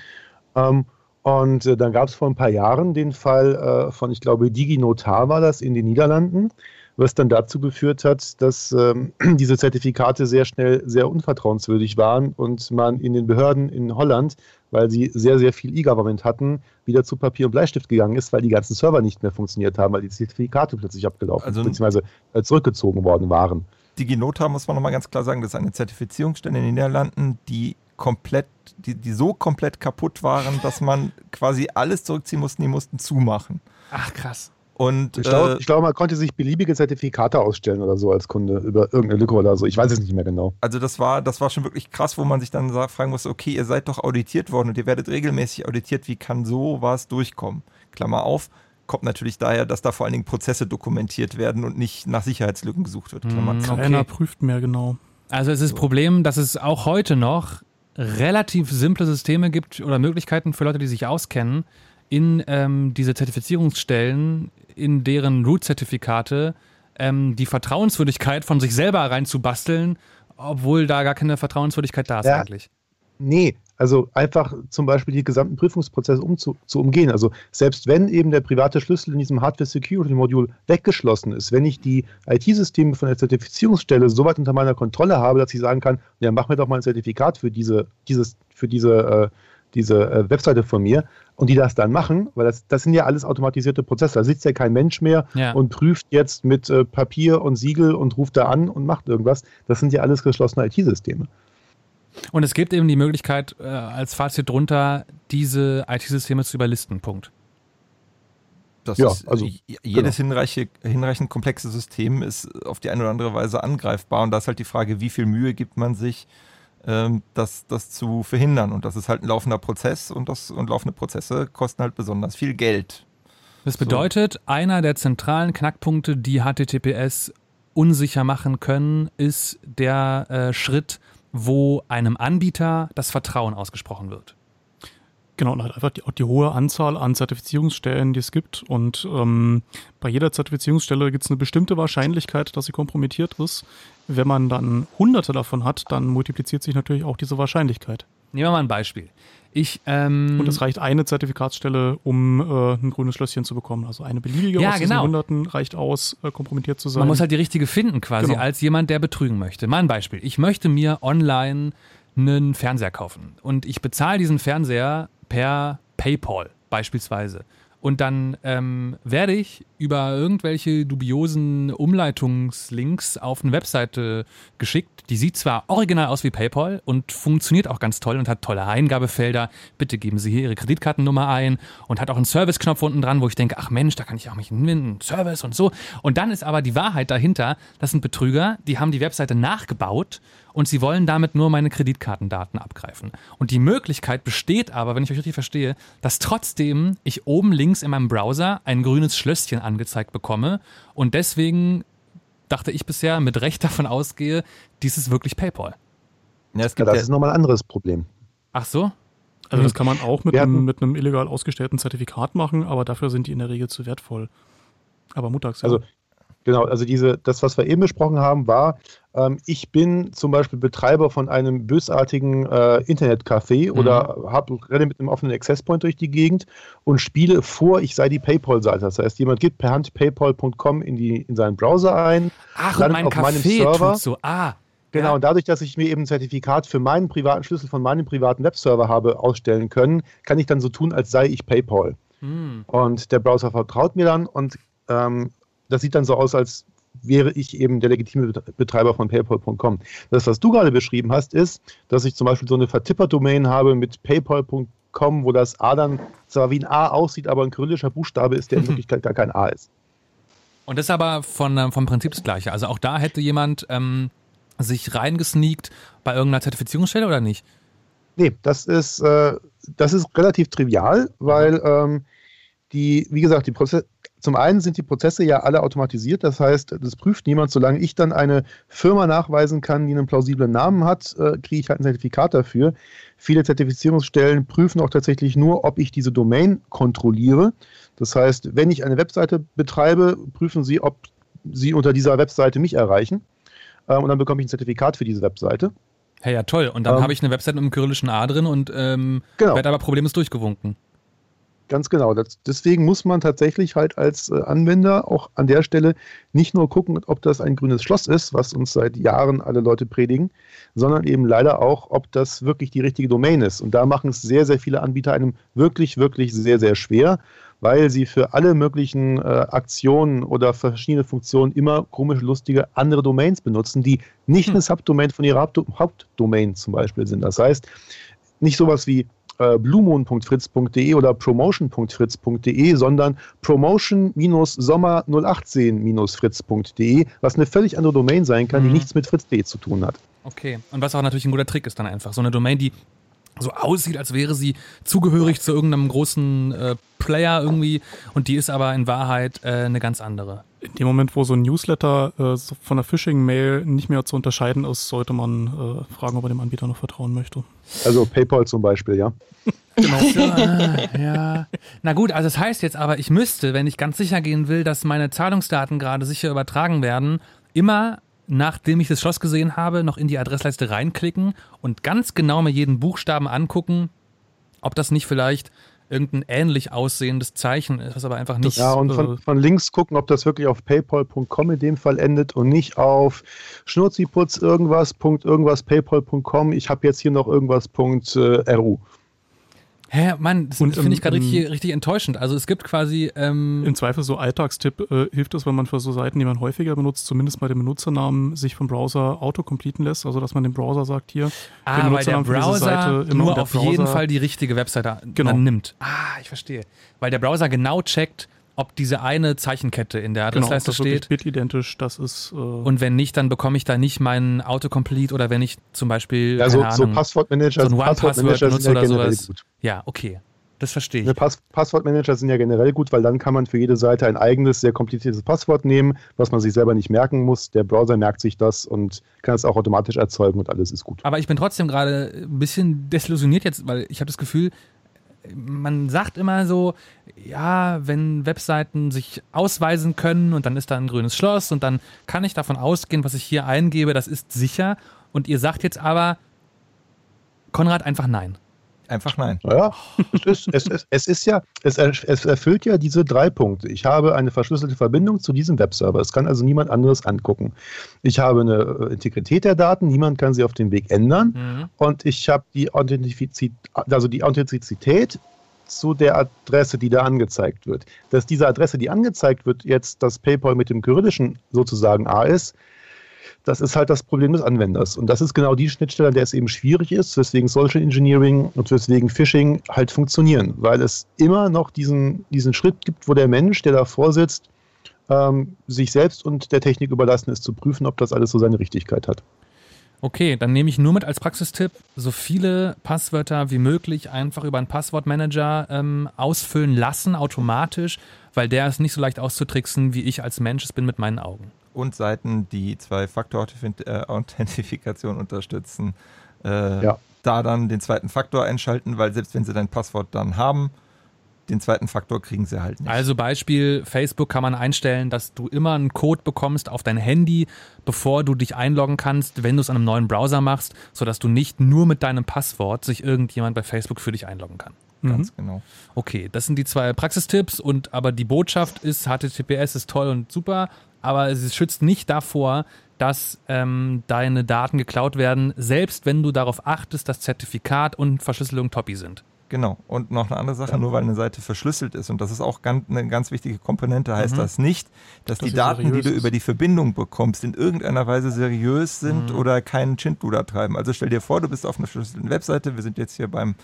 [SPEAKER 4] Ähm, und äh, dann gab es vor ein paar Jahren den Fall äh, von, ich glaube, DigiNotar war das in den Niederlanden was dann dazu geführt hat, dass ähm, diese Zertifikate sehr schnell sehr unvertrauenswürdig waren und man in den Behörden in Holland, weil sie sehr, sehr viel E-Government hatten, wieder zu Papier und Bleistift gegangen ist, weil die ganzen Server nicht mehr funktioniert haben, weil die Zertifikate plötzlich abgelaufen also, bzw. Äh, zurückgezogen worden waren.
[SPEAKER 3] DigiNota muss man nochmal ganz klar sagen, das ist eine Zertifizierungsstelle in den Niederlanden, die komplett, die, die so komplett kaputt waren, dass man quasi alles zurückziehen musste, die mussten zumachen.
[SPEAKER 2] Ach krass.
[SPEAKER 3] Und,
[SPEAKER 4] ich glaube, äh, glaub, man konnte sich beliebige Zertifikate ausstellen oder so als Kunde über irgendeine Lücke oder so. Ich weiß es nicht mehr genau.
[SPEAKER 3] Also das war, das war schon wirklich krass, wo man sich dann fragen muss, okay, ihr seid doch auditiert worden und ihr werdet regelmäßig auditiert. Wie kann so was durchkommen? Klammer auf, kommt natürlich daher, dass da vor allen Dingen Prozesse dokumentiert werden und nicht nach Sicherheitslücken gesucht wird.
[SPEAKER 5] Klammer mhm, Keiner prüft mehr genau.
[SPEAKER 2] Also es ist das Problem, dass es auch heute noch relativ simple Systeme gibt oder Möglichkeiten für Leute, die sich auskennen, in ähm, diese Zertifizierungsstellen in deren Root-Zertifikate ähm, die Vertrauenswürdigkeit von sich selber reinzubasteln, obwohl da gar keine Vertrauenswürdigkeit da ist ja, eigentlich.
[SPEAKER 4] Nee, also einfach zum Beispiel die gesamten Prüfungsprozesse um zu, zu, umgehen. Also selbst wenn eben der private Schlüssel in diesem Hardware Security Modul weggeschlossen ist, wenn ich die IT-Systeme von der Zertifizierungsstelle so weit unter meiner Kontrolle habe, dass ich sagen kann, ja, mach mir doch mal ein Zertifikat für diese, dieses, für diese äh, diese äh, Webseite von mir und die das dann machen, weil das, das sind ja alles automatisierte Prozesse. Da sitzt ja kein Mensch mehr ja. und prüft jetzt mit äh, Papier und Siegel und ruft da an und macht irgendwas. Das sind ja alles geschlossene IT-Systeme.
[SPEAKER 2] Und es gibt eben die Möglichkeit, äh, als Fazit drunter, diese IT-Systeme zu überlisten. Punkt.
[SPEAKER 3] Das ja, ist, also jedes genau. hinreichend, hinreichend komplexe System ist auf die eine oder andere Weise angreifbar und da ist halt die Frage, wie viel Mühe gibt man sich, ähm, das, das zu verhindern. Und das ist halt ein laufender Prozess und, das, und laufende Prozesse kosten halt besonders viel Geld.
[SPEAKER 2] Das bedeutet, so. einer der zentralen Knackpunkte, die HTTPS unsicher machen können, ist der äh, Schritt, wo einem Anbieter das Vertrauen ausgesprochen wird.
[SPEAKER 5] Genau, und halt einfach die, auch die hohe Anzahl an Zertifizierungsstellen, die es gibt. Und ähm, bei jeder Zertifizierungsstelle gibt es eine bestimmte Wahrscheinlichkeit, dass sie kompromittiert ist. Wenn man dann hunderte davon hat, dann multipliziert sich natürlich auch diese Wahrscheinlichkeit.
[SPEAKER 2] Nehmen wir mal ein Beispiel. Ich, ähm
[SPEAKER 5] und es reicht eine Zertifikatsstelle, um äh, ein grünes Schlösschen zu bekommen. Also eine beliebige
[SPEAKER 2] ja,
[SPEAKER 5] aus
[SPEAKER 2] genau.
[SPEAKER 5] Hunderten reicht aus, äh, kompromittiert zu sein.
[SPEAKER 2] Man muss halt die richtige finden quasi genau. als jemand, der betrügen möchte. Mal ein Beispiel. Ich möchte mir online einen Fernseher kaufen und ich bezahle diesen Fernseher per PayPal beispielsweise. Und dann ähm, werde ich über irgendwelche dubiosen Umleitungslinks auf eine Webseite geschickt. Die sieht zwar original aus wie PayPal und funktioniert auch ganz toll und hat tolle Eingabefelder. Bitte geben Sie hier Ihre Kreditkartennummer ein und hat auch einen Service-Knopf unten dran, wo ich denke, ach Mensch, da kann ich auch mich einen Service und so. Und dann ist aber die Wahrheit dahinter, das sind Betrüger, die haben die Webseite nachgebaut und sie wollen damit nur meine Kreditkartendaten abgreifen. Und die Möglichkeit besteht aber, wenn ich euch richtig verstehe, dass trotzdem ich oben links in meinem Browser ein grünes Schlösschen angezeigt bekomme und deswegen dachte ich bisher mit Recht davon ausgehe, dies ist wirklich PayPal.
[SPEAKER 4] Ja, es gibt ja, das ist nochmal ein anderes Problem.
[SPEAKER 2] Ach so?
[SPEAKER 5] Also das kann man auch mit einem, mit einem illegal ausgestellten Zertifikat machen, aber dafür sind die in der Regel zu wertvoll. Aber montags,
[SPEAKER 4] ja. Also Genau, also diese, das, was wir eben besprochen haben, war, ähm, ich bin zum Beispiel Betreiber von einem bösartigen äh, Internetcafé mhm. oder hab, renne mit einem offenen Access Point durch die Gegend und spiele vor, ich sei die PayPal-Seite. Das heißt, jemand gibt per Hand paypal.com in, in seinen Browser ein,
[SPEAKER 2] Ach, landet mein auf Café meinem Server. so. Ah,
[SPEAKER 4] Genau, ja. und dadurch, dass ich mir eben ein Zertifikat für meinen privaten Schlüssel von meinem privaten Webserver habe ausstellen können, kann ich dann so tun, als sei ich PayPal. Mhm. Und der Browser vertraut mir dann und ähm, das sieht dann so aus, als wäre ich eben der legitime Betreiber von PayPal.com. Das, was du gerade beschrieben hast, ist, dass ich zum Beispiel so eine Vertipper-Domain habe mit PayPal.com, wo das A dann zwar wie ein A aussieht, aber ein kyrillischer Buchstabe ist, der in Wirklichkeit gar kein A ist.
[SPEAKER 2] Und das ist aber von, ähm, vom Prinzip das Gleiche. Also auch da hätte jemand ähm, sich reingesneakt bei irgendeiner Zertifizierungsstelle oder nicht?
[SPEAKER 4] Nee, das ist, äh, das ist relativ trivial, weil ähm, die, wie gesagt, die Prozesse, zum einen sind die Prozesse ja alle automatisiert, das heißt, das prüft niemand. Solange ich dann eine Firma nachweisen kann, die einen plausiblen Namen hat, äh, kriege ich halt ein Zertifikat dafür. Viele Zertifizierungsstellen prüfen auch tatsächlich nur, ob ich diese Domain kontrolliere. Das heißt, wenn ich eine Webseite betreibe, prüfen sie, ob sie unter dieser Webseite mich erreichen. Ähm, und dann bekomme ich ein Zertifikat für diese Webseite.
[SPEAKER 2] Hey, ja, toll. Und dann ähm, habe ich eine Webseite mit einem kyrillischen A drin und ähm, genau. werde aber problemlos durchgewunken.
[SPEAKER 4] Ganz genau. Das, deswegen muss man tatsächlich halt als äh, Anwender auch an der Stelle nicht nur gucken, ob das ein grünes Schloss ist, was uns seit Jahren alle Leute predigen, sondern eben leider auch, ob das wirklich die richtige Domain ist. Und da machen es sehr, sehr viele Anbieter einem wirklich, wirklich sehr, sehr schwer, weil sie für alle möglichen äh, Aktionen oder verschiedene Funktionen immer komische, lustige andere Domains benutzen, die nicht hm. eine Subdomain von ihrer Hauptdomain zum Beispiel sind. Das heißt, nicht sowas wie äh, bluemoon.fritz.de oder promotion.fritz.de, sondern promotion-sommer018-fritz.de, was eine völlig andere Domain sein kann, mhm. die nichts mit fritz.de zu tun hat.
[SPEAKER 2] Okay, und was auch natürlich ein guter Trick ist dann einfach, so eine Domain, die so aussieht, als wäre sie zugehörig zu irgendeinem großen äh, Player irgendwie und die ist aber in Wahrheit äh, eine ganz andere.
[SPEAKER 5] In dem Moment, wo so ein Newsletter äh, so von einer Phishing-Mail nicht mehr zu unterscheiden ist, sollte man äh, fragen, ob er dem Anbieter noch vertrauen möchte.
[SPEAKER 4] Also PayPal zum Beispiel, ja.
[SPEAKER 2] Genau. ja, ja. Na gut, also das heißt jetzt aber, ich müsste, wenn ich ganz sicher gehen will, dass meine Zahlungsdaten gerade sicher übertragen werden, immer nachdem ich das Schloss gesehen habe, noch in die Adressleiste reinklicken und ganz genau mir jeden Buchstaben angucken, ob das nicht vielleicht irgendein ähnlich aussehendes Zeichen ist, was aber einfach nicht.
[SPEAKER 4] Ja, und von, von links gucken, ob das wirklich auf paypal.com in dem Fall endet und nicht auf schnurziputz irgendwas, Punkt irgendwas, paypal.com. Ich habe jetzt hier noch irgendwas, Punkt äh, RU.
[SPEAKER 2] Hä, Mann, das finde ich gerade richtig, richtig enttäuschend. Also es gibt quasi. Ähm
[SPEAKER 5] Im Zweifel so Alltagstipp äh, hilft es, wenn man für so Seiten, die man häufiger benutzt, zumindest mal den Benutzernamen sich vom Browser autocompleten lässt. Also dass man dem Browser sagt, hier,
[SPEAKER 2] ah, den weil der Browser nur auf Browser jeden Fall die richtige Webseite genau. nimmt. Ah, ich verstehe. Weil der Browser genau checkt, ob diese eine Zeichenkette in der
[SPEAKER 5] Genau,
[SPEAKER 2] Adressleiste
[SPEAKER 5] das ist wirklich
[SPEAKER 2] steht.
[SPEAKER 5] bitidentisch, das ist äh,
[SPEAKER 2] Und wenn nicht, dann bekomme ich da nicht meinen Autocomplete oder wenn ich zum Beispiel
[SPEAKER 4] Ja, so,
[SPEAKER 2] keine
[SPEAKER 4] so
[SPEAKER 2] Ahnung,
[SPEAKER 4] Passwortmanager,
[SPEAKER 2] so ein One-Password benutze oder
[SPEAKER 4] generell
[SPEAKER 2] sowas.
[SPEAKER 4] gut.
[SPEAKER 2] Ja, okay. Das verstehe ich.
[SPEAKER 4] Ne, Pass Passwortmanager sind ja generell gut, weil dann kann man für jede Seite ein eigenes, sehr kompliziertes Passwort nehmen, was man sich selber nicht merken muss. Der Browser merkt sich das und kann es auch automatisch erzeugen und alles ist gut.
[SPEAKER 2] Aber ich bin trotzdem gerade ein bisschen desillusioniert jetzt, weil ich habe das Gefühl, man sagt immer so, ja, wenn Webseiten sich ausweisen können und dann ist da ein grünes Schloss und dann kann ich davon ausgehen, was ich hier eingebe, das ist sicher. Und ihr sagt jetzt aber, Konrad, einfach nein.
[SPEAKER 3] Einfach nein.
[SPEAKER 4] Ja, es ist, es, ist, es ist ja, es, es erfüllt ja diese drei Punkte. Ich habe eine verschlüsselte Verbindung zu diesem Webserver. Es kann also niemand anderes angucken. Ich habe eine äh, Integrität der Daten, niemand kann sie auf dem Weg ändern. Und ich habe die Authentizität, also die Authentizität zu der Adresse, die da angezeigt wird. Dass diese Adresse, die angezeigt wird, jetzt das PayPal mit dem kyrillischen sozusagen A ist, das ist halt das Problem des Anwenders. Und das ist genau die Schnittstelle, an der es eben schwierig ist, weswegen Social Engineering und weswegen Phishing halt funktionieren. Weil es immer noch diesen, diesen Schritt gibt, wo der Mensch, der davor sitzt, ähm, sich selbst und der Technik überlassen ist, zu prüfen, ob das alles so seine Richtigkeit hat.
[SPEAKER 2] Okay, dann nehme ich nur mit als Praxistipp, so viele Passwörter wie möglich einfach über einen Passwortmanager ähm, ausfüllen lassen, automatisch, weil der ist nicht so leicht auszutricksen, wie ich als Mensch es bin mit meinen Augen.
[SPEAKER 3] Und Seiten, die Zwei-Faktor-Authentifikation unterstützen, äh,
[SPEAKER 4] Ja.
[SPEAKER 3] da dann den zweiten Faktor einschalten, weil selbst wenn sie dein Passwort dann haben, den zweiten Faktor kriegen sie halt nicht.
[SPEAKER 2] Also Beispiel Facebook kann man einstellen, dass du immer einen Code bekommst auf dein Handy, bevor du dich einloggen kannst, wenn du es an einem neuen Browser machst, sodass du nicht nur mit deinem Passwort sich irgendjemand bei Facebook für dich einloggen kann.
[SPEAKER 3] Ganz genau.
[SPEAKER 2] Okay, das sind die zwei Praxistipps und aber die Botschaft ist, HTTPS ist toll und super, aber es schützt nicht davor, dass ähm, deine Daten geklaut werden, selbst wenn du darauf achtest, dass Zertifikat und Verschlüsselung Toppi sind.
[SPEAKER 3] Genau. Und noch eine andere Sache, nur weil eine Seite verschlüsselt ist, und das ist auch ganz, eine ganz wichtige Komponente, heißt
[SPEAKER 2] Mhm.
[SPEAKER 3] das nicht, dass,
[SPEAKER 5] Dass
[SPEAKER 3] die Daten, die du
[SPEAKER 5] ist.
[SPEAKER 3] über die Verbindung bekommst, in irgendeiner Weise seriös sind
[SPEAKER 2] Mhm.
[SPEAKER 3] oder keinen Schindluder treiben. Also stell dir vor, du bist auf einer verschlüsselten Webseite, wir sind jetzt hier beim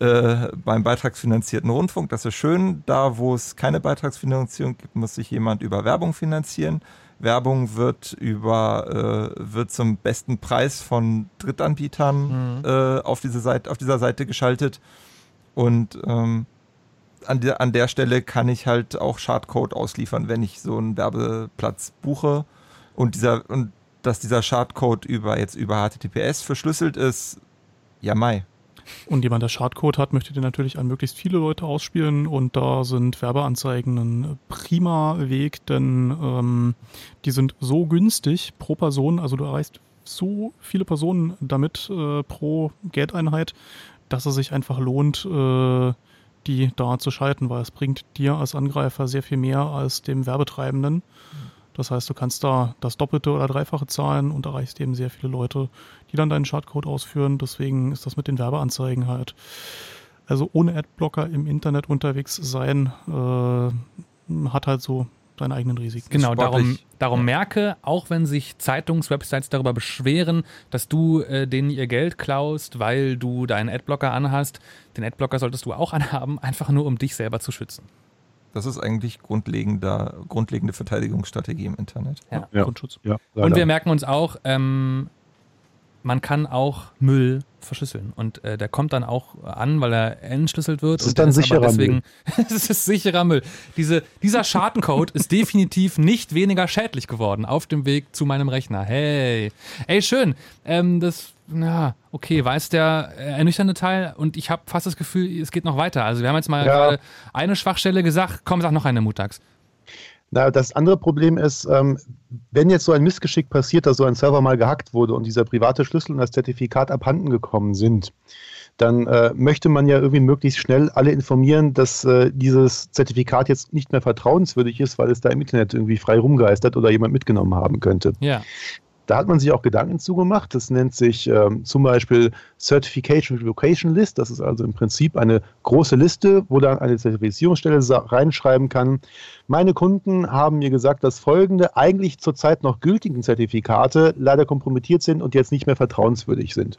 [SPEAKER 3] äh, beim beitragsfinanzierten Rundfunk, das ist schön. Da, wo es keine Beitragsfinanzierung gibt, muss sich jemand über Werbung finanzieren. Werbung wird über äh, wird zum besten Preis von Drittanbietern
[SPEAKER 2] Mhm.
[SPEAKER 3] äh, auf diese Seite auf dieser Seite geschaltet und ähm, an der an der Stelle kann ich halt auch Schadcode ausliefern, wenn ich so einen Werbeplatz buche und dieser und dass dieser Schadcode über jetzt über HTTPS verschlüsselt ist, ja mai.
[SPEAKER 5] Und jemand, der Schadcode hat, möchte den natürlich an möglichst viele Leute ausspielen. Und da sind Werbeanzeigen ein prima Weg, denn ähm, die sind so günstig pro Person, also du erreichst so viele Personen damit äh, pro Geldeinheit, dass es sich einfach lohnt, äh, die da zu schalten, weil es bringt dir als Angreifer sehr viel mehr als dem Werbetreibenden. Das heißt, du kannst da das Doppelte oder Dreifache zahlen und erreichst eben sehr viele Leute, die dann deinen Schadcode ausführen. Deswegen ist das mit den Werbeanzeigen halt. Also ohne Adblocker im Internet unterwegs sein, äh, hat halt so seine eigenen Risiken.
[SPEAKER 2] Genau, darum, darum merke, auch wenn sich Zeitungswebsites darüber beschweren, dass du äh, denen ihr Geld klaust, weil du deinen Adblocker anhast, den Adblocker solltest du auch anhaben, einfach nur um dich selber zu schützen.
[SPEAKER 3] Das ist eigentlich grundlegender, grundlegende Verteidigungsstrategie im Internet.
[SPEAKER 2] Ja.
[SPEAKER 4] Ja.
[SPEAKER 5] Grundschutz.
[SPEAKER 4] Ja,
[SPEAKER 2] Und wir merken uns auch, ähm, man kann auch Müll verschlüsseln. Und äh, der kommt dann auch an, weil er entschlüsselt wird.
[SPEAKER 4] Das ist dann sicherer
[SPEAKER 2] deswegen, Es ist sicherer Müll. Diese, dieser Schadencode ist definitiv nicht weniger schädlich geworden auf dem Weg zu meinem Rechner. Hey. Ey, schön. Ähm, das, ja, okay, weiß der äh, ernüchternde Teil. Und ich habe fast das Gefühl, es geht noch weiter. Also wir haben jetzt mal
[SPEAKER 4] Ja.
[SPEAKER 2] gerade eine Schwachstelle gesagt. Komm, sag noch eine Mutags.
[SPEAKER 4] Na, das andere Problem ist, ähm, wenn jetzt so ein Missgeschick passiert, dass so ein Server mal gehackt wurde und dieser private Schlüssel und das Zertifikat abhanden gekommen sind, dann äh, möchte man ja irgendwie möglichst schnell alle informieren, dass äh, dieses Zertifikat jetzt nicht mehr vertrauenswürdig ist, weil es da im Internet irgendwie frei rumgeistert oder jemand mitgenommen haben könnte.
[SPEAKER 2] Ja.
[SPEAKER 4] Da hat man sich auch Gedanken zugemacht. Das nennt sich ähm, zum Beispiel Certification Revocation List. Das ist also im Prinzip eine große Liste, wo dann eine Zertifizierungsstelle reinschreiben kann. Meine Kunden haben mir gesagt, dass folgende eigentlich zurzeit noch gültigen Zertifikate leider kompromittiert sind und jetzt nicht mehr vertrauenswürdig sind.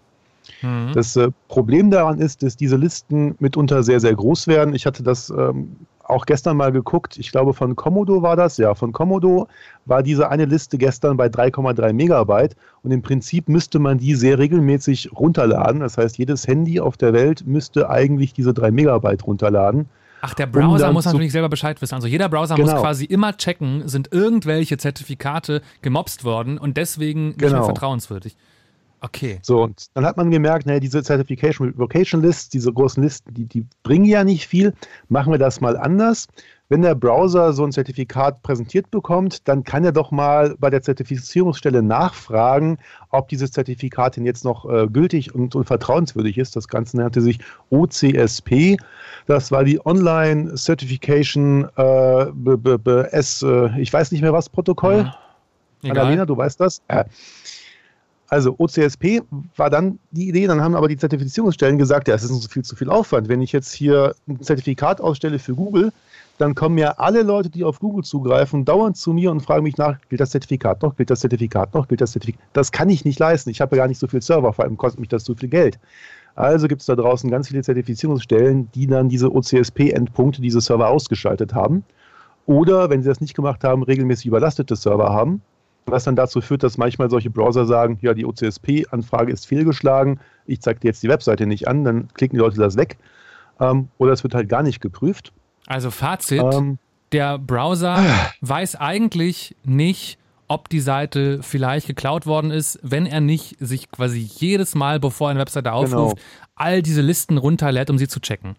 [SPEAKER 2] Mhm.
[SPEAKER 4] Das äh, Problem daran ist, dass diese Listen mitunter sehr, sehr groß werden. Ich hatte das ähm, auch gestern mal geguckt, ich glaube von Komodo war das, ja, von Komodo war diese eine Liste gestern bei 3,3 Megabyte und im Prinzip müsste man die sehr regelmäßig runterladen. Das heißt, jedes Handy auf der Welt müsste eigentlich diese 3 Megabyte runterladen.
[SPEAKER 2] Ach, der Browser um muss natürlich selber Bescheid wissen. Also jeder Browser genau. muss quasi immer checken, sind irgendwelche Zertifikate gemobst worden und deswegen nicht genau. mehr vertrauenswürdig. Okay.
[SPEAKER 4] So, und dann hat man gemerkt, naja, diese Certification Revocation Lists, diese großen Listen, die, die bringen ja nicht viel. Machen wir das mal anders. Wenn der Browser so ein Zertifikat präsentiert bekommt, dann kann er doch mal bei der Zertifizierungsstelle nachfragen, ob dieses Zertifikat denn jetzt noch äh, gültig und, und, vertrauenswürdig ist. Das Ganze nannte sich OCSP. Das war die Online Certification äh, B -B -B S, äh, ich weiß nicht mehr was, Protokoll. Ja. Annalena, du weißt das? Äh, also OCSP war dann die Idee, dann haben aber die Zertifizierungsstellen gesagt, ja, es ist uns viel zu viel Aufwand. Wenn ich jetzt hier ein Zertifikat ausstelle für Google, dann kommen ja alle Leute, die auf Google zugreifen, dauernd zu mir und fragen mich nach, gilt das Zertifikat noch, gilt das Zertifikat noch, gilt das Zertifikat. Das kann ich nicht leisten. Ich habe ja gar nicht so viel Server, vor allem kostet mich das zu viel Geld. Also gibt es da draußen ganz viele Zertifizierungsstellen, die dann diese OCSP-Endpunkte, diese Server ausgeschaltet haben. Oder, wenn sie das nicht gemacht haben, regelmäßig überlastete Server haben was dann dazu führt, dass manchmal solche Browser sagen, ja, die OCSP-Anfrage ist fehlgeschlagen, ich zeige dir jetzt die Webseite nicht an, dann klicken die Leute das weg. Ähm, oder es wird halt gar nicht geprüft.
[SPEAKER 2] Also Fazit, ähm, der Browser äh, weiß eigentlich nicht, ob die Seite vielleicht geklaut worden ist, wenn er nicht sich quasi jedes Mal, bevor er eine Webseite aufruft, genau. all diese Listen runterlädt, um sie zu checken.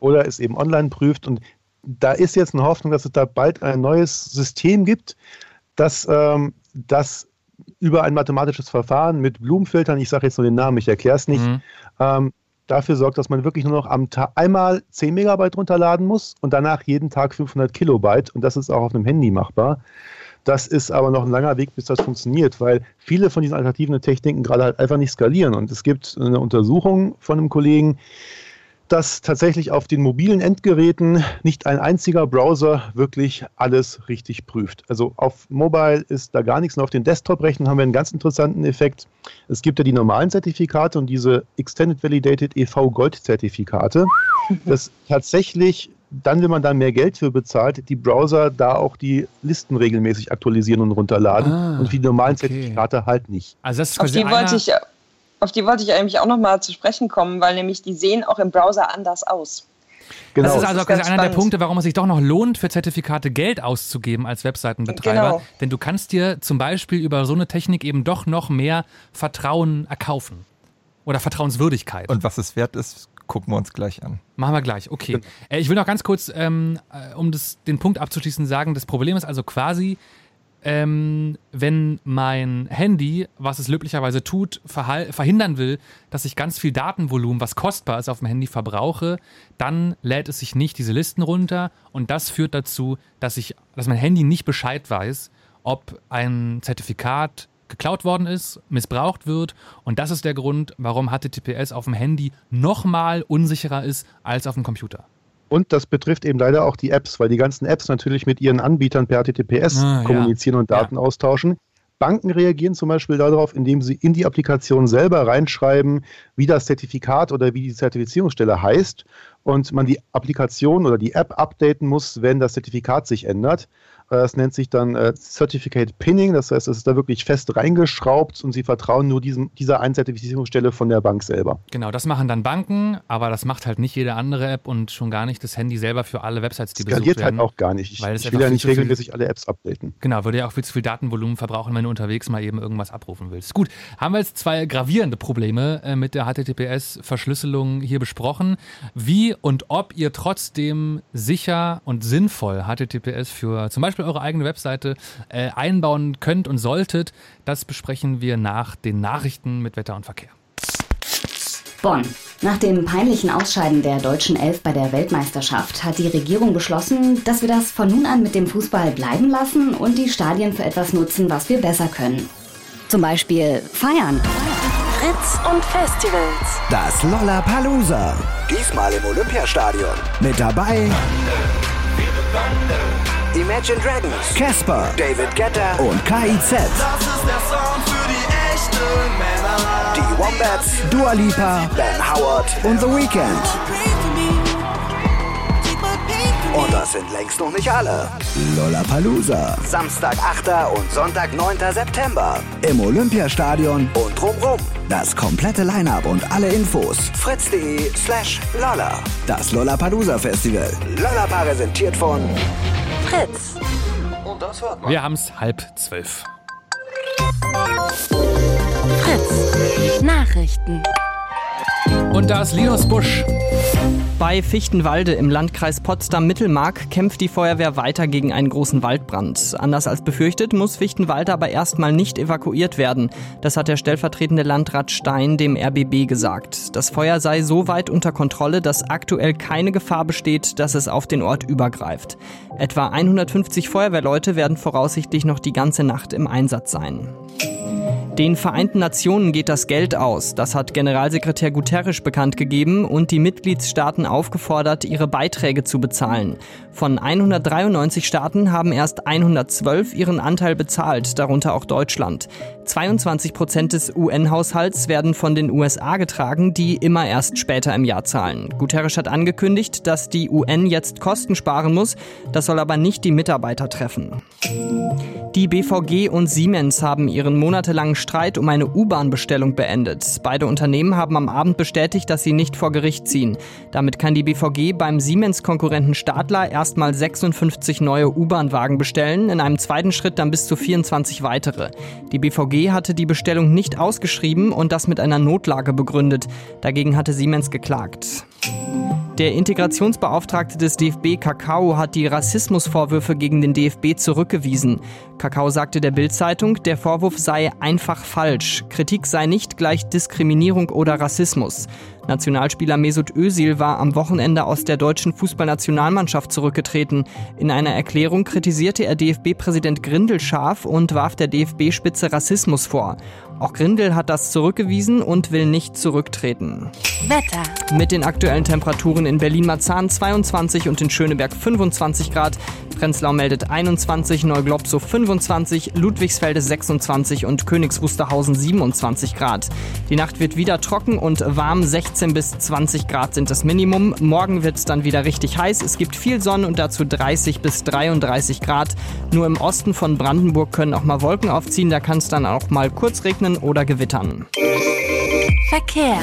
[SPEAKER 4] Oder es eben online prüft und da ist jetzt eine Hoffnung, dass es da bald ein neues System gibt, dass ähm, das über ein mathematisches Verfahren mit Blumenfiltern, ich sage jetzt nur den Namen, ich erkläre es nicht, mhm. ähm, dafür sorgt, dass man wirklich nur noch am Tag einmal 10 Megabyte runterladen muss und danach jeden Tag 500 Kilobyte und das ist auch auf einem Handy machbar. Das ist aber noch ein langer Weg, bis das funktioniert, weil viele von diesen alternativen Techniken gerade halt einfach nicht skalieren. Und es gibt eine Untersuchung von einem Kollegen, dass tatsächlich auf den mobilen Endgeräten nicht ein einziger Browser wirklich alles richtig prüft. Also auf Mobile ist da gar nichts und auf den Desktop-Rechnern haben wir einen ganz interessanten Effekt. Es gibt ja die normalen Zertifikate und diese Extended Validated EV Gold Zertifikate, das tatsächlich dann, wenn man da mehr Geld für bezahlt, die Browser da auch die Listen regelmäßig aktualisieren und runterladen ah, und die normalen okay. Zertifikate halt nicht.
[SPEAKER 1] Also das ist auf die wollte ich auf die wollte ich eigentlich auch nochmal zu sprechen kommen, weil nämlich die sehen auch im Browser anders aus.
[SPEAKER 2] Genau. Das ist also das ist einer spannend. der Punkte, warum es sich doch noch lohnt, für Zertifikate Geld auszugeben als Webseitenbetreiber. Genau. Denn du kannst dir zum Beispiel über so eine Technik eben doch noch mehr Vertrauen erkaufen. Oder Vertrauenswürdigkeit.
[SPEAKER 3] Und was es wert ist, gucken wir uns gleich an.
[SPEAKER 2] Machen wir gleich, okay. Äh, ich will noch ganz kurz, ähm, äh, um das, den Punkt abzuschließen, sagen, das Problem ist also quasi, ähm, wenn mein Handy, was es löblicherweise tut, verhindern will, dass ich ganz viel Datenvolumen, was kostbar ist, auf dem Handy verbrauche, dann lädt es sich nicht diese Listen runter und das führt dazu, dass ich, dass mein Handy nicht Bescheid weiß, ob ein Zertifikat geklaut worden ist, missbraucht wird und das ist der Grund, warum HTTPS auf dem Handy nochmal unsicherer ist als auf dem Computer.
[SPEAKER 4] Und das betrifft eben leider auch die Apps, weil die ganzen Apps natürlich mit ihren Anbietern per HTTPS ah, kommunizieren ja. und Daten ja. austauschen. Banken reagieren zum Beispiel darauf, indem sie in die Applikation selber reinschreiben, wie das Zertifikat oder wie die Zertifizierungsstelle heißt und man die Applikation oder die App updaten muss, wenn das Zertifikat sich ändert. Das nennt sich dann äh, Certificate Pinning, das heißt, es ist da wirklich fest reingeschraubt und sie vertrauen nur diesem, dieser Einzertifizierungsstelle von der Bank selber.
[SPEAKER 2] Genau, das machen dann Banken, aber das macht halt nicht jede andere App und schon gar nicht das Handy selber für alle Websites, die Skaliert besucht
[SPEAKER 4] werden. halt auch gar nicht. Ich, ich will ja nicht regelmäßig viel, alle Apps updaten.
[SPEAKER 2] Genau, würde ja auch viel zu viel Datenvolumen verbrauchen, wenn du unterwegs mal eben irgendwas abrufen willst. Gut, haben wir jetzt zwei gravierende Probleme äh, mit der HTTPS-Verschlüsselung hier besprochen. Wie und ob ihr trotzdem sicher und sinnvoll HTTPS für zum Beispiel eure eigene Webseite äh, einbauen könnt und solltet, das besprechen wir nach den Nachrichten mit Wetter und Verkehr.
[SPEAKER 11] Bonn. Nach dem peinlichen Ausscheiden der deutschen Elf bei der Weltmeisterschaft hat die Regierung beschlossen, dass wir das von nun an mit dem Fußball bleiben lassen und die Stadien für etwas nutzen, was wir besser können. Zum Beispiel feiern.
[SPEAKER 7] Fritz und Festivals.
[SPEAKER 8] Das Lollapalooza. Diesmal im Olympiastadion. Mit dabei Imagine Dragons, Casper, David Guetta und KIZ. Das ist der Sound für die echten Männer. Die Wombats, Dua Lipa, Ben Howard und The Weeknd. Und das sind längst noch nicht alle. Lollapalooza. Samstag, 8. und Sonntag, 9. September. Im Olympiastadion und drumrum. Das komplette Line-Up und alle Infos. fritz.de slash lolla. Das Lollapalooza Festival. Lolla präsentiert von
[SPEAKER 7] Fritz.
[SPEAKER 8] Und das hört man.
[SPEAKER 2] Wir haben's halb zwölf.
[SPEAKER 7] Fritz. Nachrichten.
[SPEAKER 2] Und da ist Linus Busch.
[SPEAKER 9] Bei Fichtenwalde im Landkreis Potsdam-Mittelmark kämpft die Feuerwehr weiter gegen einen großen Waldbrand. Anders als befürchtet muss Fichtenwalde aber erstmal nicht evakuiert werden. Das hat der stellvertretende Landrat Stein dem RBB gesagt. Das Feuer sei so weit unter Kontrolle, dass aktuell keine Gefahr besteht, dass es auf den Ort übergreift. Etwa 150 Feuerwehrleute werden voraussichtlich noch die ganze Nacht im Einsatz sein. Den Vereinten Nationen geht das Geld aus. Das hat Generalsekretär Guterres bekannt gegeben und die Mitgliedsstaaten aufgefordert, ihre Beiträge zu bezahlen. Von 193 Staaten haben erst 112 ihren Anteil bezahlt, darunter auch Deutschland. 22 Prozent des UN-Haushalts werden von den USA getragen, die immer erst später im Jahr zahlen. Guterres hat angekündigt, dass die UN jetzt Kosten sparen muss. Das soll aber nicht die Mitarbeiter treffen. Die BVG und Siemens haben ihren monatelangen Streit um eine U-Bahn-Bestellung beendet. Beide Unternehmen haben am Abend bestätigt, dass sie nicht vor Gericht ziehen. Damit kann die BVG beim Siemens-Konkurrenten Stadler erstmal 56 neue U-Bahn-Wagen bestellen, in einem zweiten Schritt dann bis zu 24 weitere. Die BVG hatte die Bestellung nicht ausgeschrieben und das mit einer Notlage begründet. Dagegen hatte Siemens geklagt. Der Integrationsbeauftragte des DFB Kakao hat die Rassismusvorwürfe gegen den DFB zurückgewiesen. Kakao sagte der Bild-Zeitung, der Vorwurf sei einfach falsch. Kritik sei nicht gleich Diskriminierung oder Rassismus. Nationalspieler Mesut Özil war am Wochenende aus der deutschen Fußballnationalmannschaft zurückgetreten. In einer Erklärung kritisierte er DFB-Präsident Grindel scharf und warf der DFB-Spitze Rassismus vor. Auch Grindel hat das zurückgewiesen und will nicht zurücktreten.
[SPEAKER 7] Wetter.
[SPEAKER 9] Mit den aktuellen Temperaturen in Berlin-Marzahn 22 und in Schöneberg 25 Grad. Prenzlau meldet 21, Neuglobsow 25, Ludwigsfelde 26 und Königs Wusterhausen 27 Grad. Die Nacht wird wieder trocken und warm, 16 bis 20 Grad sind das Minimum. Morgen wird es dann wieder richtig heiß. Es gibt viel Sonne und dazu 30 bis 33 Grad. Nur im Osten von Brandenburg können auch mal Wolken aufziehen. Da kann es dann auch mal kurz regnen oder gewittern.
[SPEAKER 7] Verkehr.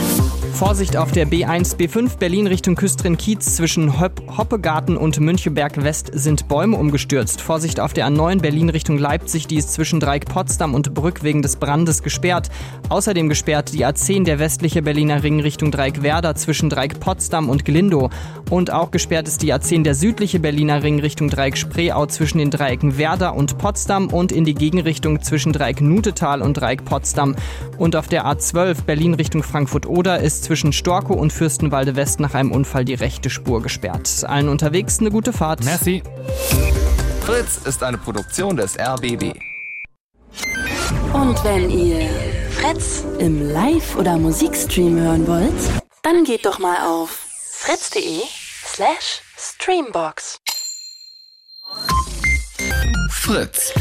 [SPEAKER 9] Vorsicht auf der B1, B5 Berlin Richtung Küstrin-Kiez zwischen Hopp Hoppegarten und Müncheberg West sind Bäume umgestürzt. Vorsicht auf der A9 Berlin Richtung Leipzig, die ist zwischen Dreieck Potsdam und Brück wegen des Brandes gesperrt. Außerdem gesperrt die A10 der westliche Berliner Ring Richtung Dreieck Werder zwischen Dreieck Potsdam und Glindow. Und auch gesperrt ist die A10 der südliche Berliner Ring Richtung Dreieck Spreeau zwischen den Dreiecken Werder und Potsdam und in die Gegenrichtung zwischen Dreieck Nutetal und Dreieck Potsdam. Und auf der A12 Berlin Richtung Frankfurt-Oder ist zwischen Storkow und Fürstenwalde West nach einem Unfall die rechte Spur gesperrt. Allen unterwegs eine gute Fahrt.
[SPEAKER 2] Merci.
[SPEAKER 10] Fritz ist eine Produktion des RBB.
[SPEAKER 7] Und wenn ihr Fritz im Live- oder Musikstream hören wollt, dann geht doch mal auf fritz.de slash streambox.
[SPEAKER 10] Fritz.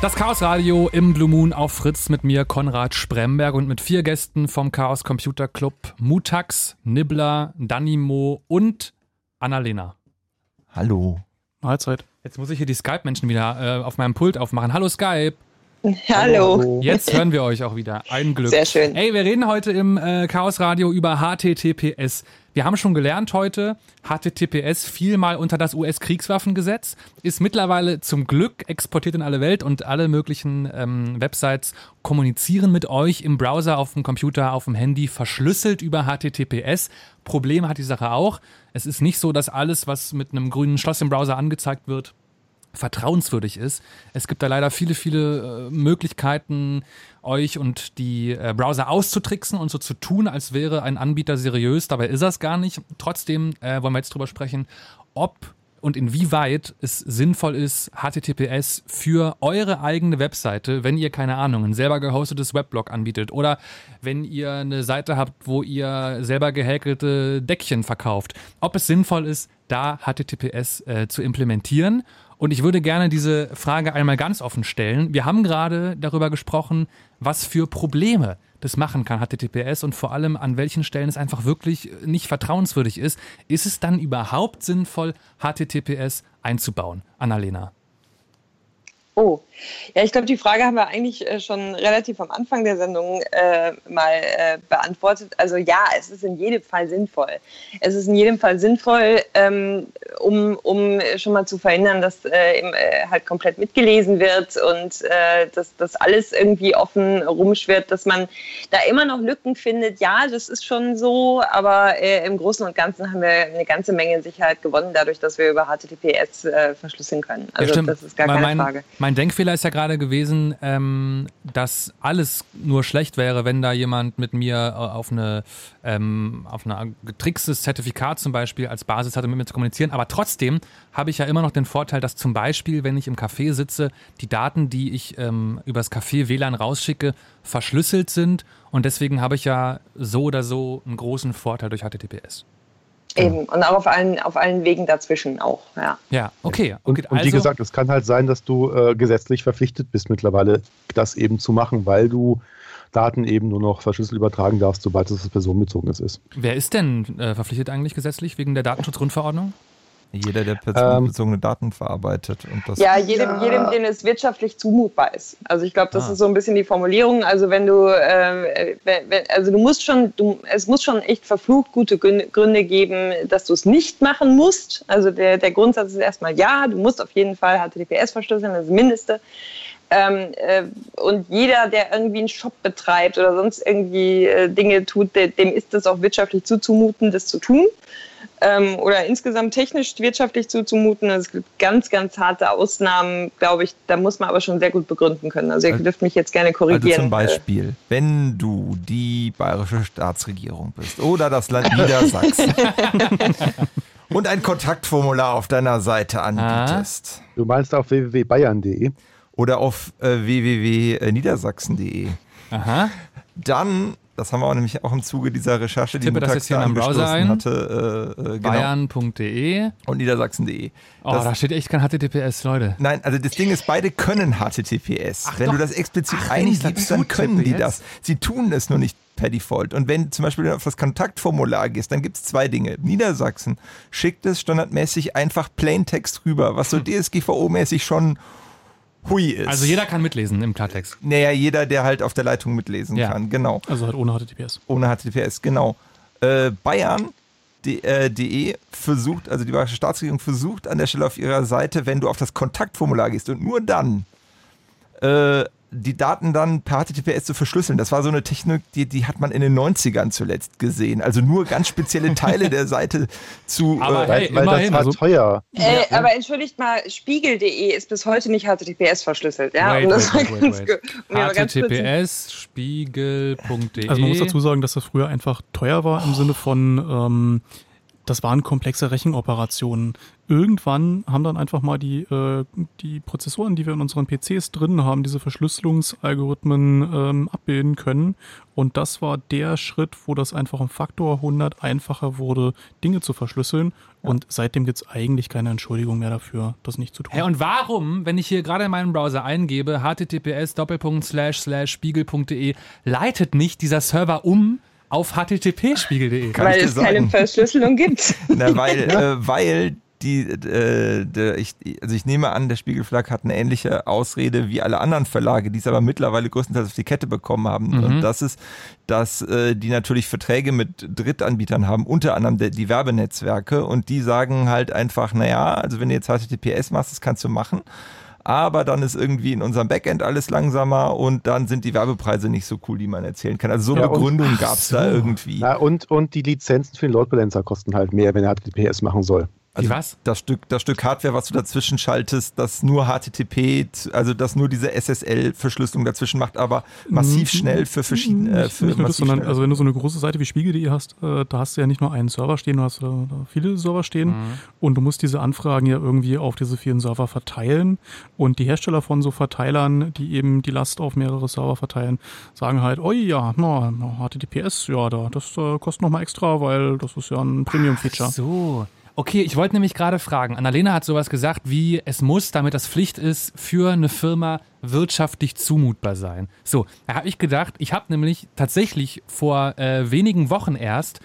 [SPEAKER 2] Das Chaos Radio im Blue Moon auf Fritz mit mir Konrad Spremberg und mit vier Gästen vom Chaos Computer Club Mutax, Nibbler, Danimo und Annalena.
[SPEAKER 3] Hallo.
[SPEAKER 5] Mahlzeit.
[SPEAKER 2] Jetzt muss ich hier die Skype-Menschen wieder äh, auf meinem Pult aufmachen. Hallo Skype.
[SPEAKER 1] Hallo.
[SPEAKER 2] Jetzt hören wir euch auch wieder. Ein Glück.
[SPEAKER 1] Sehr schön.
[SPEAKER 2] Ey, wir reden heute im äh, Chaos Radio über HTTPS. Wir haben schon gelernt heute, HTTPS fiel mal unter das US-Kriegswaffengesetz, ist mittlerweile zum Glück exportiert in alle Welt und alle möglichen ähm, Websites kommunizieren mit euch im Browser, auf dem Computer, auf dem Handy, verschlüsselt über HTTPS. Problem hat die Sache auch. Es ist nicht so, dass alles, was mit einem grünen Schloss im Browser angezeigt wird, vertrauenswürdig ist. Es gibt da leider viele, viele äh, Möglichkeiten, euch und die äh, Browser auszutricksen und so zu tun, als wäre ein Anbieter seriös. Dabei ist es gar nicht. Trotzdem äh, wollen wir jetzt drüber sprechen, ob und inwieweit es sinnvoll ist, HTTPS für eure eigene Webseite, wenn ihr keine Ahnung, ein selber gehostetes Weblog anbietet oder wenn ihr eine Seite habt, wo ihr selber gehäkelte Deckchen verkauft, ob es sinnvoll ist, da HTTPS äh, zu implementieren Und ich würde gerne diese Frage einmal ganz offen stellen. Wir haben gerade darüber gesprochen, was für Probleme das machen kann, HTTPS, und vor allem an welchen Stellen es einfach wirklich nicht vertrauenswürdig ist. Ist es dann überhaupt sinnvoll, HTTPS einzubauen? Annalena.
[SPEAKER 1] Oh, ja, ich glaube, die Frage haben wir eigentlich äh, schon relativ am Anfang der Sendung äh, mal äh, beantwortet. Also ja, es ist in jedem Fall sinnvoll. Es ist in jedem Fall sinnvoll, ähm, um, um schon mal zu verhindern, dass äh, eben, äh, halt komplett mitgelesen wird und äh, dass das alles irgendwie offen rumschwirrt, dass man da immer noch Lücken findet. Ja, das ist schon so, aber im Großen und Ganzen haben wir eine ganze Menge Sicherheit gewonnen, dadurch, dass wir über HTTPS verschlüsseln können. Also
[SPEAKER 2] ja,
[SPEAKER 1] das ist gar keine
[SPEAKER 2] mein,
[SPEAKER 1] Frage.
[SPEAKER 2] Mein Denkfehler ist ja gerade gewesen, ähm, dass alles nur schlecht wäre, wenn da jemand mit mir äh, auf eine ähm, auf ein getrickstes Zertifikat zum Beispiel als Basis hatte, mit mir zu kommunizieren. Aber trotzdem habe ich ja immer noch den Vorteil, dass zum Beispiel, wenn ich im Café sitze, die Daten, die ich ähm, übers Café WLAN rausschicke, verschlüsselt sind. Und deswegen habe ich ja so oder so einen großen Vorteil durch HTTPS.
[SPEAKER 1] Eben, und auch auf allen, auf allen Wegen dazwischen auch, ja.
[SPEAKER 2] Ja, okay.
[SPEAKER 4] Und, und also, wie gesagt, es kann halt sein, dass du äh, gesetzlich verpflichtet bist mittlerweile, das eben zu machen, weil du Daten eben nur noch verschlüsselt übertragen darfst, sobald es personenbezogenes ist.
[SPEAKER 2] Wer ist denn äh, verpflichtet eigentlich gesetzlich wegen der Datenschutzgrundverordnung?
[SPEAKER 3] Jeder, der personenbezogene ähm, Daten verarbeitet. Und das
[SPEAKER 1] ja, jedem, ja. jedem, dem es wirtschaftlich zumutbar ist. Also ich glaube, das ah. ist so ein bisschen die Formulierung. Also wenn du, äh, wenn, also du musst schon, du, es muss schon echt verflucht gute Gründe geben, dass du es nicht machen musst. Also der, der Grundsatz ist erstmal ja, du musst auf jeden Fall HTTPS verschlüsseln, das ist das Mindeste. Ähm, äh, und jeder, der irgendwie einen Shop betreibt oder sonst irgendwie äh, Dinge tut, der, dem ist das auch wirtschaftlich zuzumuten, das zu tun ähm, oder insgesamt technisch wirtschaftlich zuzumuten. Es gibt ganz, ganz harte Ausnahmen, glaube ich. Da muss man aber schon sehr gut begründen können. Also ihr also, dürft mich jetzt gerne korrigieren. Also
[SPEAKER 3] zum Beispiel, wenn du die bayerische Staatsregierung bist oder das Land Niedersachsen und ein Kontaktformular auf deiner Seite anbietest.
[SPEAKER 4] Du meinst auf www.bayern.de?
[SPEAKER 3] Oder auf äh, www.niedersachsen.de. Aha. Dann das haben wir auch nämlich auch im Zuge dieser Recherche, die
[SPEAKER 2] Tippe das jetzt hier am Browser ein.
[SPEAKER 3] hatte. Äh,
[SPEAKER 2] äh, genau. Bayern.de
[SPEAKER 3] und niedersachsen.de.
[SPEAKER 2] Oh, das, da steht echt kein HTTPS, Leute.
[SPEAKER 3] Nein, also das Ding ist, beide können HTTPS. Ach, wenn doch. du das explizit Ach, eingibst, dann können TPS? die das. Sie tun es nur nicht per Default. Und wenn zum Beispiel auf das Kontaktformular gehst, dann gibt es zwei Dinge. Niedersachsen schickt es standardmäßig einfach Plaintext rüber, was so. DSGVO-mäßig schon hui ist.
[SPEAKER 2] Also jeder kann mitlesen im Klartext.
[SPEAKER 3] Naja, jeder, der halt auf der Leitung mitlesen ja. kann, genau.
[SPEAKER 5] Also halt ohne HTTPS.
[SPEAKER 3] Ohne HTTPS, genau. Äh, Bayern äh, de versucht, also die bayerische Staatsregierung versucht an der Stelle auf ihrer Seite, wenn du auf das Kontaktformular gehst und nur dann äh, die Daten dann per HTTPS zu verschlüsseln. Das war so eine Technik, die, die hat man in den 90ern zuletzt gesehen. Also nur ganz spezielle Teile der Seite zu.
[SPEAKER 4] Aber äh, hey, weil, weil das war also, teuer.
[SPEAKER 1] Äh, ja. Aber entschuldigt mal, spiegel.de ist bis heute nicht HTTPS verschlüsselt. Ja? Wait, wait,
[SPEAKER 2] wait, HTTPS spiegel.de.
[SPEAKER 5] Also man muss dazu sagen, dass das früher einfach teuer war im Sinne von. Ähm, das waren komplexe Rechenoperationen. Irgendwann haben dann einfach mal die, äh, die Prozessoren, die wir in unseren PCs drin haben, diese Verschlüsselungsalgorithmen ähm, abbilden können. Und das war der Schritt, wo das einfach um Faktor 100 einfacher wurde, Dinge zu verschlüsseln. Ja. Und seitdem gibt es eigentlich keine Entschuldigung mehr dafür, das nicht zu tun.
[SPEAKER 2] Hey, und warum, wenn ich hier gerade in meinem Browser eingebe, https spiegel.de, leitet mich dieser Server um auf http-spiegel.de.
[SPEAKER 1] Weil es keine Verschlüsselung gibt.
[SPEAKER 3] Na, weil, äh, weil die, äh, de, ich, also ich nehme an, der Spiegelverlag hat eine ähnliche Ausrede wie alle anderen Verlage, die es aber mittlerweile größtenteils auf die Kette bekommen haben. Mhm. Und das ist, dass äh, die natürlich Verträge mit Drittanbietern haben, unter anderem der, die Werbenetzwerke. Und die sagen halt einfach, naja, also wenn du jetzt HTTPS machst, das kannst du machen aber dann ist irgendwie in unserem Backend alles langsamer und dann sind die Werbepreise nicht so cool, die man erzählen kann. Also so ja, Begründung gab es so. da irgendwie.
[SPEAKER 4] Ja, und, und die Lizenzen für den Load Balancer kosten halt mehr, wenn er HTTPS machen soll.
[SPEAKER 3] Also was? Das Stück, das Stück Hardware, was du dazwischen schaltest, das nur HTTP, also das nur diese SSL-Verschlüsselung dazwischen macht, aber massiv mhm. schnell für verschiedene. Äh, für
[SPEAKER 5] nicht nur das, sondern, also wenn du so eine große Seite wie Spiegel.de hast, äh, da hast du ja nicht nur einen Server stehen, du hast äh, viele Server stehen mhm. und du musst diese Anfragen ja irgendwie auf diese vielen Server verteilen und die Hersteller von so Verteilern, die eben die Last auf mehrere Server verteilen, sagen halt, oh ja, na, HTTPS, ja, da, das äh, kostet nochmal extra, weil das ist ja ein Premium-Feature.
[SPEAKER 2] So. Okay, ich wollte nämlich gerade fragen. Annalena hat sowas gesagt wie, es muss, damit das Pflicht ist, für eine Firma wirtschaftlich zumutbar sein. So, da habe ich gedacht, ich habe nämlich tatsächlich vor äh, wenigen Wochen erst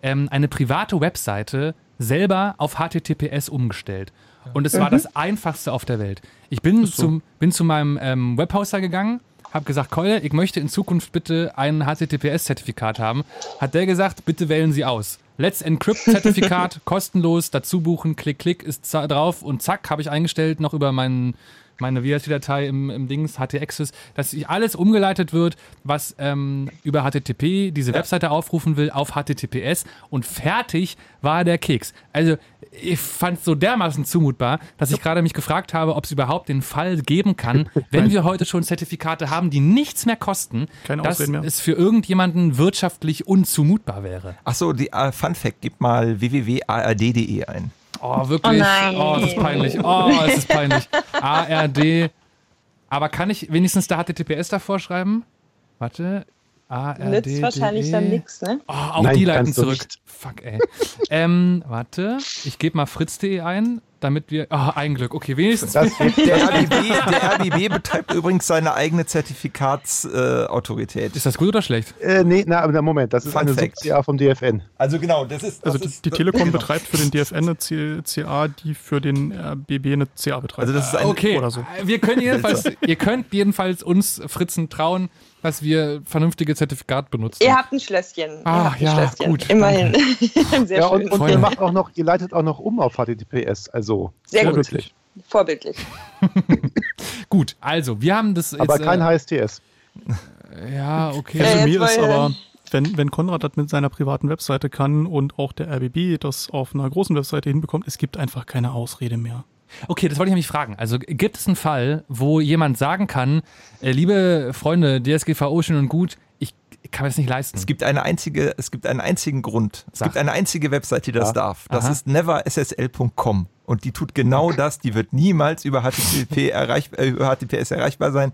[SPEAKER 2] ähm, eine private Webseite selber auf HTTPS umgestellt. Und es mhm. war das einfachste auf der Welt. Ich bin, so. zum, bin zu meinem ähm, Webhoster gegangen, habe gesagt, Keule, ich möchte in Zukunft bitte ein HTTPS-Zertifikat haben. Hat der gesagt, bitte wählen Sie aus. Let's Encrypt-Zertifikat, kostenlos, dazu buchen, klick, klick, ist drauf und zack, habe ich eingestellt, noch über meinen meine WSD-Datei im, im Dings, HT-Access, dass alles umgeleitet wird, was ähm, über HTTP diese. Webseite aufrufen will, auf HTTPS und fertig war der Keks. Also ich fand es so dermaßen zumutbar, dass ich gerade mich gefragt habe, ob es überhaupt den Fall geben kann, wenn wir heute schon Zertifikate haben, die nichts mehr kosten, Keine dass mehr. es für irgendjemanden wirtschaftlich unzumutbar wäre.
[SPEAKER 3] Achso, die uh, Fun Fact, gib mal www.ard.de ein.
[SPEAKER 2] Oh, wirklich? Oh, oh, es ist peinlich. Oh, es ist peinlich. ARD. Aber kann ich wenigstens da HTTPS davor schreiben? Warte. ARD.
[SPEAKER 1] Nützt wahrscheinlich dann nichts, ne?
[SPEAKER 2] Oh, auch Nein, die leiten zurück. Fuck, ey. ähm, warte. Ich gebe mal fritz.de ein damit wir. Ah, oh, ein Glück. Okay, wenigstens.
[SPEAKER 3] Das, der, RBB, der RBB betreibt übrigens seine eigene Zertifikatsautorität.
[SPEAKER 2] Äh, ist das gut oder schlecht?
[SPEAKER 4] Äh, nee, na, aber Moment, das ist Fun eine CA vom DFN.
[SPEAKER 5] Also genau, das ist. Das also ist, die, die Telekom genau. betreibt für den DFN eine CA, die für den RBB eine CA betreibt.
[SPEAKER 2] Also das ist ein, okay. oder so. Wir können jedenfalls, ihr könnt jedenfalls uns Fritzen trauen, dass wir vernünftige Zertifikat benutzen.
[SPEAKER 1] Ihr habt ein Schlösschen.
[SPEAKER 2] Ah, ja,
[SPEAKER 1] Schlösschen.
[SPEAKER 2] gut.
[SPEAKER 1] Immerhin.
[SPEAKER 4] Sehr ja, und, und ihr macht auch noch, ihr leitet auch noch um auf HTTPS, also
[SPEAKER 1] sehr vorbildlich. gut. Vorbildlich.
[SPEAKER 2] gut, also wir haben das.
[SPEAKER 4] Jetzt, aber kein äh, HSTS.
[SPEAKER 2] Ja, okay.
[SPEAKER 5] Resümee ist aber, wenn, wenn Konrad das mit seiner privaten Webseite kann und auch der RBB das auf einer großen Webseite hinbekommt, es gibt einfach keine Ausrede mehr.
[SPEAKER 2] Okay, das wollte ich nämlich fragen. Also gibt es einen Fall, wo jemand sagen kann, äh, liebe Freunde, DSGVO schön und gut, ich kann mir das nicht leisten.
[SPEAKER 3] Es gibt eine einzige, es gibt einen einzigen Grund. Es Sag. gibt eine einzige Website, die das ja. darf. Das Aha. ist neverssl.com. Und die tut genau das. Die wird niemals über HTTP erreich, äh, über HTTPS erreichbar sein.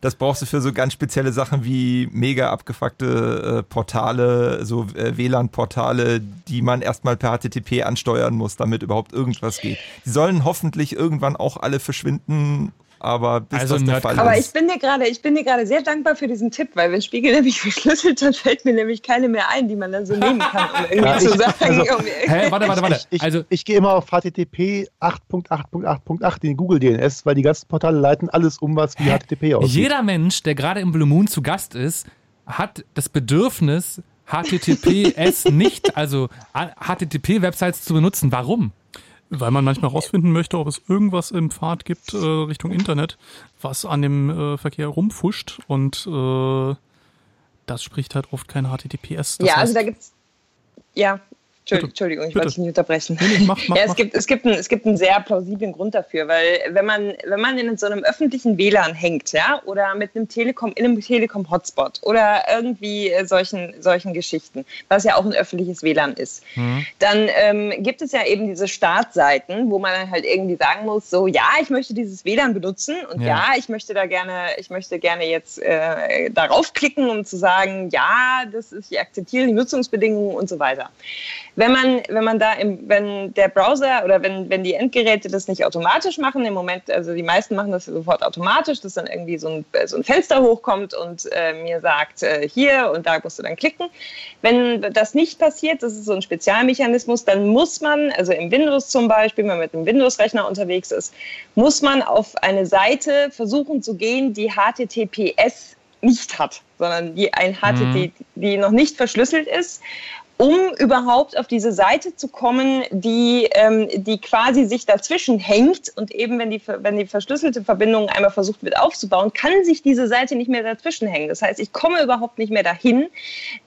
[SPEAKER 3] Das brauchst du für so ganz spezielle Sachen wie mega abgefuckte äh, Portale, so äh, WLAN-Portale, die man erstmal per HTTP ansteuern muss, damit überhaupt irgendwas geht. Die sollen hoffentlich irgendwann auch alle verschwinden aber bis also das der Fall
[SPEAKER 1] aber ich bin dir gerade, ich bin dir gerade sehr dankbar für diesen Tipp, weil wenn Spiegel nämlich verschlüsselt, dann fällt mir nämlich keine mehr ein, die man dann so nehmen kann, um irgendwie ja, zu sagen. Also,
[SPEAKER 2] hä, warte, warte, warte.
[SPEAKER 4] Ich, also, ich gehe immer auf HTTP 8.8.8.8 in Google DNS, weil die ganzen Portale leiten alles um, was wie hä? HTTP aussieht.
[SPEAKER 2] Jeder Mensch, der gerade im Blue Moon zu Gast ist, hat das Bedürfnis, HTTPS nicht, also HTTP-Websites zu benutzen. Warum?
[SPEAKER 5] Weil man manchmal herausfinden möchte, ob es irgendwas im Pfad gibt äh, Richtung Internet, was an dem äh, Verkehr rumfuscht und äh, das spricht halt oft kein HTTPS.
[SPEAKER 1] Ja, also da gibt's ja, Entschuldigung, ich Bitte. wollte dich nicht unterbrechen. Nee, mach, mach, ja, es, Gibt, es, gibt einen, es gibt einen sehr plausiblen Grund dafür, weil wenn man, wenn man in so einem öffentlichen WLAN hängt, ja, oder mit einem Telekom, in einem Telekom-Hotspot oder irgendwie äh, solchen, solchen Geschichten, was ja auch ein öffentliches WLAN ist, mhm. dann ähm, gibt es ja eben diese Startseiten, wo man dann halt irgendwie sagen muss, so, ja, ich möchte dieses WLAN benutzen und ja, ja ich möchte da gerne, ich möchte gerne jetzt äh, darauf klicken, um zu sagen, ja, das ist, ich akzeptiere die Nutzungsbedingungen und so weiter wenn man, wenn man da im, wenn der Browser oder wenn, wenn die Endgeräte das nicht automatisch machen, im Moment, also die meisten machen das sofort automatisch, dass dann irgendwie so ein, so ein Fenster hochkommt und äh, mir sagt, äh, hier und da musst du dann klicken. Wenn das nicht passiert, das ist so ein Spezialmechanismus, dann muss man, also im Windows zum Beispiel, wenn man mit einem Windows-Rechner unterwegs ist, muss man auf eine Seite versuchen zu gehen, die HTTPS nicht hat, sondern die ein HTTP, mhm. die noch nicht verschlüsselt ist um überhaupt auf diese Seite zu kommen, die, ähm, die quasi sich dazwischen hängt. Und eben, wenn die, wenn die verschlüsselte Verbindung einmal versucht wird aufzubauen, kann sich diese Seite nicht mehr dazwischen hängen. Das heißt, ich komme überhaupt nicht mehr dahin,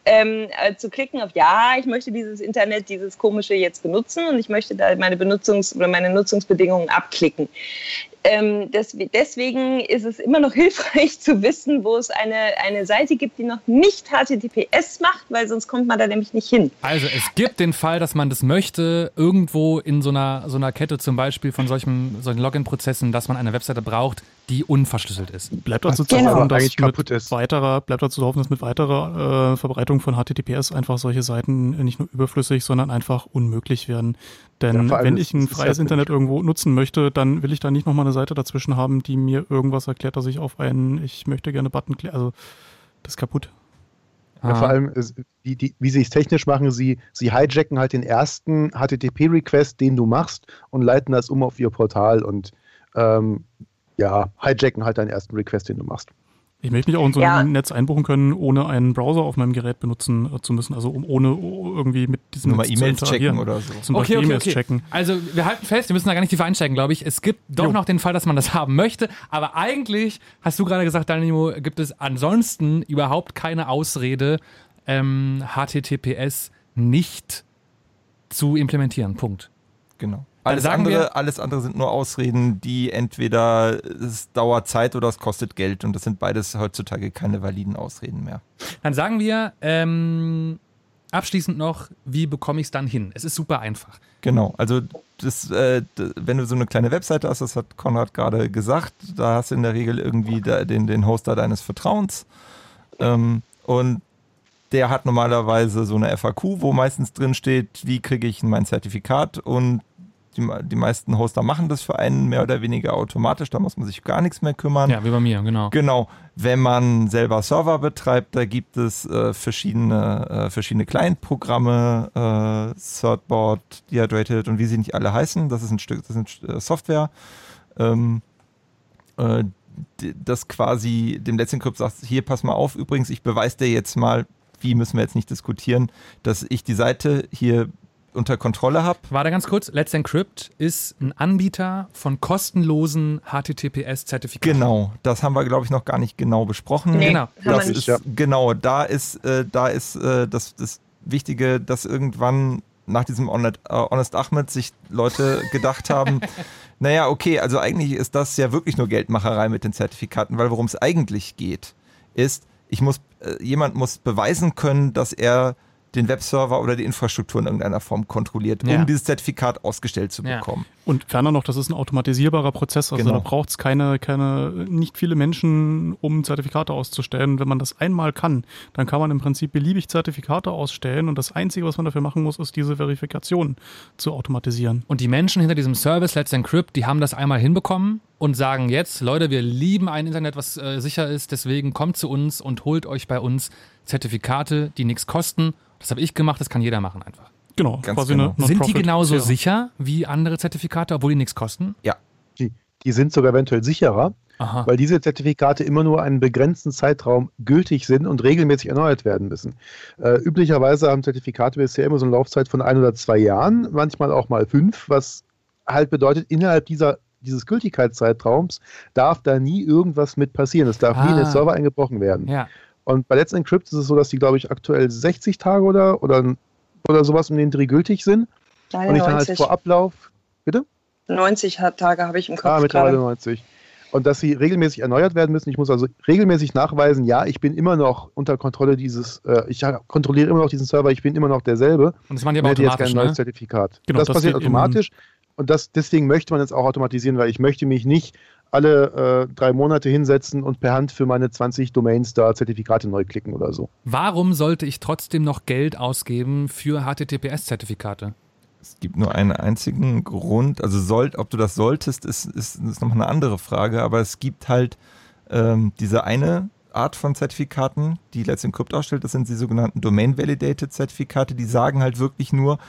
[SPEAKER 1] ähm, äh, zu klicken auf Ja, ich möchte dieses Internet, dieses komische jetzt benutzen und ich möchte da meine Benutzungs- oder meine Nutzungsbedingungen abklicken ähm, das, deswegen ist es immer noch hilfreich zu wissen, wo es eine, eine Seite gibt, die noch nicht HTTPS macht, weil sonst kommt man da nämlich nicht hin.
[SPEAKER 2] Also es gibt den Fall, dass man das möchte, irgendwo in so einer, so einer Kette zum Beispiel von solchen, solchen Login-Prozessen, dass man eine Webseite braucht, die unverschlüsselt ist.
[SPEAKER 5] Bleibt dazu zu genau. hoffen, dass mit ist. weiterer, bleibt dazu zu hoffen, dass mit weiterer äh, Verbreitung von HTTPS einfach solche Seiten nicht nur überflüssig, sondern einfach unmöglich werden. Denn ja, wenn ich ein freies Internet irgendwo nutzen möchte, dann will ich da nicht nochmal eine Seite dazwischen haben, die mir irgendwas erklärt, dass ich auf einen, ich möchte gerne Button, also das ist kaputt.
[SPEAKER 4] Ja, vor allem, wie, die, wie sie es technisch machen, sie, sie hijacken halt den ersten HTTP-Request, den du machst, und leiten das um auf ihr Portal und ähm, ja, hijacken halt deinen ersten Request, den du machst.
[SPEAKER 5] Ich möchte mich auch in so ein Netz einbuchen können, ohne einen Browser auf meinem Gerät benutzen äh, zu müssen, also um ohne irgendwie mit diesem
[SPEAKER 3] Nur Netz mal E-Mails checken oder so.
[SPEAKER 2] Zum okay, Beispiel okay, okay. checken. Also wir halten fest, wir müssen da gar nicht tiefer einsteigen, glaube ich. Es gibt doch jo. noch den Fall, dass man das haben möchte, aber eigentlich, hast du gerade gesagt, Daniel, gibt es ansonsten überhaupt keine Ausrede, ähm, HTTPS nicht zu implementieren. Punkt.
[SPEAKER 3] Genau. Alles andere, alles andere sind nur Ausreden, die entweder es dauert Zeit oder es kostet Geld und das sind beides heutzutage keine validen Ausreden mehr.
[SPEAKER 2] Dann sagen wir ähm, abschließend noch, wie bekomme ich es dann hin? Es ist super einfach.
[SPEAKER 3] Genau, also das, äh, wenn du so eine kleine Webseite hast, das hat Konrad gerade gesagt, da hast du in der Regel irgendwie da, den, den Hoster deines Vertrauens ähm, und der hat normalerweise so eine FAQ, wo meistens drin steht, wie kriege ich mein Zertifikat und die, die meisten Hoster machen das für einen mehr oder weniger automatisch, da muss man sich gar nichts mehr kümmern.
[SPEAKER 2] Ja, wie bei mir, genau.
[SPEAKER 3] Genau. Wenn man selber Server betreibt, da gibt es äh, verschiedene, äh, verschiedene Client-Programme, äh, Thirdboard, Dehydrated und wie sie nicht alle heißen. Das ist ein Stück, das ist äh, Software. Ähm, äh, das quasi dem Let's Encrypt sagt, hier pass mal auf, übrigens, ich beweise dir jetzt mal, wie müssen wir jetzt nicht diskutieren, dass ich die Seite hier unter Kontrolle habe.
[SPEAKER 2] Warte ganz kurz, Let's Encrypt ist ein Anbieter von kostenlosen HTTPS-Zertifikaten.
[SPEAKER 3] Genau, das haben wir, glaube ich, noch gar nicht genau besprochen.
[SPEAKER 1] Nee,
[SPEAKER 3] genau,
[SPEAKER 1] das ist, ja.
[SPEAKER 3] genau, da ist, äh, da ist äh, das, das Wichtige, dass irgendwann nach diesem Honest, äh, Honest Ahmed sich Leute gedacht haben, naja, okay, also eigentlich ist das ja wirklich nur Geldmacherei mit den Zertifikaten, weil worum es eigentlich geht, ist, ich muss, äh, jemand muss beweisen können, dass er den Webserver oder die Infrastruktur in irgendeiner Form kontrolliert, um ja. dieses Zertifikat ausgestellt zu bekommen. Ja.
[SPEAKER 5] Und ferner noch, das ist ein automatisierbarer Prozess, also genau. da braucht es keine, keine, nicht viele Menschen, um Zertifikate auszustellen. Wenn man das einmal kann, dann kann man im Prinzip beliebig Zertifikate ausstellen und das Einzige, was man dafür machen muss, ist diese Verifikation zu automatisieren.
[SPEAKER 2] Und die Menschen hinter diesem Service Let's Encrypt, die haben das einmal hinbekommen und sagen jetzt, Leute, wir lieben ein Internet, was äh, sicher ist, deswegen kommt zu uns und holt euch bei uns Zertifikate, die nichts kosten das habe ich gemacht, das kann jeder machen einfach.
[SPEAKER 5] Genau,
[SPEAKER 2] Ganz quasi genau. eine Sind die genauso ja. sicher wie andere Zertifikate, obwohl die nichts kosten?
[SPEAKER 3] Ja.
[SPEAKER 4] Die, die sind sogar eventuell sicherer, Aha. weil diese Zertifikate immer nur einen begrenzten Zeitraum gültig sind und regelmäßig erneuert werden müssen. Äh, üblicherweise haben Zertifikate bisher immer so eine Laufzeit von ein oder zwei Jahren, manchmal auch mal fünf, was halt bedeutet, innerhalb dieser dieses Gültigkeitszeitraums darf da nie irgendwas mit passieren. Es darf ah. nie in den Server eingebrochen werden.
[SPEAKER 2] Ja.
[SPEAKER 4] Und bei Let's Encrypt ist es so, dass die, glaube ich, aktuell 60 Tage oder, oder, oder sowas um den Dreh gültig sind.
[SPEAKER 1] Nein,
[SPEAKER 4] und ich
[SPEAKER 1] 90.
[SPEAKER 4] dann halt vor Ablauf. Bitte?
[SPEAKER 1] 90 Tage habe ich im Kopf.
[SPEAKER 4] Ah, mittlerweile 90. Und dass sie regelmäßig erneuert werden müssen. Ich muss also regelmäßig nachweisen, ja, ich bin immer noch unter Kontrolle dieses, äh, ich kontrolliere immer noch diesen Server, ich bin immer noch derselbe.
[SPEAKER 2] Und das machen die aber automatisch,
[SPEAKER 4] jetzt kein neues
[SPEAKER 2] ne?
[SPEAKER 4] Zertifikat. Genau, das, das passiert automatisch. Und das, deswegen möchte man jetzt auch automatisieren, weil ich möchte mich nicht alle äh, drei Monate hinsetzen und per Hand für meine 20 Domains da Zertifikate neu klicken oder so.
[SPEAKER 2] Warum sollte ich trotzdem noch Geld ausgeben für HTTPS-Zertifikate?
[SPEAKER 3] Es gibt nur einen einzigen Grund, also sollt, ob du das solltest, ist, ist, ist nochmal eine andere Frage, aber es gibt halt ähm, diese eine Art von Zertifikaten, die Let's Encrypt ausstellt, das sind die sogenannten Domain-Validated Zertifikate, die sagen halt wirklich nur,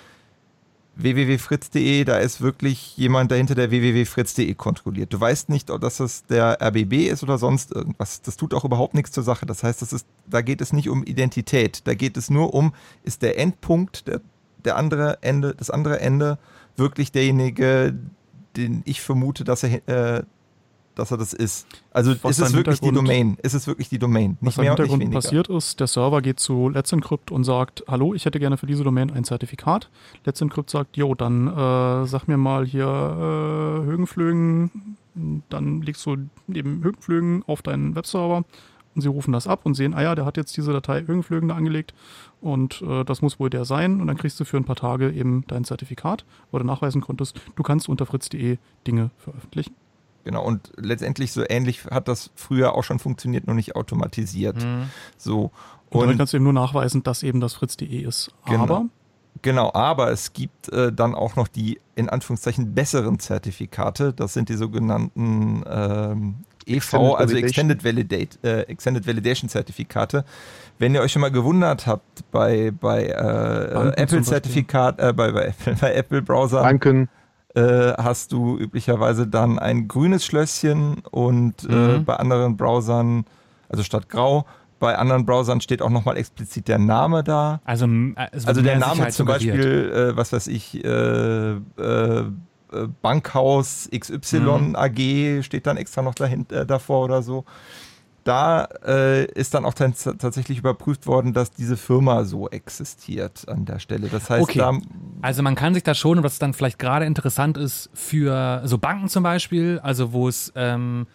[SPEAKER 3] www.fritz.de, da ist wirklich jemand dahinter, der www.fritz.de kontrolliert. Du weißt nicht, ob das der RBB ist oder sonst irgendwas. Das tut auch überhaupt nichts zur Sache. Das heißt, das ist, da geht es nicht um Identität. Da geht es nur um, ist der Endpunkt, der, der andere Ende, das andere Ende wirklich derjenige, den ich vermute, dass er äh, dass er das ist. Also was ist es wirklich die Domain? Ist es wirklich die Domain?
[SPEAKER 5] Nicht was im Hintergrund passiert ist, der Server geht zu Let's Encrypt und sagt, hallo, ich hätte gerne für diese Domain ein Zertifikat. Let's Encrypt sagt, jo, dann äh, sag mir mal hier äh, Högenflögen, dann legst du neben Högenflögen auf deinen Webserver und sie rufen das ab und sehen, ah ja, der hat jetzt diese Datei Högenflögen da angelegt und äh, das muss wohl der sein und dann kriegst du für ein paar Tage eben dein Zertifikat, wo du nachweisen konntest, du kannst unter fritz.de Dinge veröffentlichen.
[SPEAKER 3] Genau, und letztendlich so ähnlich hat das früher auch schon funktioniert, nur nicht automatisiert. Mhm. So.
[SPEAKER 5] Und, und damit kannst du eben nur nachweisen, dass eben das fritz.de ist.
[SPEAKER 3] Genau.
[SPEAKER 5] Aber
[SPEAKER 3] Genau, aber es gibt äh, dann auch noch die in Anführungszeichen besseren Zertifikate. Das sind die sogenannten ähm, EV, Extended also Extended, Validate, äh, Extended Validation Zertifikate. Wenn ihr euch schon mal gewundert habt bei, bei äh, Apple Zertifikat, äh, bei, bei, Apple, bei Apple Browser,
[SPEAKER 4] Banken.
[SPEAKER 3] Äh, hast du üblicherweise dann ein grünes Schlösschen und äh, mhm. bei anderen Browsern, also statt grau, bei anderen Browsern steht auch nochmal explizit der Name da.
[SPEAKER 2] Also,
[SPEAKER 3] also, also der Name zum Beispiel, äh, was weiß ich, äh, äh, Bankhaus XY mhm. AG steht dann extra noch dahinter, äh, davor oder so. Da äh, ist dann auch tatsächlich überprüft worden, dass diese Firma so existiert an der Stelle. Das heißt,
[SPEAKER 2] okay. also man kann sich da schon, was dann vielleicht gerade interessant ist für so Banken zum Beispiel, also wo es ähm,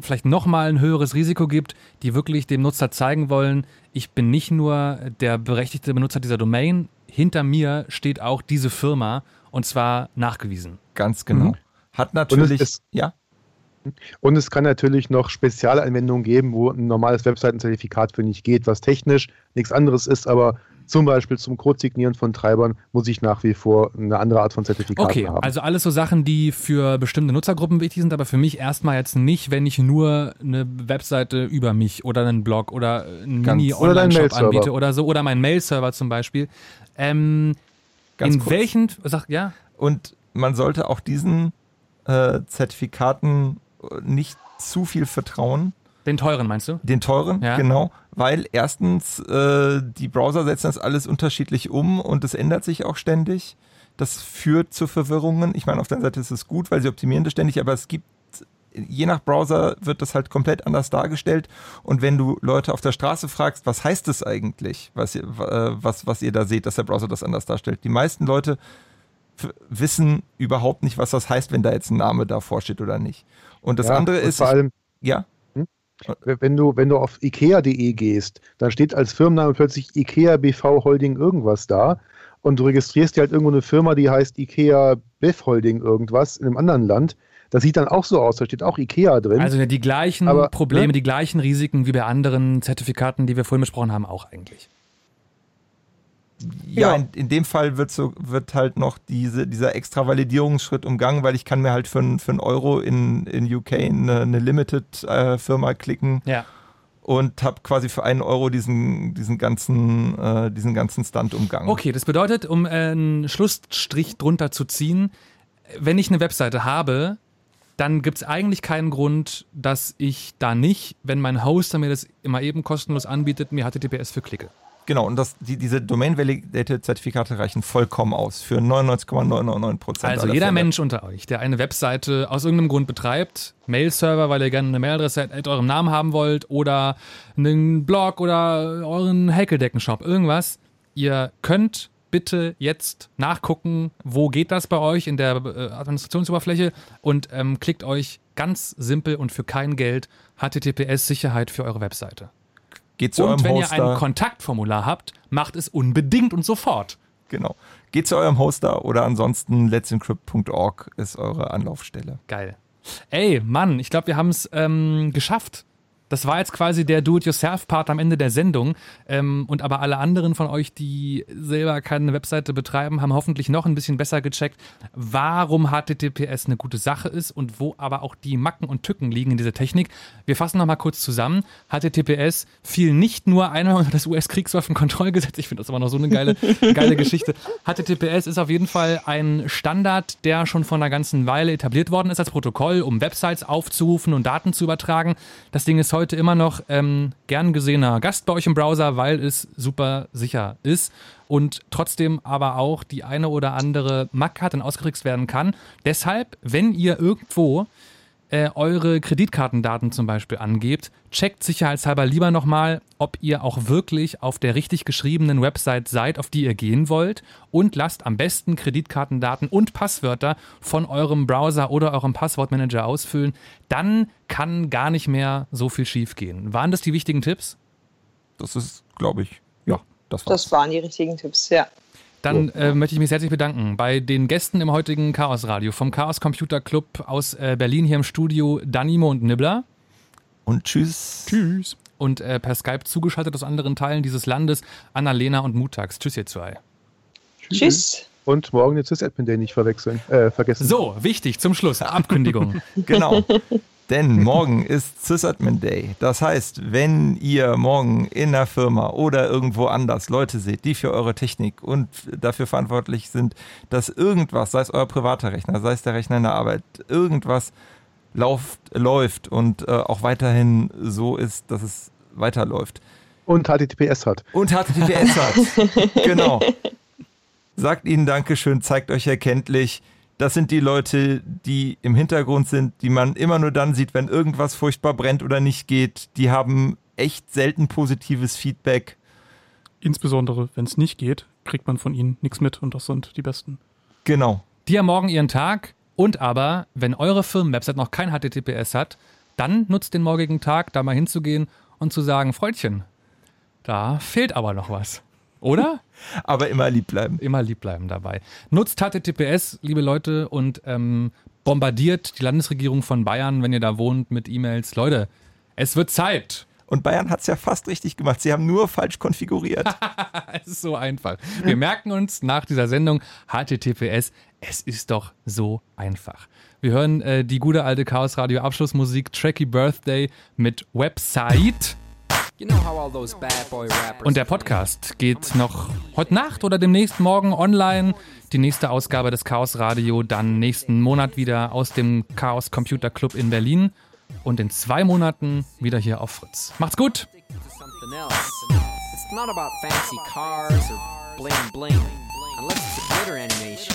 [SPEAKER 2] vielleicht nochmal ein höheres Risiko gibt, die wirklich dem Nutzer zeigen wollen, ich bin nicht nur der berechtigte Benutzer dieser Domain, hinter mir steht auch diese Firma und zwar nachgewiesen.
[SPEAKER 3] Ganz genau. Mhm. Hat natürlich,
[SPEAKER 4] ist, ja. Und es kann natürlich noch Spezialanwendungen geben, wo ein normales Webseitenzertifikat für nicht geht, was technisch nichts anderes ist, aber zum Beispiel zum Code-Signieren von Treibern muss ich nach wie vor eine andere Art von Zertifikat
[SPEAKER 2] okay,
[SPEAKER 4] haben.
[SPEAKER 2] Okay, also alles so Sachen, die für bestimmte Nutzergruppen wichtig sind, aber für mich erstmal jetzt nicht, wenn ich nur eine Webseite über mich oder einen Blog oder einen Mini-Online-Shop anbiete oder so oder meinen Mail-Server zum Beispiel. Ähm, in kurz. welchen, sag, ja?
[SPEAKER 3] Und man sollte auch diesen äh, Zertifikaten nicht zu viel vertrauen.
[SPEAKER 2] Den teuren meinst du?
[SPEAKER 3] Den teuren, ja. genau. Weil erstens, äh, die Browser setzen das alles unterschiedlich um und es ändert sich auch ständig. Das führt zu Verwirrungen. Ich meine, auf der Seite ist es gut, weil sie optimieren das ständig, aber es gibt, je nach Browser wird das halt komplett anders dargestellt. Und wenn du Leute auf der Straße fragst, was heißt es eigentlich, was ihr, äh, was, was ihr da seht, dass der Browser das anders darstellt, die meisten Leute wissen überhaupt nicht, was das heißt, wenn da jetzt ein Name davor steht oder nicht. Und das ja, andere ist.
[SPEAKER 4] Vor allem, ja. Hm? Wenn du, wenn du auf ikea.de gehst, dann steht als Firmenname plötzlich IKEA BV Holding irgendwas da und du registrierst dir halt irgendwo eine Firma, die heißt IKEA Bev Holding irgendwas in einem anderen Land. Das sieht dann auch so aus, da steht auch IKEA drin.
[SPEAKER 2] Also die gleichen Aber, Probleme, ne? die gleichen Risiken wie bei anderen Zertifikaten, die wir vorhin besprochen haben, auch eigentlich
[SPEAKER 3] ja, ja. In, in, dem Fall wird, so, wird halt noch diese, dieser extra Validierungsschritt umgangen, weil ich kann mir halt für, für einen Euro in, in UK eine, eine Limited-Firma äh, klicken.
[SPEAKER 2] Ja.
[SPEAKER 3] Und habe quasi für einen Euro diesen, diesen, ganzen, äh, diesen ganzen Stand umgangen.
[SPEAKER 2] Okay, das bedeutet, um einen Schlussstrich drunter zu ziehen, wenn ich eine Webseite habe, dann gibt es eigentlich keinen Grund, dass ich da nicht, wenn mein Hoster mir das immer eben kostenlos anbietet, mir HTTPS für klicke.
[SPEAKER 3] Genau, und das, die, diese Domain-Validated-Zertifikate reichen vollkommen aus für 99,999 Prozent.
[SPEAKER 2] Also jeder Fälle. Mensch unter euch, der eine Webseite aus irgendeinem Grund betreibt, Mail-Server, weil ihr gerne eine Mailadresse mit eurem Namen haben wollt oder einen Blog oder euren Häkeldecken-Shop, irgendwas, ihr könnt bitte jetzt nachgucken, wo geht das bei euch in der äh, Administrationsoberfläche und ähm, klickt euch ganz simpel und für kein Geld HTTPS-Sicherheit für eure Webseite.
[SPEAKER 3] Geht zu
[SPEAKER 2] und
[SPEAKER 3] eurem
[SPEAKER 2] wenn
[SPEAKER 3] Hoster.
[SPEAKER 2] ihr ein Kontaktformular habt, macht es unbedingt und sofort.
[SPEAKER 3] Genau. Geht zu eurem Hoster oder ansonsten let'sencrypt.org ist eure Anlaufstelle.
[SPEAKER 2] Geil. Ey, Mann, ich glaube, wir haben es ähm, geschafft. Das war jetzt quasi der Do-it-yourself-Part am Ende der Sendung. Ähm, und aber alle anderen von euch, die selber keine Webseite betreiben, haben hoffentlich noch ein bisschen besser gecheckt, warum HTTPS eine gute Sache ist und wo aber auch die Macken und Tücken liegen in dieser Technik. Wir fassen nochmal kurz zusammen. HTTPS fiel nicht nur einmal unter das US-Kriegswaffenkontrollgesetz. Ich finde das aber noch so eine geile, geile Geschichte. HTTPS ist auf jeden Fall ein Standard, der schon vor einer ganzen Weile etabliert worden ist als Protokoll, um Websites aufzurufen und Daten zu übertragen. Das Ding ist heute immer noch ähm, gern gesehener Gast bei euch im Browser, weil es super sicher ist und trotzdem aber auch die eine oder andere Mac hat und ausgetrickst werden kann. Deshalb, wenn ihr irgendwo äh, eure Kreditkartendaten zum Beispiel angebt, checkt sicherheitshalber lieber nochmal, ob ihr auch wirklich auf der richtig geschriebenen Website seid, auf die ihr gehen wollt und lasst am besten Kreditkartendaten und Passwörter von eurem Browser oder eurem Passwortmanager ausfüllen. Dann kann gar nicht mehr so viel schief gehen. Waren das die wichtigen Tipps?
[SPEAKER 3] Das ist, glaube ich, ja,
[SPEAKER 1] das, war's. das waren die richtigen Tipps, ja.
[SPEAKER 10] Dann äh, möchte ich mich herzlich bedanken bei den Gästen im heutigen Chaos Radio vom Chaos Computer Club aus äh, Berlin hier im Studio Danimo und Nibbler.
[SPEAKER 3] Und tschüss.
[SPEAKER 10] Tschüss. Und äh, per Skype zugeschaltet aus anderen Teilen dieses Landes Annalena und Mutax. Tschüss ihr zwei.
[SPEAKER 1] Tschüss. Tschüss.
[SPEAKER 4] Und morgen den Sys-Admin Day nicht verwechseln, äh, vergessen.
[SPEAKER 10] So, wichtig, zum Schluss, Abkündigung.
[SPEAKER 3] genau. Denn morgen ist Sysadmin Day. Das heißt, wenn ihr morgen in der Firma oder irgendwo anders Leute seht, die für eure Technik und dafür verantwortlich sind, dass irgendwas, sei es euer privater Rechner, sei es der Rechner in der Arbeit, irgendwas lauft, läuft und äh, auch weiterhin so ist, dass es weiterläuft.
[SPEAKER 4] Und HTTPS hat.
[SPEAKER 3] Und HTTPS hat. genau. Sagt ihnen Dankeschön, zeigt euch erkenntlich das sind die Leute, die im Hintergrund sind, die man immer nur dann sieht, wenn irgendwas furchtbar brennt oder nicht geht. Die haben echt selten positives Feedback.
[SPEAKER 5] Insbesondere, wenn es nicht geht, kriegt man von ihnen nichts mit und das sind die Besten.
[SPEAKER 3] Genau.
[SPEAKER 10] Die haben morgen ihren Tag und aber, wenn eure Firmenwebsite noch kein HTTPS hat, dann nutzt den morgigen Tag, da mal hinzugehen und zu sagen, Freundchen, da fehlt aber noch was. Oder?
[SPEAKER 3] Aber immer lieb bleiben.
[SPEAKER 10] Immer lieb bleiben dabei. Nutzt HTTPS, liebe Leute, und ähm, bombardiert die Landesregierung von Bayern, wenn ihr da wohnt, mit E-Mails. Leute, es wird Zeit.
[SPEAKER 3] Und Bayern hat es ja fast richtig gemacht. Sie haben nur falsch konfiguriert.
[SPEAKER 10] es ist so einfach. Wir merken uns nach dieser Sendung HTTPS. Es ist doch so einfach. Wir hören äh, die gute alte Chaos Radio Abschlussmusik Tracky Birthday mit Website. Und der Podcast geht noch heute Nacht oder demnächst morgen online. Die nächste Ausgabe des Chaos Radio dann nächsten Monat wieder aus dem Chaos Computer Club in Berlin und in zwei Monaten wieder hier auf Fritz. Macht's gut! It's not about fancy cars or bling bling, unless it's a glitter animation.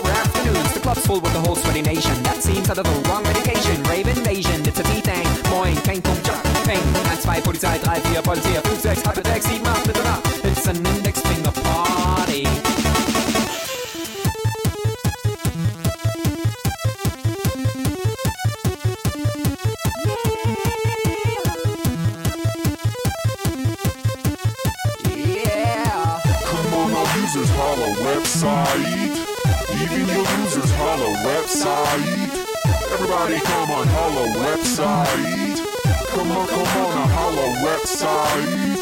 [SPEAKER 10] afternoons. The club's full with the whole sweaty nation. That seems out of the wrong medication. Rave invasion, it's a B-Thing. Moin, kein Punkt, Jump, Peng. 1, 2, Polizei, 3, 4, Polizei, 5, 6, halbe 6, 7, 8, mit oder It's an index finger party.
[SPEAKER 12] Yeah. Come on, losers, holla, website. Website. Everybody come on holla website. Come on, come on, a holla website.